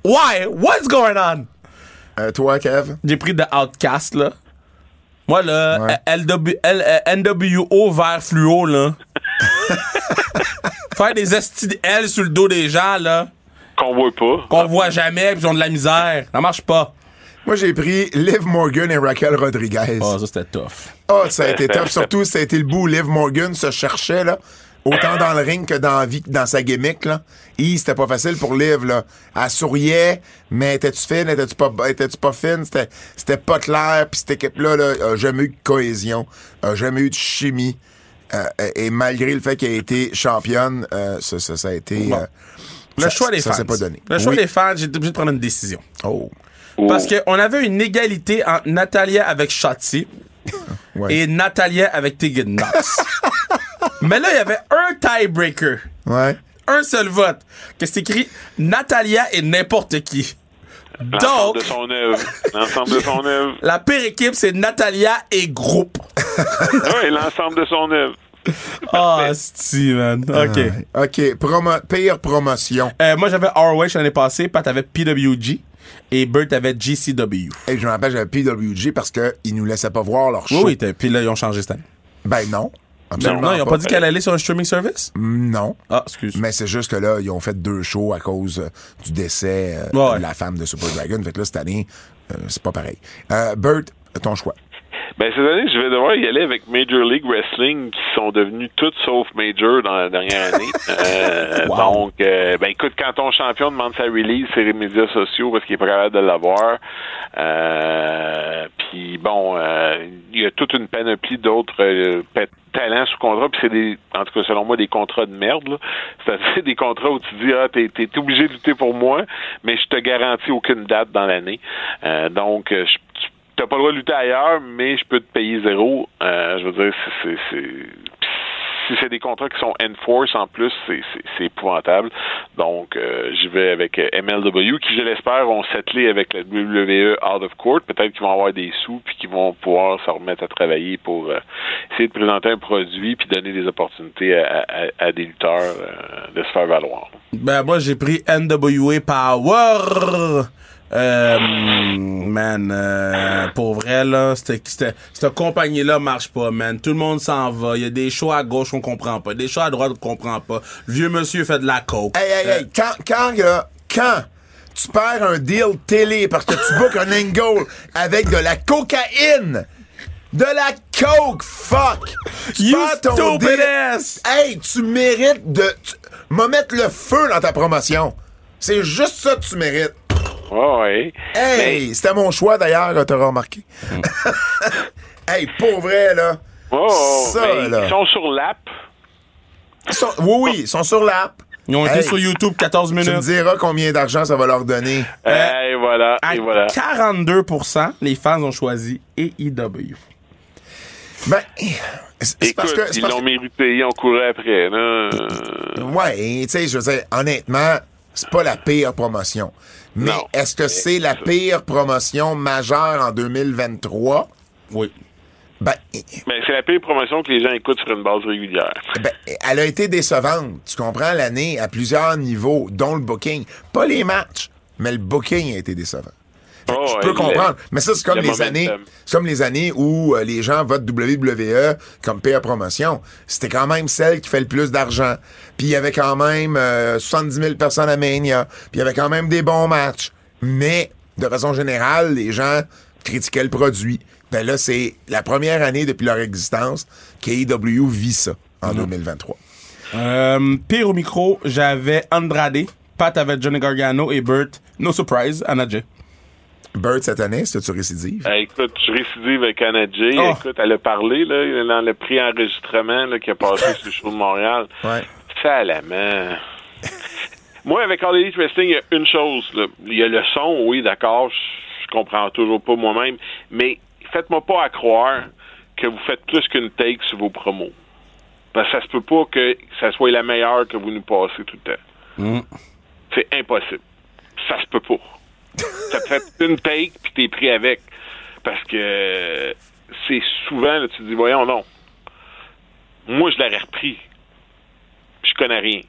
why? What's going on? Euh, toi, Kev? J'ai pris de Outcast, là. Moi, là, Ouais. LW, L- euh, NWO vert fluo, là. [LAUGHS] Faire des estis de L sur le dos des gens, là, Qu'on voit pas. qu'on voit jamais, pis ils ont de la misère. Ça marche pas. Moi, j'ai pris Liv Morgan et Raquel Rodriguez. Oh, ça, c'était tough. Ah, ça a été top. Surtout, ça a été le bout où Liv Morgan se cherchait, là. Autant dans le ring que dans la vie, que dans sa gimmick, là. Et c'était pas facile pour Liv, là. Elle souriait, mais étais-tu fine, étais-tu pas, étais-tu pas fine? C'était, c'était pas clair, puis cette équipe-là, là, a jamais eu de cohésion, a jamais eu de chimie. Euh, et malgré le fait qu'elle ait été championne, euh, ça, ça, ça a été... Bon. euh, Le ça- choix des ça fans. pas donné. Le choix Oui. des fans, j'ai été obligé de prendre une décision. Oh. Parce qu'on avait une égalité entre Natalia avec Shotzi [LAUGHS] Ouais. et Natalia avec Tegan Knox. [LAUGHS] Mais là, il y avait un tiebreaker. Ouais. Un seul vote. Que c'est écrit Natalia et n'importe qui. L'ensemble Donc, de son œuvre. L'ensemble de son [LAUGHS] œuvre. la pire équipe, c'est Natalia et groupe. Oui, l'ensemble de son œuvre. Ah, sti, man. OK. Ouais. OK. Promo- pire promotion. Euh, moi, j'avais ROH l'année passée. Pat avait PWG. Et Bert avait GCW. Et je me rappelle, j'avais PWG parce qu'ils nous laissaient pas voir leur show. Oui, oui. Puis là, ils ont changé cette année. Ben non. Non, Absolument non, ils ont pas dit qu'elle allait sur un streaming service? Non. Ah, excuse. Mais c'est juste que là, ils ont fait deux shows à cause euh, du décès euh, Ouais. de la femme de Super Dragon. Fait que là, cette année, euh, c'est pas pareil. Euh, Bert, ton choix. Ben, cette année, je vais devoir y aller avec Major League Wrestling, qui sont devenus toutes sauf Major dans la dernière année. [LAUGHS] Euh, Wow. Donc, euh, ben, écoute, quand ton champion demande sa release sur les médias sociaux parce qu'il est pas capable de l'avoir, euh, puis bon, euh, il y a toute une panoplie d'autres euh, talents sous contrat, puis c'est des, en tout cas, selon moi, des contrats de merde. C'est-à-dire des contrats où tu dis, ah, t'es, t'es obligé de lutter pour moi, mais je te garantis aucune date dans l'année. Euh, donc, je, t'as pas le droit de lutter ailleurs, mais je peux te payer zéro. Euh, je veux dire, c'est, si c'est des contrats qui sont enforce en plus, c'est, épouvantable. Donc, euh, j'y vais avec euh, MLW, qui, je l'espère, vont s'atteler avec la WWE out of court. Peut-être qu'ils vont avoir des sous, puis qu'ils vont pouvoir se remettre à travailler pour euh, essayer de présenter un produit, puis donner des opportunités à, des lutteurs de se faire valoir. Ben, moi, j'ai pris NWA Power. Euh, man, euh, pour vrai, là, c'était, c'était- cette compagnie-là marche pas, man. Tout le monde s'en va. Il y a des shows à gauche qu'on comprend pas. Des shows à droite qu'on comprend pas. Le vieux monsieur fait de la coke. Hey, hey, hey, quand, quand, là, quand tu perds un deal télé parce que tu bookes un angle avec de la cocaïne, de la coke, fuck! Tu You perds ton stupid deal. ass! Hey, tu mérites de. Tu, m'a mettre le feu dans ta promotion. C'est juste ça que tu mérites. Ouais, ouais. Hey, c'était mon choix d'ailleurs, t'auras remarqué. [LAUGHS] hey, pour vrai, là. Mais- oh, ça, là. Ils sont sur l'app. Ils sont- oui, oui, ils sont sur l'app. Ils ont été sur YouTube 14 Tu me minutes. diras combien d'argent ça va leur donner. Euh, et voilà, À et voilà. 42%, les fans ont choisi AEW. Ben, c'est parce que. ils l'ont que- mérité, ils ont couru après. Là. Ouais, tu sais, je veux dire, honnêtement, c'est pas la pire promotion. Mais Non. est-ce que c'est la pire promotion majeure en 2023? Oui. Ben, c'est la pire promotion que les gens écoutent sur une base régulière. ben, elle a été décevante. Tu comprends l'année à plusieurs niveaux, dont le booking. Pas les matchs, mais le booking a été décevant. Fait Oh, je ouais, peux comprendre. Mais ça, c'est comme le les momentum. années. Comme les années où euh, les gens votent WWE comme pire promotion. C'était quand même celle qui fait le plus d'argent. Puis il y avait quand même euh, 70 000 personnes à Mania. Puis il y avait quand même des bons matchs. Mais, de façon générale, les gens critiquaient le produit. Ben là, c'est la première année depuis leur existence qu'AEW vit ça en 2023. Euh, pire au micro, j'avais Andrade. Pat avait Johnny Gargano et Burt. No surprise, Jay. Bird, cette année, c'était-tu récidive? Eh, écoute, je récidive avec Anna Jay. Oh. Écoute, elle a parlé là, dans le prix enregistrement là, qui a passé [LAUGHS] sur le show de Montréal. Ouais. Moi, avec All Elite Wrestling, il y a une chose. là. Il y a le son, oui, d'accord. Je je comprends toujours pas moi-même. Mais faites-moi pas à croire que vous faites plus qu'une take sur vos promos. Parce que ça se peut pas que ça soit la meilleure que vous nous passez tout le temps. Mm. C'est impossible. Ça se peut pas. Ça te fait une take puis t'es pris avec. Parce que c'est souvent, là, tu te dis, voyons, non. Moi, je l'aurais repris. Je connais rien.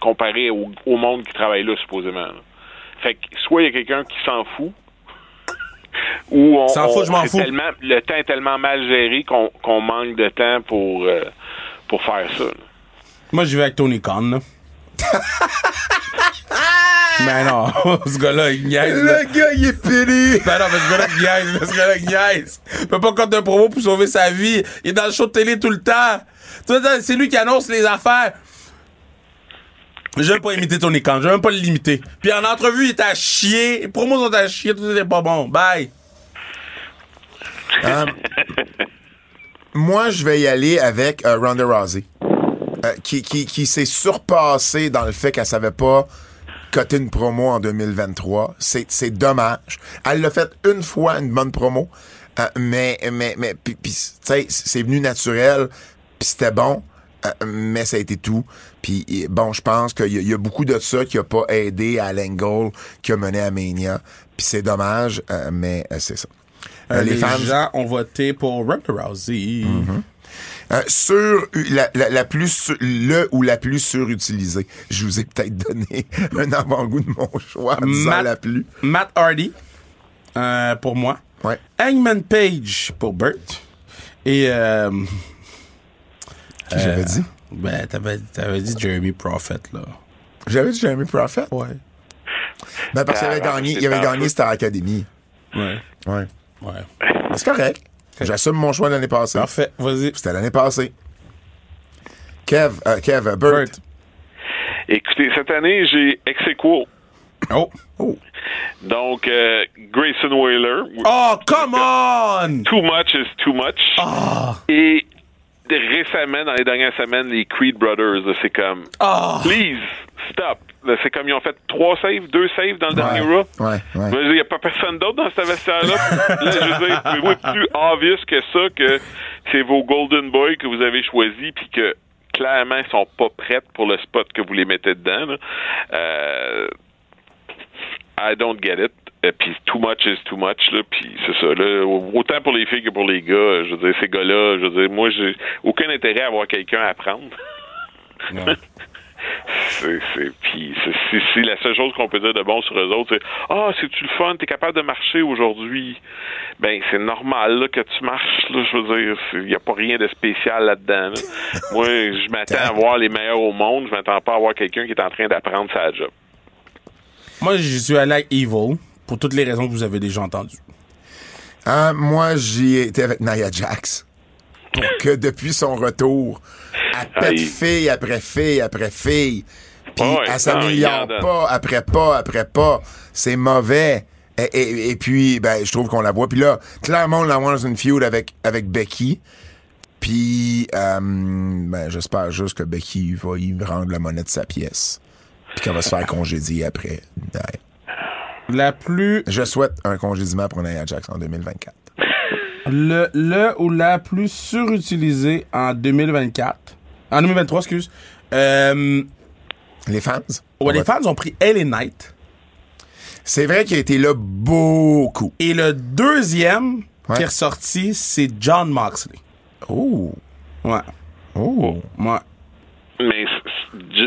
Comparé au, au monde qui travaille là, supposément. là. Fait que, soit il y a quelqu'un qui s'en fout, [LAUGHS] ou on, S'en fout, on- je m'en c'est fous. tellement- le temps est tellement mal géré qu'on qu'on manque de temps pour, euh, pour faire ça. là. Moi, j'y vais avec Tony Khan, là. [LAUGHS] Mais [LAUGHS] non, ce gars-là, il niaise. là. Le gars, il est pédé. Ben non, mais ce gars-là, il niaise. Ce gars-là, il niaise. Il peut pas compter un promo pour sauver sa vie. Il est dans le show de télé tout le temps. C'est lui qui annonce les affaires. Je vais pas imiter Tony Khan. Je vais même pas le limiter. Puis en entrevue, il était à chier. Les promos sont à chier. Tout était pas bon. Bye. Euh, moi, je vais y aller avec euh, Ronda Rousey, euh, qui, qui, qui s'est surpassée dans le fait qu'elle savait pas coter une promo en 2023. C'est, c'est dommage. Elle l'a fait une fois, une bonne promo, euh, mais, mais, mais, puis, puis, tu sais, c'est venu naturel, puis c'était bon. euh, mais ça a été tout. Puis bon, je pense qu'il y, a- il y a beaucoup de ça qui a pas aidé à l'angle qui a mené à Mania. Puis c'est dommage, euh, mais euh, c'est ça. Euh, les, les fans, gens ont voté pour Ronda Rousey. Euh, sur la, la, la plus le ou la plus surutilisée. Je vous ai peut-être donné [LAUGHS] un avant-goût de mon choix en disant Matt- la plus. Matt Hardy, euh, pour moi. Ouais. Hangman Page pour Burt. Et, euh, Qui j'avais dit? ben, t'avais, t'avais dit Jeremy Prophet, là. J'avais dit Jeremy Prophet? Ouais. Ben parce qu'il avait gagné, il avait gagné Star Academy. Ouais. Ouais. Ouais. C'est correct. J'assume mon choix l'année passée. Parfait. Vas-y. C'était l'année passée. Kev, euh, Kev, euh, Burt. Burt. Écoutez, cette année, j'ai ex aequo. Oh. Donc, euh, Grayson Whaler. Oh, come on! Too much is too much. Ah. Et récemment, dans les dernières semaines, les Creed Brothers, c'est comme, Ah. please, stop. C'est comme ils ont fait trois saves, deux saves dans le dernier ouais, ouais. Il n'y a pas personne d'autre dans ce vestiaire-là. [LAUGHS] Là, je veux dire, être plus obvious que ça, que c'est vos Golden Boys que vous avez choisis, puis que clairement, ils sont pas prêts pour le spot que vous les mettez dedans. là. Euh, I don't get it. Euh, Puis too much is too much. Là, puis c'est ça. Là, autant pour les filles que pour les gars. euh, Je veux dire, ces gars-là, je veux dire, moi, j'ai aucun intérêt à avoir quelqu'un à prendre. [LAUGHS] C'est, c'est, puis c'est, la seule chose qu'on peut dire de bon sur eux autres, c'est ah c'est-tu le fun, t'es capable de marcher aujourd'hui. Ben c'est normal là, que tu marches là, je veux dire, il n'y a pas rien de spécial là-dedans. là. [LAUGHS] Moi, je m'attends à voir les meilleurs au monde, je m'attends pas à voir quelqu'un qui est en train d'apprendre sa job. Moi, je suis allé avec Evil pour toutes les raisons que vous avez déjà entendues. Hein, moi, j'y étais avec Nia Jax. Pour que depuis son retour, elle pète Aïe. fille après fille après fille. Puis Ouais, elle non, s'améliore pas après pas après pas. C'est mauvais. Et, et- et puis, ben, je trouve qu'on la voit. Puis là, clairement, on la voit dans une feud avec, avec Becky. Puis, euh, ben, j'espère juste que Becky va y rendre la monnaie de sa pièce. Puis qu'elle va se faire [LAUGHS] congédier après. Ouais. La plus. Je souhaite un congédiement pour Nia Jax en 2024. Le, le ou la plus surutilisée en 2024. En 2023, excuse. Euh, Les fans? ouais, les fans ont pris LA Knight. C'est vrai qu'il a été là beaucoup. Et le deuxième Ouais. qui est ressorti, c'est John Moxley. Oh. Ouais. Oh. Ouais. Mais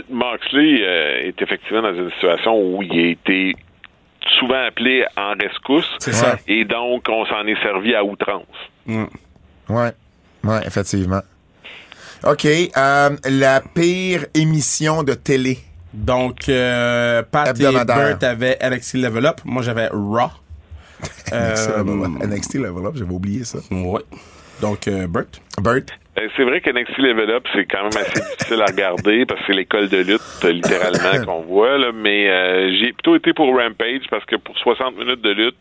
Moxley euh, est effectivement dans une situation où il a été souvent appelé en rescousse. C'est ça. Et donc, on s'en est servi à outrance. Ouais. Ouais. Ouais, effectivement. OK. euh, la pire émission de télé. Donc, euh, Pat et. Burt avaient NXT Level Up. Moi, j'avais Raw. [LAUGHS] NXT Euh, Level Up. NXT Level Up, j'avais oublié ça. Ouais. Donc, euh, Burt. Euh, C'est vrai que NXT Level Up, c'est quand même assez difficile à regarder parce que c'est l'école de lutte, littéralement, [COUGHS] qu'on voit. Là, mais euh, j'ai plutôt été pour Rampage parce que pour 60 minutes de lutte,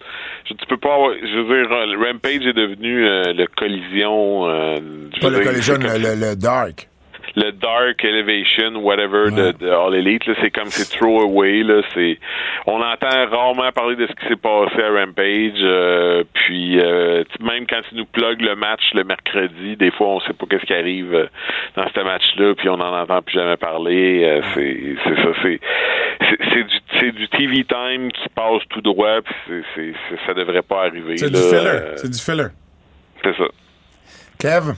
je, tu peux pas avoir... Je veux dire, Rampage est devenu euh, le collision... euh, Pas le collision, le Dark. Le dark elevation whatever de, Ouais. de All Elite là c'est comme c'est throwaway là c'est on entend rarement parler de ce qui s'est passé à Rampage euh, puis euh, même quand tu nous plug le match le mercredi des fois on sait pas qu'est-ce qui arrive euh, dans ce match là puis on n'en entend plus jamais parler euh, c'est c'est ça c'est c'est- du c'est du TV time qui passe tout droit puis c'est c'est c'est- ça devrait pas arriver C'est du filler. C'est du filler. C'est ça. Kev?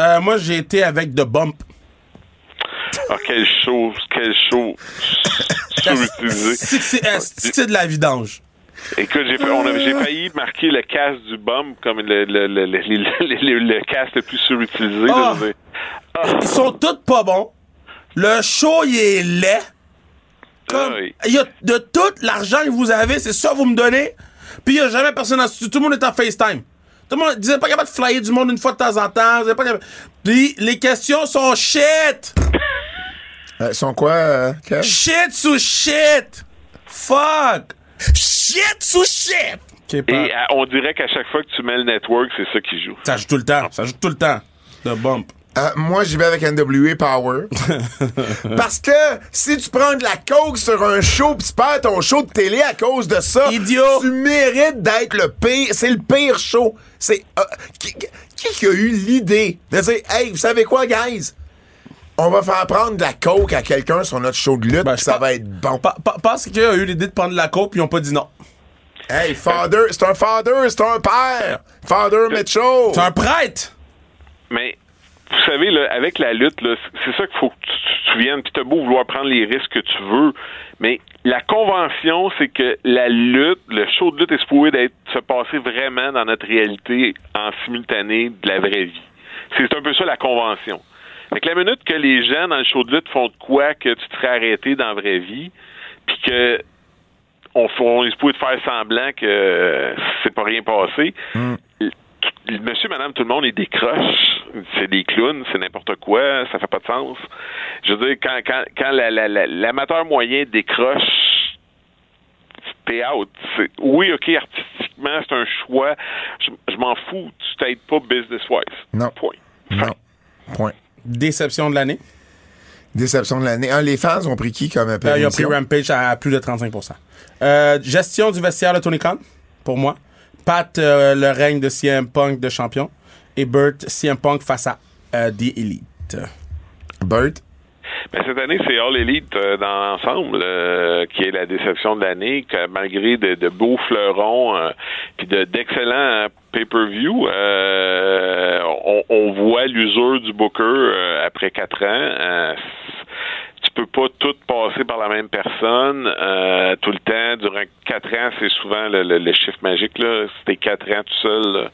Euh, moi, j'ai été avec The Bump. Ah, quelle chose, quelle chose surutilisée. C'est de la vidange? Écoute, j'ai, on failli marquer le casque du bum comme le, le, le, le, le- le- le casque le plus surutilisé. Ah. Ah, Ils sont tous pas bons. Le show, il est laid. Comme, oui. il y a de tout l'argent que vous avez, c'est ça que vous me donnez. Puis il y a jamais personne en studio. Tout le monde est en FaceTime. Tout le monde, êtes pas capable de flyer du monde une fois de temps en temps. Pas capable. Puis les questions sont shit. Euh, sont quoi, euh, Kev? Shit sous shit. Fuck. Shit sous shit. Et euh, on dirait qu'à chaque fois que tu mets le network, c'est ça qui joue. Ça joue tout le temps. Ça joue tout le temps. The Bump. Euh, moi, j'y vais avec NWA Power. [LAUGHS] Parce que si tu prends de la coke sur un show pis tu perds ton show de télé à cause de ça, Idiot. tu mérites d'être le pire. C'est le pire show. C'est euh, qui, qui qui a eu l'idée de dire, hey, vous savez quoi, guys? On va faire prendre de la coke à quelqu'un sur notre show de lutte, Ben, pis ça va être bon. Pa- pa- Pense qu'il a eu l'idée de prendre la coke puis ils ont pas dit non. Hey, father, c'est un father, c'est un père. Father Mitchell. C'est un prêtre. Mais vous savez, là, avec la lutte, là, c'est ça qu'il faut que tu tu te souviennes. Puis t'as beau vouloir prendre les risques que tu veux, mais la convention, c'est que la lutte, le show de lutte est supposé d'être se passer vraiment dans notre réalité en simultané de la vraie vie. C'est un peu ça la convention. Fait que la minute que les gens dans le show de lutte font de quoi que tu te serais arrêté dans la vraie vie, puis que on, on est supposé de faire semblant que euh, c'est pas rien passé. Tout- Monsieur, madame, tout le monde est décroche. C'est des clowns, c'est n'importe quoi, ça fait pas de sens. Je veux dire, quand, quand, quand la- la- la- l'amateur moyen décroche, t'es out. C'est- Oui, OK, artistiquement, c'est un choix. Je, je m'en fous. Tu t'aides pas business-wise. Non. Point. Non. Point. Déception de l'année. Déception de l'année. Ah, les fans ont pris qui comme Euh, ils ont pris? Rampage à plus de 35% Euh, Gestion du vestiaire de Tony Khan, pour moi. Pat, euh, le règne de CM Punk de champion. Et Burt, CM Punk face à euh, The Elite. Bert? Ben, cette année, c'est All Elite euh, dans l'ensemble euh, qui est la déception de l'année, malgré de, de beaux fleurons euh, puis de d'excellents euh, pay-per-view, euh, on, on voit l'usure du Booker euh, après quatre ans. Euh, tu peux pas tout passer par la même personne euh, tout le temps. Durant quatre ans, c'est souvent le, le- le chiffre magique. Là. Si t'es quatre ans tout seul,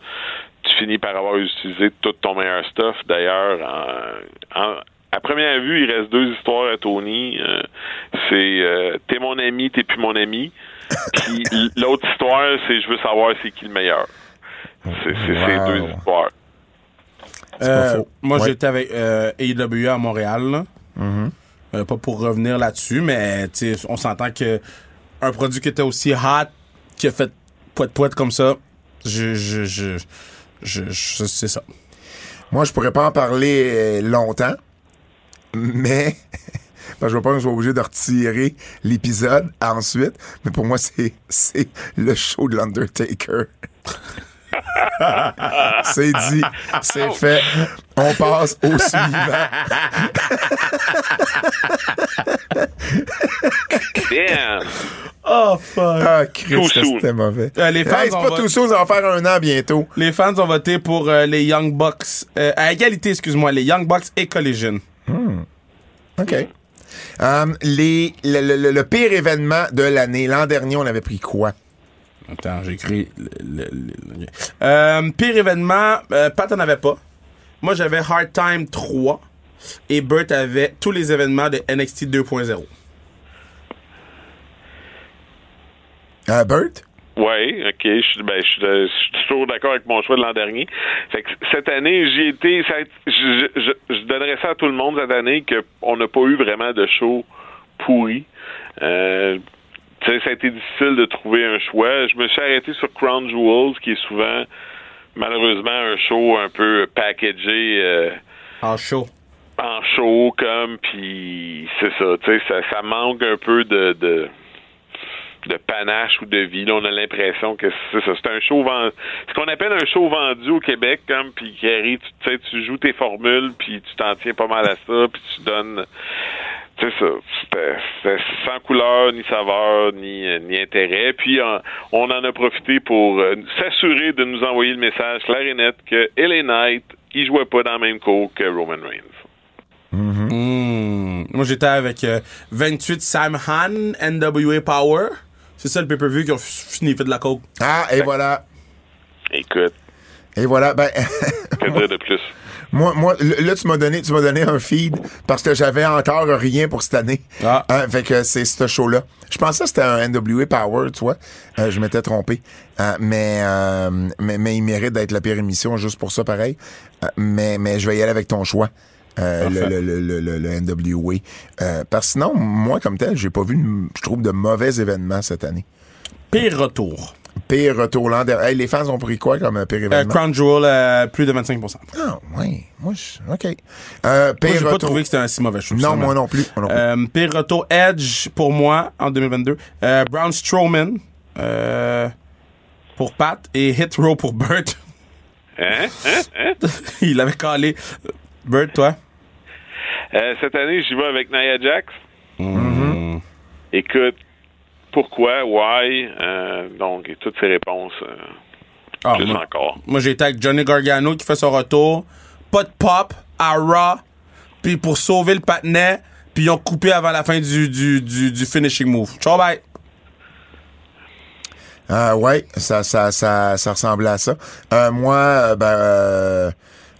tu finis par avoir utilisé tout ton meilleur stuff. D'ailleurs, en- en- à première vue, il reste deux histoires à Tony. Euh, c'est euh, t'es mon ami, t'es plus mon ami. [LAUGHS] Puis l'autre histoire, c'est je veux savoir c'est qui le meilleur. C'est ces deux histoires. Euh, faux. moi, Ouais. j'étais avec euh, AEW à Montréal. là. Euh, pas pour revenir là-dessus, mais on s'entend que un produit qui était aussi hot, qui a fait poète poète comme ça, je, je, je, je, je- c'est ça. Moi, je pourrais pas en parler longtemps, mais [LAUGHS] parce que je veux pas que je sois obligé de retirer l'épisode ensuite. Mais pour moi, c'est c'est le show de l'Undertaker. [LAUGHS] c'est dit, c'est fait. On passe au suivant. Damn! Oh fuck. Ah, Christ, Too ça, soon. c'était mauvais. Euh, les fans, Hey, c'est pas tout ça, ça va faire un an bientôt. Les fans ont voté pour euh, les Young Bucks, euh, à égalité, excuse-moi, les Young Bucks et Collision. OK. Um, les, le, le- le- le pire événement de l'année, l'an dernier, on avait pris quoi? Attends, j'ai écrit. le- le- le- le- Euh, pire événement, euh, Pat en avait pas. Moi, j'avais Hard Time 3 et Burt avait tous les événements de NXT 2.0. Euh, Bert? Oui, ok, je suis ben, je suis je suis toujours d'accord avec mon choix de l'an dernier. Fait que cette année, j'y étais. ça je, je, je donnerais ça à tout le monde cette année qu'on n'a pas eu vraiment de show pourri. Euh, tu sais, ça a été difficile de trouver un choix. Je me suis arrêté sur Crown Jewels, qui est souvent malheureusement un show un peu packagé. euh, En show. en show comme puis c'est ça tu sais ça, ça manque un peu de, de de panache ou de vie là, on a l'impression que c'est ça c'est un show vendu ce qu'on appelle un show vendu au Québec comme puis qui arrive tu sais tu joues tes formules puis tu t'en tiens pas mal à ça puis tu donnes c'est ça. C'était sans couleur, ni saveur, ni, euh, ni intérêt. Puis euh, on en a profité pour euh, s'assurer de nous envoyer le message clair et net que LA Knight, il jouait pas dans le même cours que Roman Reigns. Hmm. Moi, j'étais avec euh, 28 Sam Han, NWA Power. C'est ça le pay-per-view qui ont fini fait de la coke. Ah, et voilà. Écoute, Et voilà. Ben, [LAUGHS] que dire de plus? moi, moi, là, tu m'as donné, tu m'as donné un feed parce que j'avais encore rien pour cette année. Ah. Euh, fait que c'est ce show-là. Je pensais que c'était un NWA Power, tu vois. Euh, je m'étais trompé. Euh, mais, euh, mais, mais il mérite d'être la pire émission juste pour ça, pareil. Euh, mais, mais je vais y aller avec ton choix. Euh, le, le, le, le, le NWA. Euh, parce que sinon, moi, comme tel, j'ai pas vu, je trouve, de mauvais événements cette année. Pire retour. Pire retour l'an dernier. Hey, les fans ont pris quoi comme euh, pire Euh, événement? Crown Jewel, euh, plus de 25%. Ah, oui. Moi, je... OK. Euh, Moi, pire j'ai pas retour. trouvé que c'était un si mauvais show. Non, moi non plus. Moi non plus. Euh, pire retour Edge pour moi en 2022. Euh, Braun Strowman euh, pour Pat et Hit Row pour Burt. Hein? Hein? Hein? [LAUGHS] Il avait calé. Burt, toi? Euh, cette année, j'y vais avec Nia Jax. Mm-hmm. Écoute, pourquoi, why, euh, donc, et toutes ces réponses, euh, Ah, plus moi, encore. moi, j'ai été avec Johnny Gargano qui fait son retour. Pas de pop à Raw. Puis pour sauver le patinet, puis ils ont coupé avant la fin du, du, du, du finishing move. Ciao, bye. Euh, ouais, ça, ça, ça, ça ressemblait à ça. Euh, moi, ben, euh,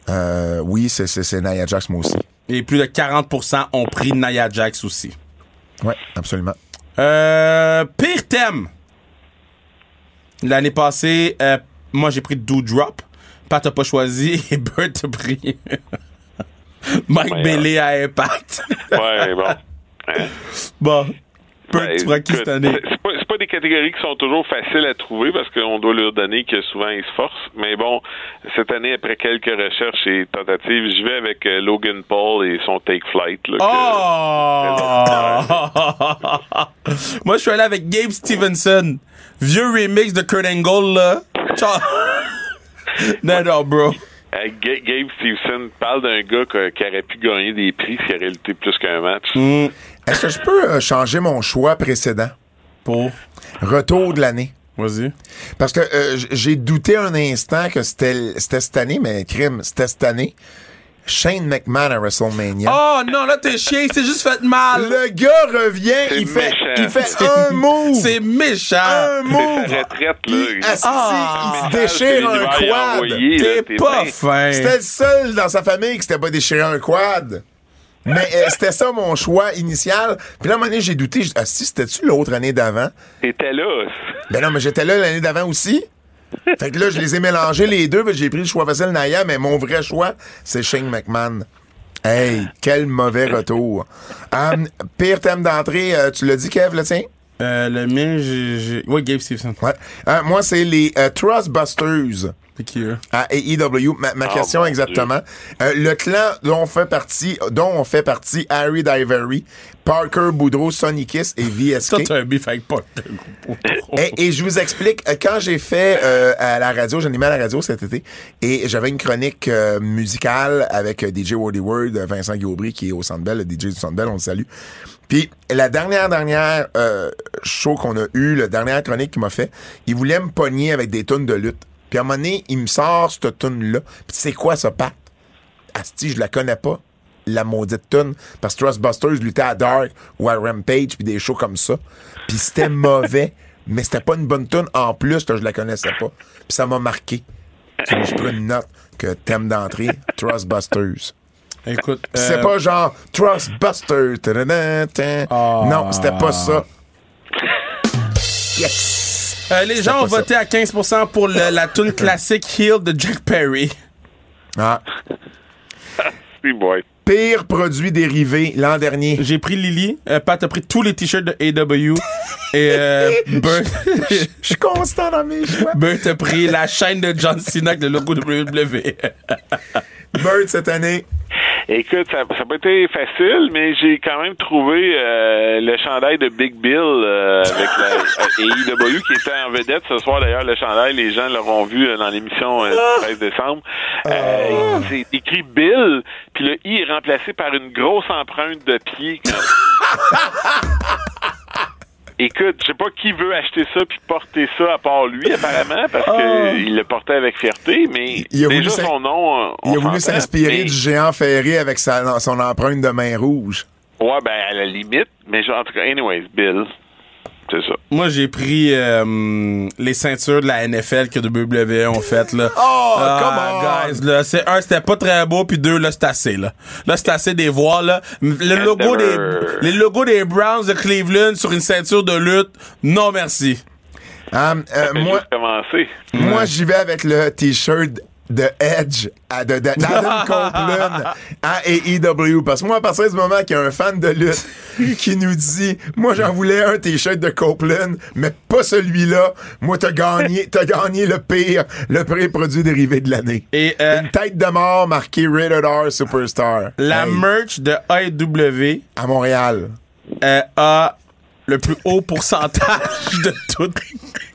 euh, oui, c'est, c'est, c'est Nia Jax, moi aussi. Et plus de 40% ont pris Nia Jax aussi. Ouais, absolument. Euh, pire thème. L'année passée, euh, moi j'ai pris Doudrop. Pat t'as pas choisi [LAUGHS] et Bert a pris [LAUGHS] Mike Ouais, Bailey à Impact. Ouais, bon. Hein? [LAUGHS] bon, Bert, Ben, tu prends qui cette année? C'est pas, pas des catégories qui sont toujours faciles à trouver parce qu'on doit leur donner que souvent ils se forcent. Mais bon, cette année, après quelques recherches et tentatives, je vais avec euh, Logan Paul et son Take Flight. Là, que- Oh! [LAUGHS] Moi, je suis allé avec Gabe Stevenson. Vieux remix de Kurt Angle, là. Ciao. [LAUGHS] non, non, bro. Euh, Ga- Gabe Stevenson parle d'un gars que- qui aurait pu gagner des prix s'il aurait lutté plus qu'un match. Hmm. Est-ce que je peux euh, changer mon choix précédent? Pour? Retour de l'année. Vas-y. Parce que euh, j'ai douté un instant que c'était, c'était cette année, mais crime, c'était cette année. Shane McMahon à WrestleMania. Oh non, là, t'es chien, c'est juste fait mal. Le gars revient, il fait, il fait C'est- un [LAUGHS] move. C'est méchant. un move. sa retraite, là. Il, Ah. il se déchire un quad. T'es pas fin. C'était le seul dans sa famille qui s'était pas déchiré un quad. Mais euh, c'était ça mon choix initial. Puis là, à un moment donné, j'ai douté. J'ai dit, Ah, si, c'était-tu l'autre année d'avant? T'étais là. Ben non, mais j'étais là l'année d'avant aussi. Fait que là, je les ai mélangés les deux. J'ai pris le choix facile Naya, mais mon vrai choix, c'est Shane McMahon. Hey, quel mauvais retour. Hum, pire thème d'entrée, euh, tu l'as dit, Kev, le tien? Euh, le mien, j'ai. j'ai- Ouais, Gabe Stevenson. Ouais. Euh, moi, c'est les euh, Trustbusters. C'est qui, eux? à AEW. Ma, ma Ah, question exactement. Euh, le clan dont on fait partie, dont on fait partie Harry Divery, Parker Boudreau, Sonny Kiss et Toi, VSK. t'as un beef avec pas. Et, et je vous explique, euh, quand j'ai fait euh, à la radio, j'animais à la radio cet été, et j'avais une chronique euh, musicale avec DJ Wordy Word, Vincent Guaubry, qui est au Centre Bell, le DJ du Centre Bell, on le salue. Puis la dernière, dernière euh, show qu'on a eu, la dernière chronique qu'il m'a fait, il voulait me pogner avec des tonnes de lutte. Puis à un moment donné, il me sort cette tune là Puis c'est quoi ça, Pat? Asti, je la connais pas, la maudite tune. Parce que Trustbusters luttait à Dark ou à Rampage, puis des shows comme ça. Puis c'était [LAUGHS] mauvais, mais c'était pas une bonne tune en plus que je la connaissais pas. Puis ça m'a marqué. Je prends une note que thème d'entrée, Trustbusters. Écoute. C'est euh, pas genre tan. Ah. Non, c'était pas ça. Yes! euh, les gens ont ça. voté à 15% pour le- la tune classique Heal de Jack Perry. Ah. [LAUGHS] Boy. Pire produit dérivé l'an dernier. J'ai pris Lily. Euh, Pat a pris tous les t-shirts de AW. et euh, [LAUGHS] Bert, Je suis constant dans mes choix. Bert a pris la chaîne de John Cena avec le logo WWE. Bird cette année. Écoute, ça n'a pas été facile, mais j'ai quand même trouvé euh, le chandail de Big Bill euh, avec la euh, AEW qui était en vedette ce soir. D'ailleurs, le chandail, les gens l'auront vu euh, dans l'émission euh, du 13 décembre. Euh, C'est écrit Bill, puis le I est remplacé par une grosse empreinte de pied. Quand- [LAUGHS] Écoute, je sais pas qui veut acheter ça puis porter ça à part lui, apparemment, parce Ah. qu'il le portait avec fierté, mais Il a déjà son nom. euh, Il a voulu s'inspirer mais- du géant ferré avec sa, son empreinte de main rouge. Ouais, ben, à la limite, mais genre, en tout cas, anyways, Bill. C'est ça. Moi, j'ai pris euh, les ceintures de la NFL que WWE ont faites, là. Oh, Ah, come on! guys, là, c'est un, c'était pas très beau, puis deux, là, c'est assez, là. Là, c'est assez des voir, là. Le logo des, les logos des Browns de Cleveland sur une ceinture de lutte, non merci. Hum, euh, moi j'y vais avec le t-shirt de Edge à de, de- d'Adam [LAUGHS] Copeland à AEW. Parce que moi, à partir du moment qu'il y a un fan de lutte qui nous dit Moi, j'en voulais un t-shirt de Copeland, mais pas celui-là. Moi, t'as gagné, t'as gagné le pire, le pire produit dérivé de l'année. Et euh, Une tête de mort marquée Rated R Superstar. la Hey, merch de AEW à Montréal. euh, a le plus haut pourcentage [LAUGHS] de tout.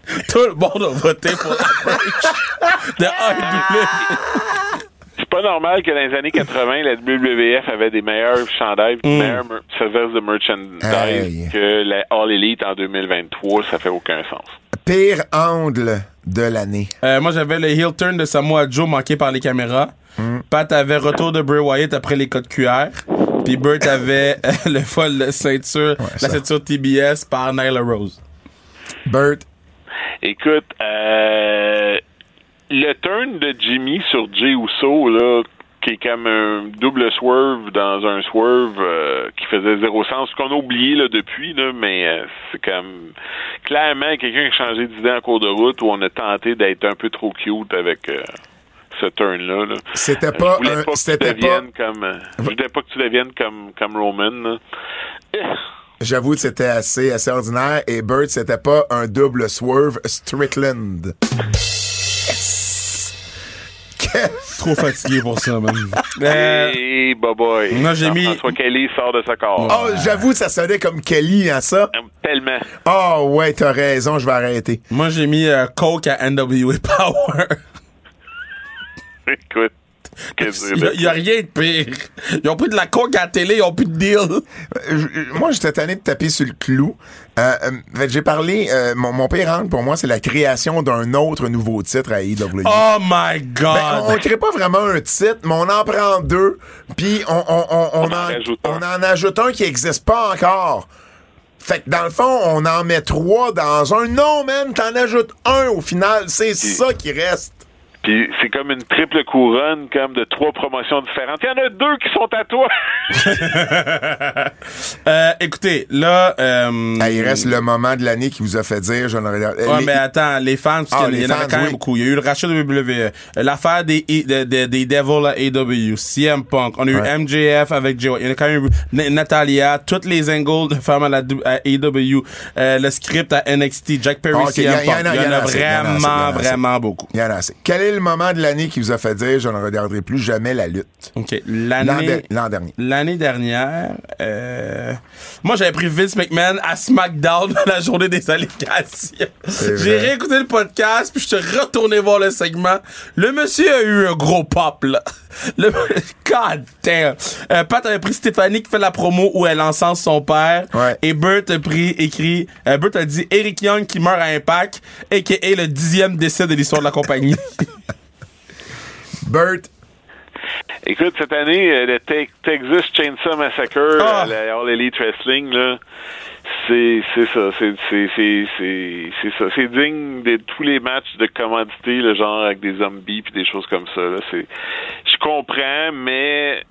[LAUGHS] Tout le monde a voté pour la merch de AEW. C'est pas normal que dans les années 80, la WWF avait des meilleurs chandails, des meilleurs mer- services de merchandise Hey. que la All Elite en 2023. Ça fait aucun sens. Pire angle de l'année. Euh, moi, j'avais le heel turn de Samoa Joe manqué par les caméras. Pat avait retour de Bray Wyatt après les codes QR. Puis Burt avait euh, [LAUGHS] le vol de ceinture, la ceinture TBS par Nyla Rose. Bert, Écoute, euh, le turn de Jimmy sur Jay Uso, là, qui est comme un double swerve dans un swerve euh, qui faisait zéro sens, ce qu'on a oublié là, depuis, là, mais euh, c'est comme clairement quelqu'un qui a changé d'idée en cours de route où on a tenté d'être un peu trop cute avec euh, ce turn-là. là. C'était pas je voulais pas que tu pas- deviennes comme je voulais pas que tu deviennes comme comme Roman. là. J'avoue que c'était assez, assez ordinaire. Et Bert, c'était pas un double swerve Strickland. Yes! Trop fatigué pour ça, man. Euh, Hey, bye bye. moi, j'ai mis- François Kelly sort de sa corps. Oh, j'avoue, ça sonnait comme Kelly, hein, ça. Tellement. Oh, ouais, t'as raison, je vais arrêter. moi, j'ai mis euh, Coke à NWA Power. [LAUGHS] Écoute. [LAUGHS] Il y, a rien de pire. Ils ont pris de la coke à la télé, ils ont plus de deal. Euh, je- Moi, j'étais tanné de taper sur le clou. Euh, euh, j'ai parlé, euh, mon, mon pire angle pour moi, c'est la création d'un autre nouveau titre à AEW. Oh my god. Ben, on, on crée pas vraiment un titre, mais on en prend deux, puis on, on, on, on en on en ajoute un qui existe pas encore. Fait que dans le fond, on en met trois dans un. Non, man, t'en ajoutes un au final. C'est ça qui reste. Puis c'est comme une triple couronne, comme de trois promotions différentes. Il y en a deux qui sont à toi. [LAUGHS] Euh, écoutez, là. Euh, Ah, il reste le moment de l'année qui vous a fait dire, je ne regarde. Ouais, les- mais attends, les fans, parce Ah, qu'il y en fans, quand même oui. beaucoup. Il y a eu le rachat de WWE, l'affaire des, des, des, des Devils à AW, CM Punk, on a eu Ouais. MJF avec Joe, il y en a quand même eu Na- Natalia, toutes les angles de femmes à, la, à AW, euh, le script à NXT, Jack Perry, Ah, CM il y en a- Punk. Il y en a, assez, il y en a assez, il y en vraiment, a vraiment beaucoup. Il y en a assez. Quel est le moment de l'année qui vous a fait dire, je ne regarderai plus jamais la lutte? OK. L'an L'année... l'an dernier. L'année dernière, euh, moi j'avais pris Vince McMahon à SmackDown [LAUGHS] la journée des allégations. J'ai réécouté le podcast puis je suis retourné voir le segment. Le monsieur a eu un gros pop là. Le [LAUGHS] God damn. Euh, Pat avait pris Stéphanie qui fait la promo où elle encense son père. Ouais. Et Burt a pris écrit. Euh, Burt a dit Eric Young qui meurt à Impact et qui est le dixième décès de l'histoire de la compagnie. [LAUGHS] Bert, Écoute, cette année, euh, le Te- Texas Chainsaw Massacre, Ah. euh, la All Elite Wrestling, là, c'est c'est ça, c'est c'est c'est c'est c'est ça, c'est digne de tous les matchs de commodité, le genre avec des zombies puis des choses comme ça. Là, c'est, je comprends, mais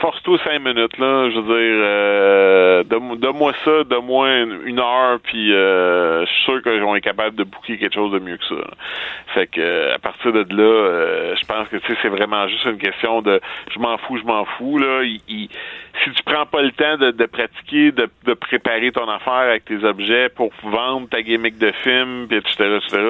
force-toi cinq minutes là, je veux dire, euh, donne- donne-moi ça, donne-moi une, heure, puis euh, je suis sûr qu'on est capable de booker quelque chose de mieux que ça. là. Fait que à partir de là, euh, je pense que c'est vraiment juste une question de je m'en fous, je m'en fous là. Il- si tu prends pas le temps de, de pratiquer, de, de préparer ton affaire avec tes objets pour vendre ta gimmick de film, puis etc., etc.,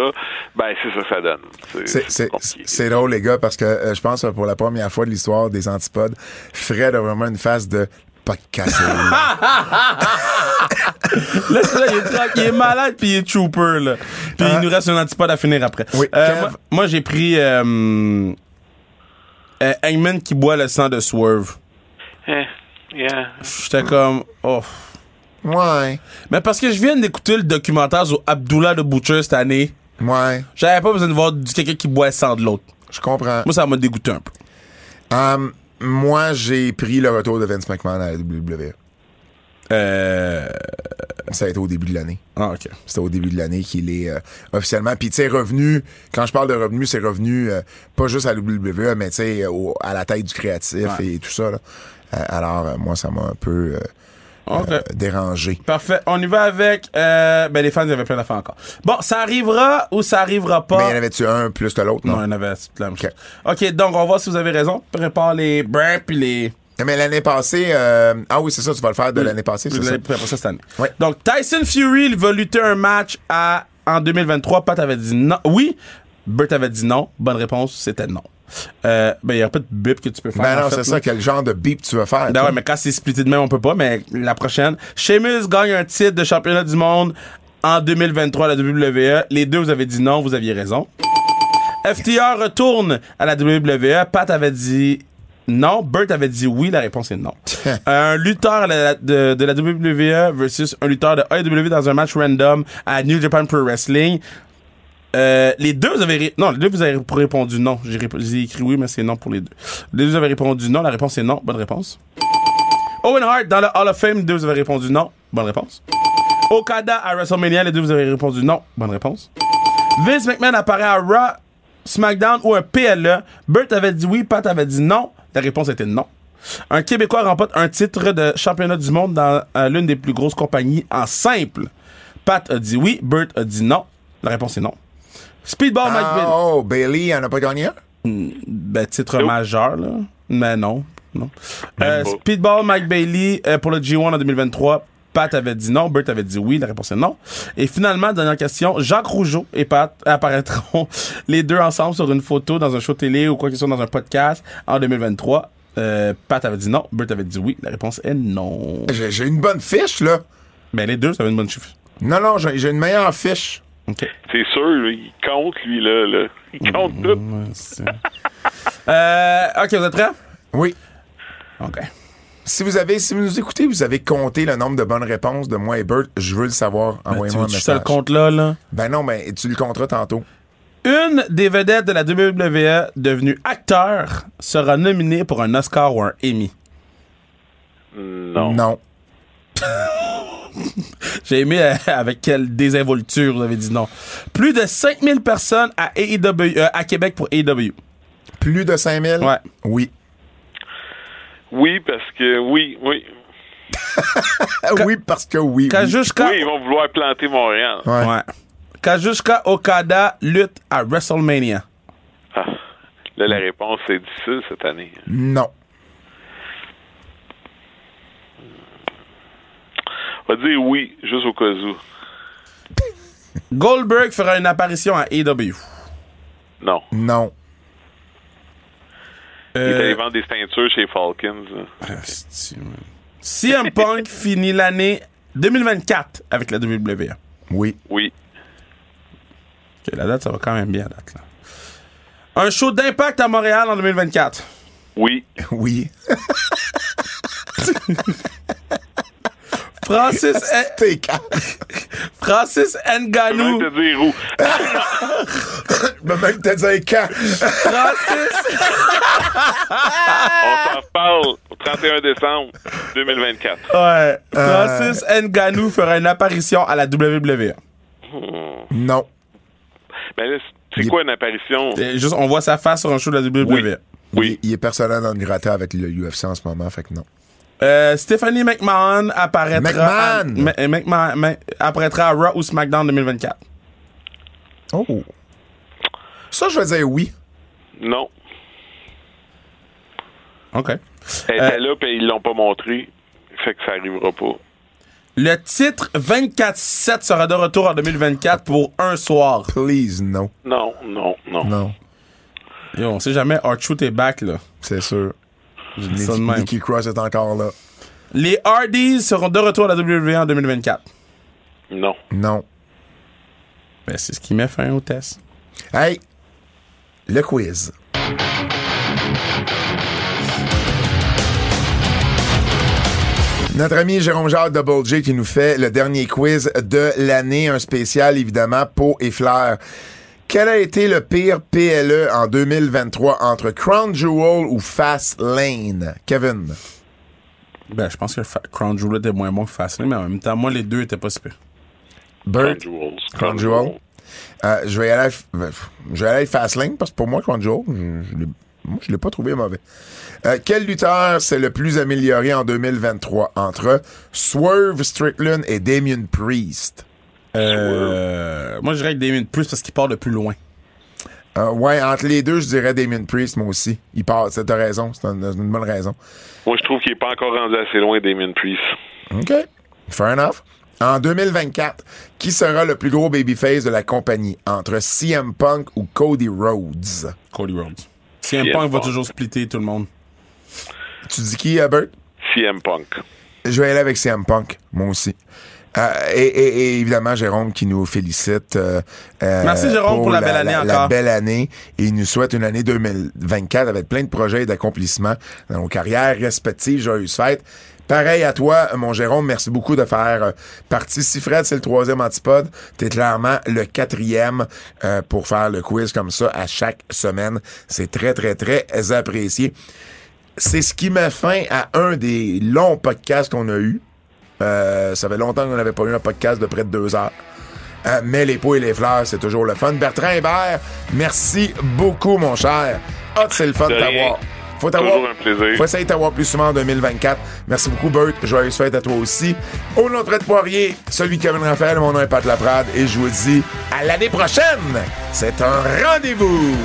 ben c'est ça que ça donne. c'est- drôle, les gars, parce que euh, je pense que pour la première fois de l'histoire des antipodes, Fred a vraiment une phase de pas de casser. [LAUGHS] Là, il est, il est malade puis il est trooper, là. Puis il nous reste un antipode à finir après. Oui, Euh, moi, moi, j'ai pris euh, euh, Hangman qui boit le sang de Swerve. Eh, Yeah. J'étais comme, oh. Ouais. Mais parce que je viens d'écouter le documentaire sur Abdullah de Butcher cette année, Ouais. j'avais pas besoin de voir du quelqu'un qui boit sans de l'autre. Je comprends. Moi, ça m'a dégoûté un peu. Um, moi, j'ai pris le retour de Vince McMahon à la WWE. Euh. Ça a été au début de l'année. Ah, ok. C'était au début de l'année qu'il est euh, officiellement. Puis tu sais, revenu, quand je parle de revenu, c'est revenu euh, pas juste à la WWE, mais tu sais, au- à la tête du créatif Ouais. et tout ça. Là. Euh, alors, euh, moi, ça m'a un peu euh, euh, dérangé. Parfait. On y va avec. Euh, ben, les fans, il y avait plein d'affaires encore. Bon, ça arrivera ou ça arrivera pas? Mais y en avait-tu un plus que l'autre? Non, Non. il y en avait la même Ok. chose. Ok, donc on va voir si vous avez raison. Prépare les brins puis les. Mais l'année passée, euh, ah oui, c'est ça, tu vas le faire de Oui. l'année passée, c'est ça? cette année. Ouais. Donc Tyson Fury il va lutter un match à, en 2023. Pat avait dit non. Oui. Burt avait dit non. Bonne réponse, c'était non. Euh, ben, il n'y a pas de bip que tu peux faire. Ben en non, c'est ça, quel genre de beep tu veux faire? Ben toi? ouais, mais quand c'est splitté de même, on peut pas, mais la prochaine. Sheamus gagne un titre de championnat du monde en 2023 à la WWE. Les deux, vous avez dit non, vous aviez raison. FTR retourne à la WWE. Pat avait dit non. Burt avait dit oui. La réponse est non. [LAUGHS] un lutteur de, de la WWE versus un lutteur de AEW dans un match random à New Japan Pro Wrestling. Euh, les deux, vous avez non, les deux vous avez répondu non. J'ai écrit oui, mais c'est non pour les deux. Les deux vous avez répondu non. La réponse est non. Bonne réponse. Owen Hart dans le Hall of Fame, les deux vous avez répondu non. Bonne réponse. Okada à WrestleMania, les deux vous avez répondu non. Bonne réponse. Vince McMahon apparaît à Raw, SmackDown ou un PLE. Burt avait dit oui, Pat avait dit non. La réponse était non. Un Québécois remporte un titre de championnat du monde dans euh, l'une des plus grosses compagnies en simple. Pat a dit oui, Burt a dit non. La réponse est non. Speedball Mike Ah, Bailey. oh, Bailey en a pas gagné un? Ben, titre Nope. majeur, là. Mais non. non. Euh. Speedball Mike Bailey euh, pour le G1 en 2023. Pat avait dit non, Burt avait dit oui, la réponse est non. Et finalement, dernière question, Jacques Rougeau et Pat apparaîtront [LAUGHS] les deux ensemble sur une photo dans un show télé ou quoi que ce soit dans un podcast en 2023. Euh, Pat avait dit non, Burt avait dit oui, la réponse est non. J'ai j'ai une bonne fiche, là. Ben les deux, ça avait une bonne chiffre. Non, non, j'ai j'ai une meilleure fiche. OK. C'est sûr, lui, il compte, lui, là. là. Il compte tout. C'est- euh, OK, vous êtes prêts? Oui. OK. Si vous avez, si vous nous écoutez, vous avez compté le nombre de bonnes réponses de moi et Bert, je veux le savoir. Ben, tu Envoyez-moi un veux-tu que je te le message. compte là, là? Ben non, mais tu le compteras tantôt. Une des vedettes de la WWE devenue acteur sera nominée pour un Oscar ou un Emmy. Non. Non. [LAUGHS] J'ai aimé euh, avec quelle désinvolture vous avez dit non. Plus de 5000 personnes à, AEW, euh, à Québec pour AEW. Plus de 5000? Ouais. Oui. Oui, parce que oui, oui. [LAUGHS] Oui, parce que oui. oui. Oui, ils vont vouloir planter Montréal. Ouais. ouais. Kazuchika Okada lutte à WrestleMania. Ah. Là, la réponse, c'est difficile cette année. Non. Va dire oui, juste au cas où. Goldberg fera une apparition à AEW. Non. Non. Il est allé vendre des ceintures chez Falcons. man? CM Punk [LAUGHS] finit l'année 2024 avec la WWE. Oui. Oui. Ok, la date, ça va quand même bien, la date, là. Un show d'impact à Montréal en 2024. Oui. Oui. [LAUGHS] Francis. [LAUGHS] Francis Nganou. te dire où? Je vais même te dire quand. Francis, [LAUGHS] On s'en reparle au 31 décembre 2024. ouais. Francis Nganou fera une apparition à la WWE. Non. Mais là, c'est quoi une apparition? Et juste, on voit sa face sur un show de la WWE. Oui. Il, il est personnel dans le gratin avec le UFC en ce moment, fait que non. Euh, Stephanie McMahon apparaîtra à, McMahon! McMahon- apparaîtra à Raw ou SmackDown 2024. Oh. Ça, je vais dire oui. Non. OK. Elle était là, puis ils l'ont pas montré. Fait que ça arrivera pas. Le titre 24-7 sera de retour en 2024 pour un soir. Please, non. Non, non, non. Non. Yo, on sait jamais, R-Truth est back, là. C'est sûr. Dis ça de même. Nikki Cross est encore là. Les Hardys seront de retour à la WWE en 2024. Non. Non. Ben, c'est ce qui met fin au test. Hey, le quiz. Notre ami Jérôme Jacques Double J qui nous fait le dernier quiz de l'année, un spécial évidemment peau et fleurs. Quel a été le pire PLE en 2023 entre Crown Jewel ou Fast Lane? Kevin? Ben, je pense que Fa- Crown Jewel était moins bon que Fastlane, mais en même temps, moi, les deux étaient pas super. Bert? Crown Jewels. Crown Jewel. Euh, je vais y aller euh, je vais aller avec Fastlane parce que pour moi, Crown Jewel, je, je l'ai- moi, je l'ai pas trouvé mauvais. Euh, quel lutteur s'est le plus amélioré en 2023 entre Swerve Strickland et Damien Priest? Euh, moi, je dirais que Damien plus parce qu'il part de plus loin. Euh, ouais, entre les deux, je dirais Damien Priest, moi aussi. Il part, c'est- t'as raison, c'est une, une bonne raison. Moi, je trouve qu'il n'est pas encore rendu assez loin, Damien Priest. OK. Fair enough. En 2024, qui sera le plus gros babyface de la compagnie? Entre CM Punk ou Cody Rhodes? Cody Rhodes. CM CM Punk va toujours splitter tout le monde. Tu dis qui, Herbert? CM Punk. Je vais aller avec CM Punk, moi aussi. Euh, et, et- et évidemment, Jérôme qui nous félicite. euh, euh, Merci, Jérôme, pour la belle année la encore. belle année. Et il nous souhaite une année 2024 avec plein de projets et d'accomplissements dans nos carrières respectives. Joyeuses fêtes. Pareil à toi, mon Jérôme, merci beaucoup de faire euh, partie. Si Fred, c'est le troisième antipode, t'es clairement le quatrième euh, pour faire le quiz comme ça à chaque semaine. C'est très, très, très apprécié. C'est ce qui met fin à un des longs podcasts qu'on a eu. Euh, ça fait longtemps qu'on n'avait pas eu un podcast de près de deux heures. Euh, mais les pots et les fleurs, c'est toujours le fun. Bertrand Hébert, merci beaucoup, mon cher. Ah, c'est le fun de t'avoir. Faut t'avoir. Faut essayer de t'avoir plus souvent en 2024. Merci beaucoup, Bert. Joyeuse fête à toi aussi. Au nom de Poirier, celui de Kevin Raphaël, mon nom est Pat Laprade et je vous dis à l'année prochaine. C'est un rendez-vous.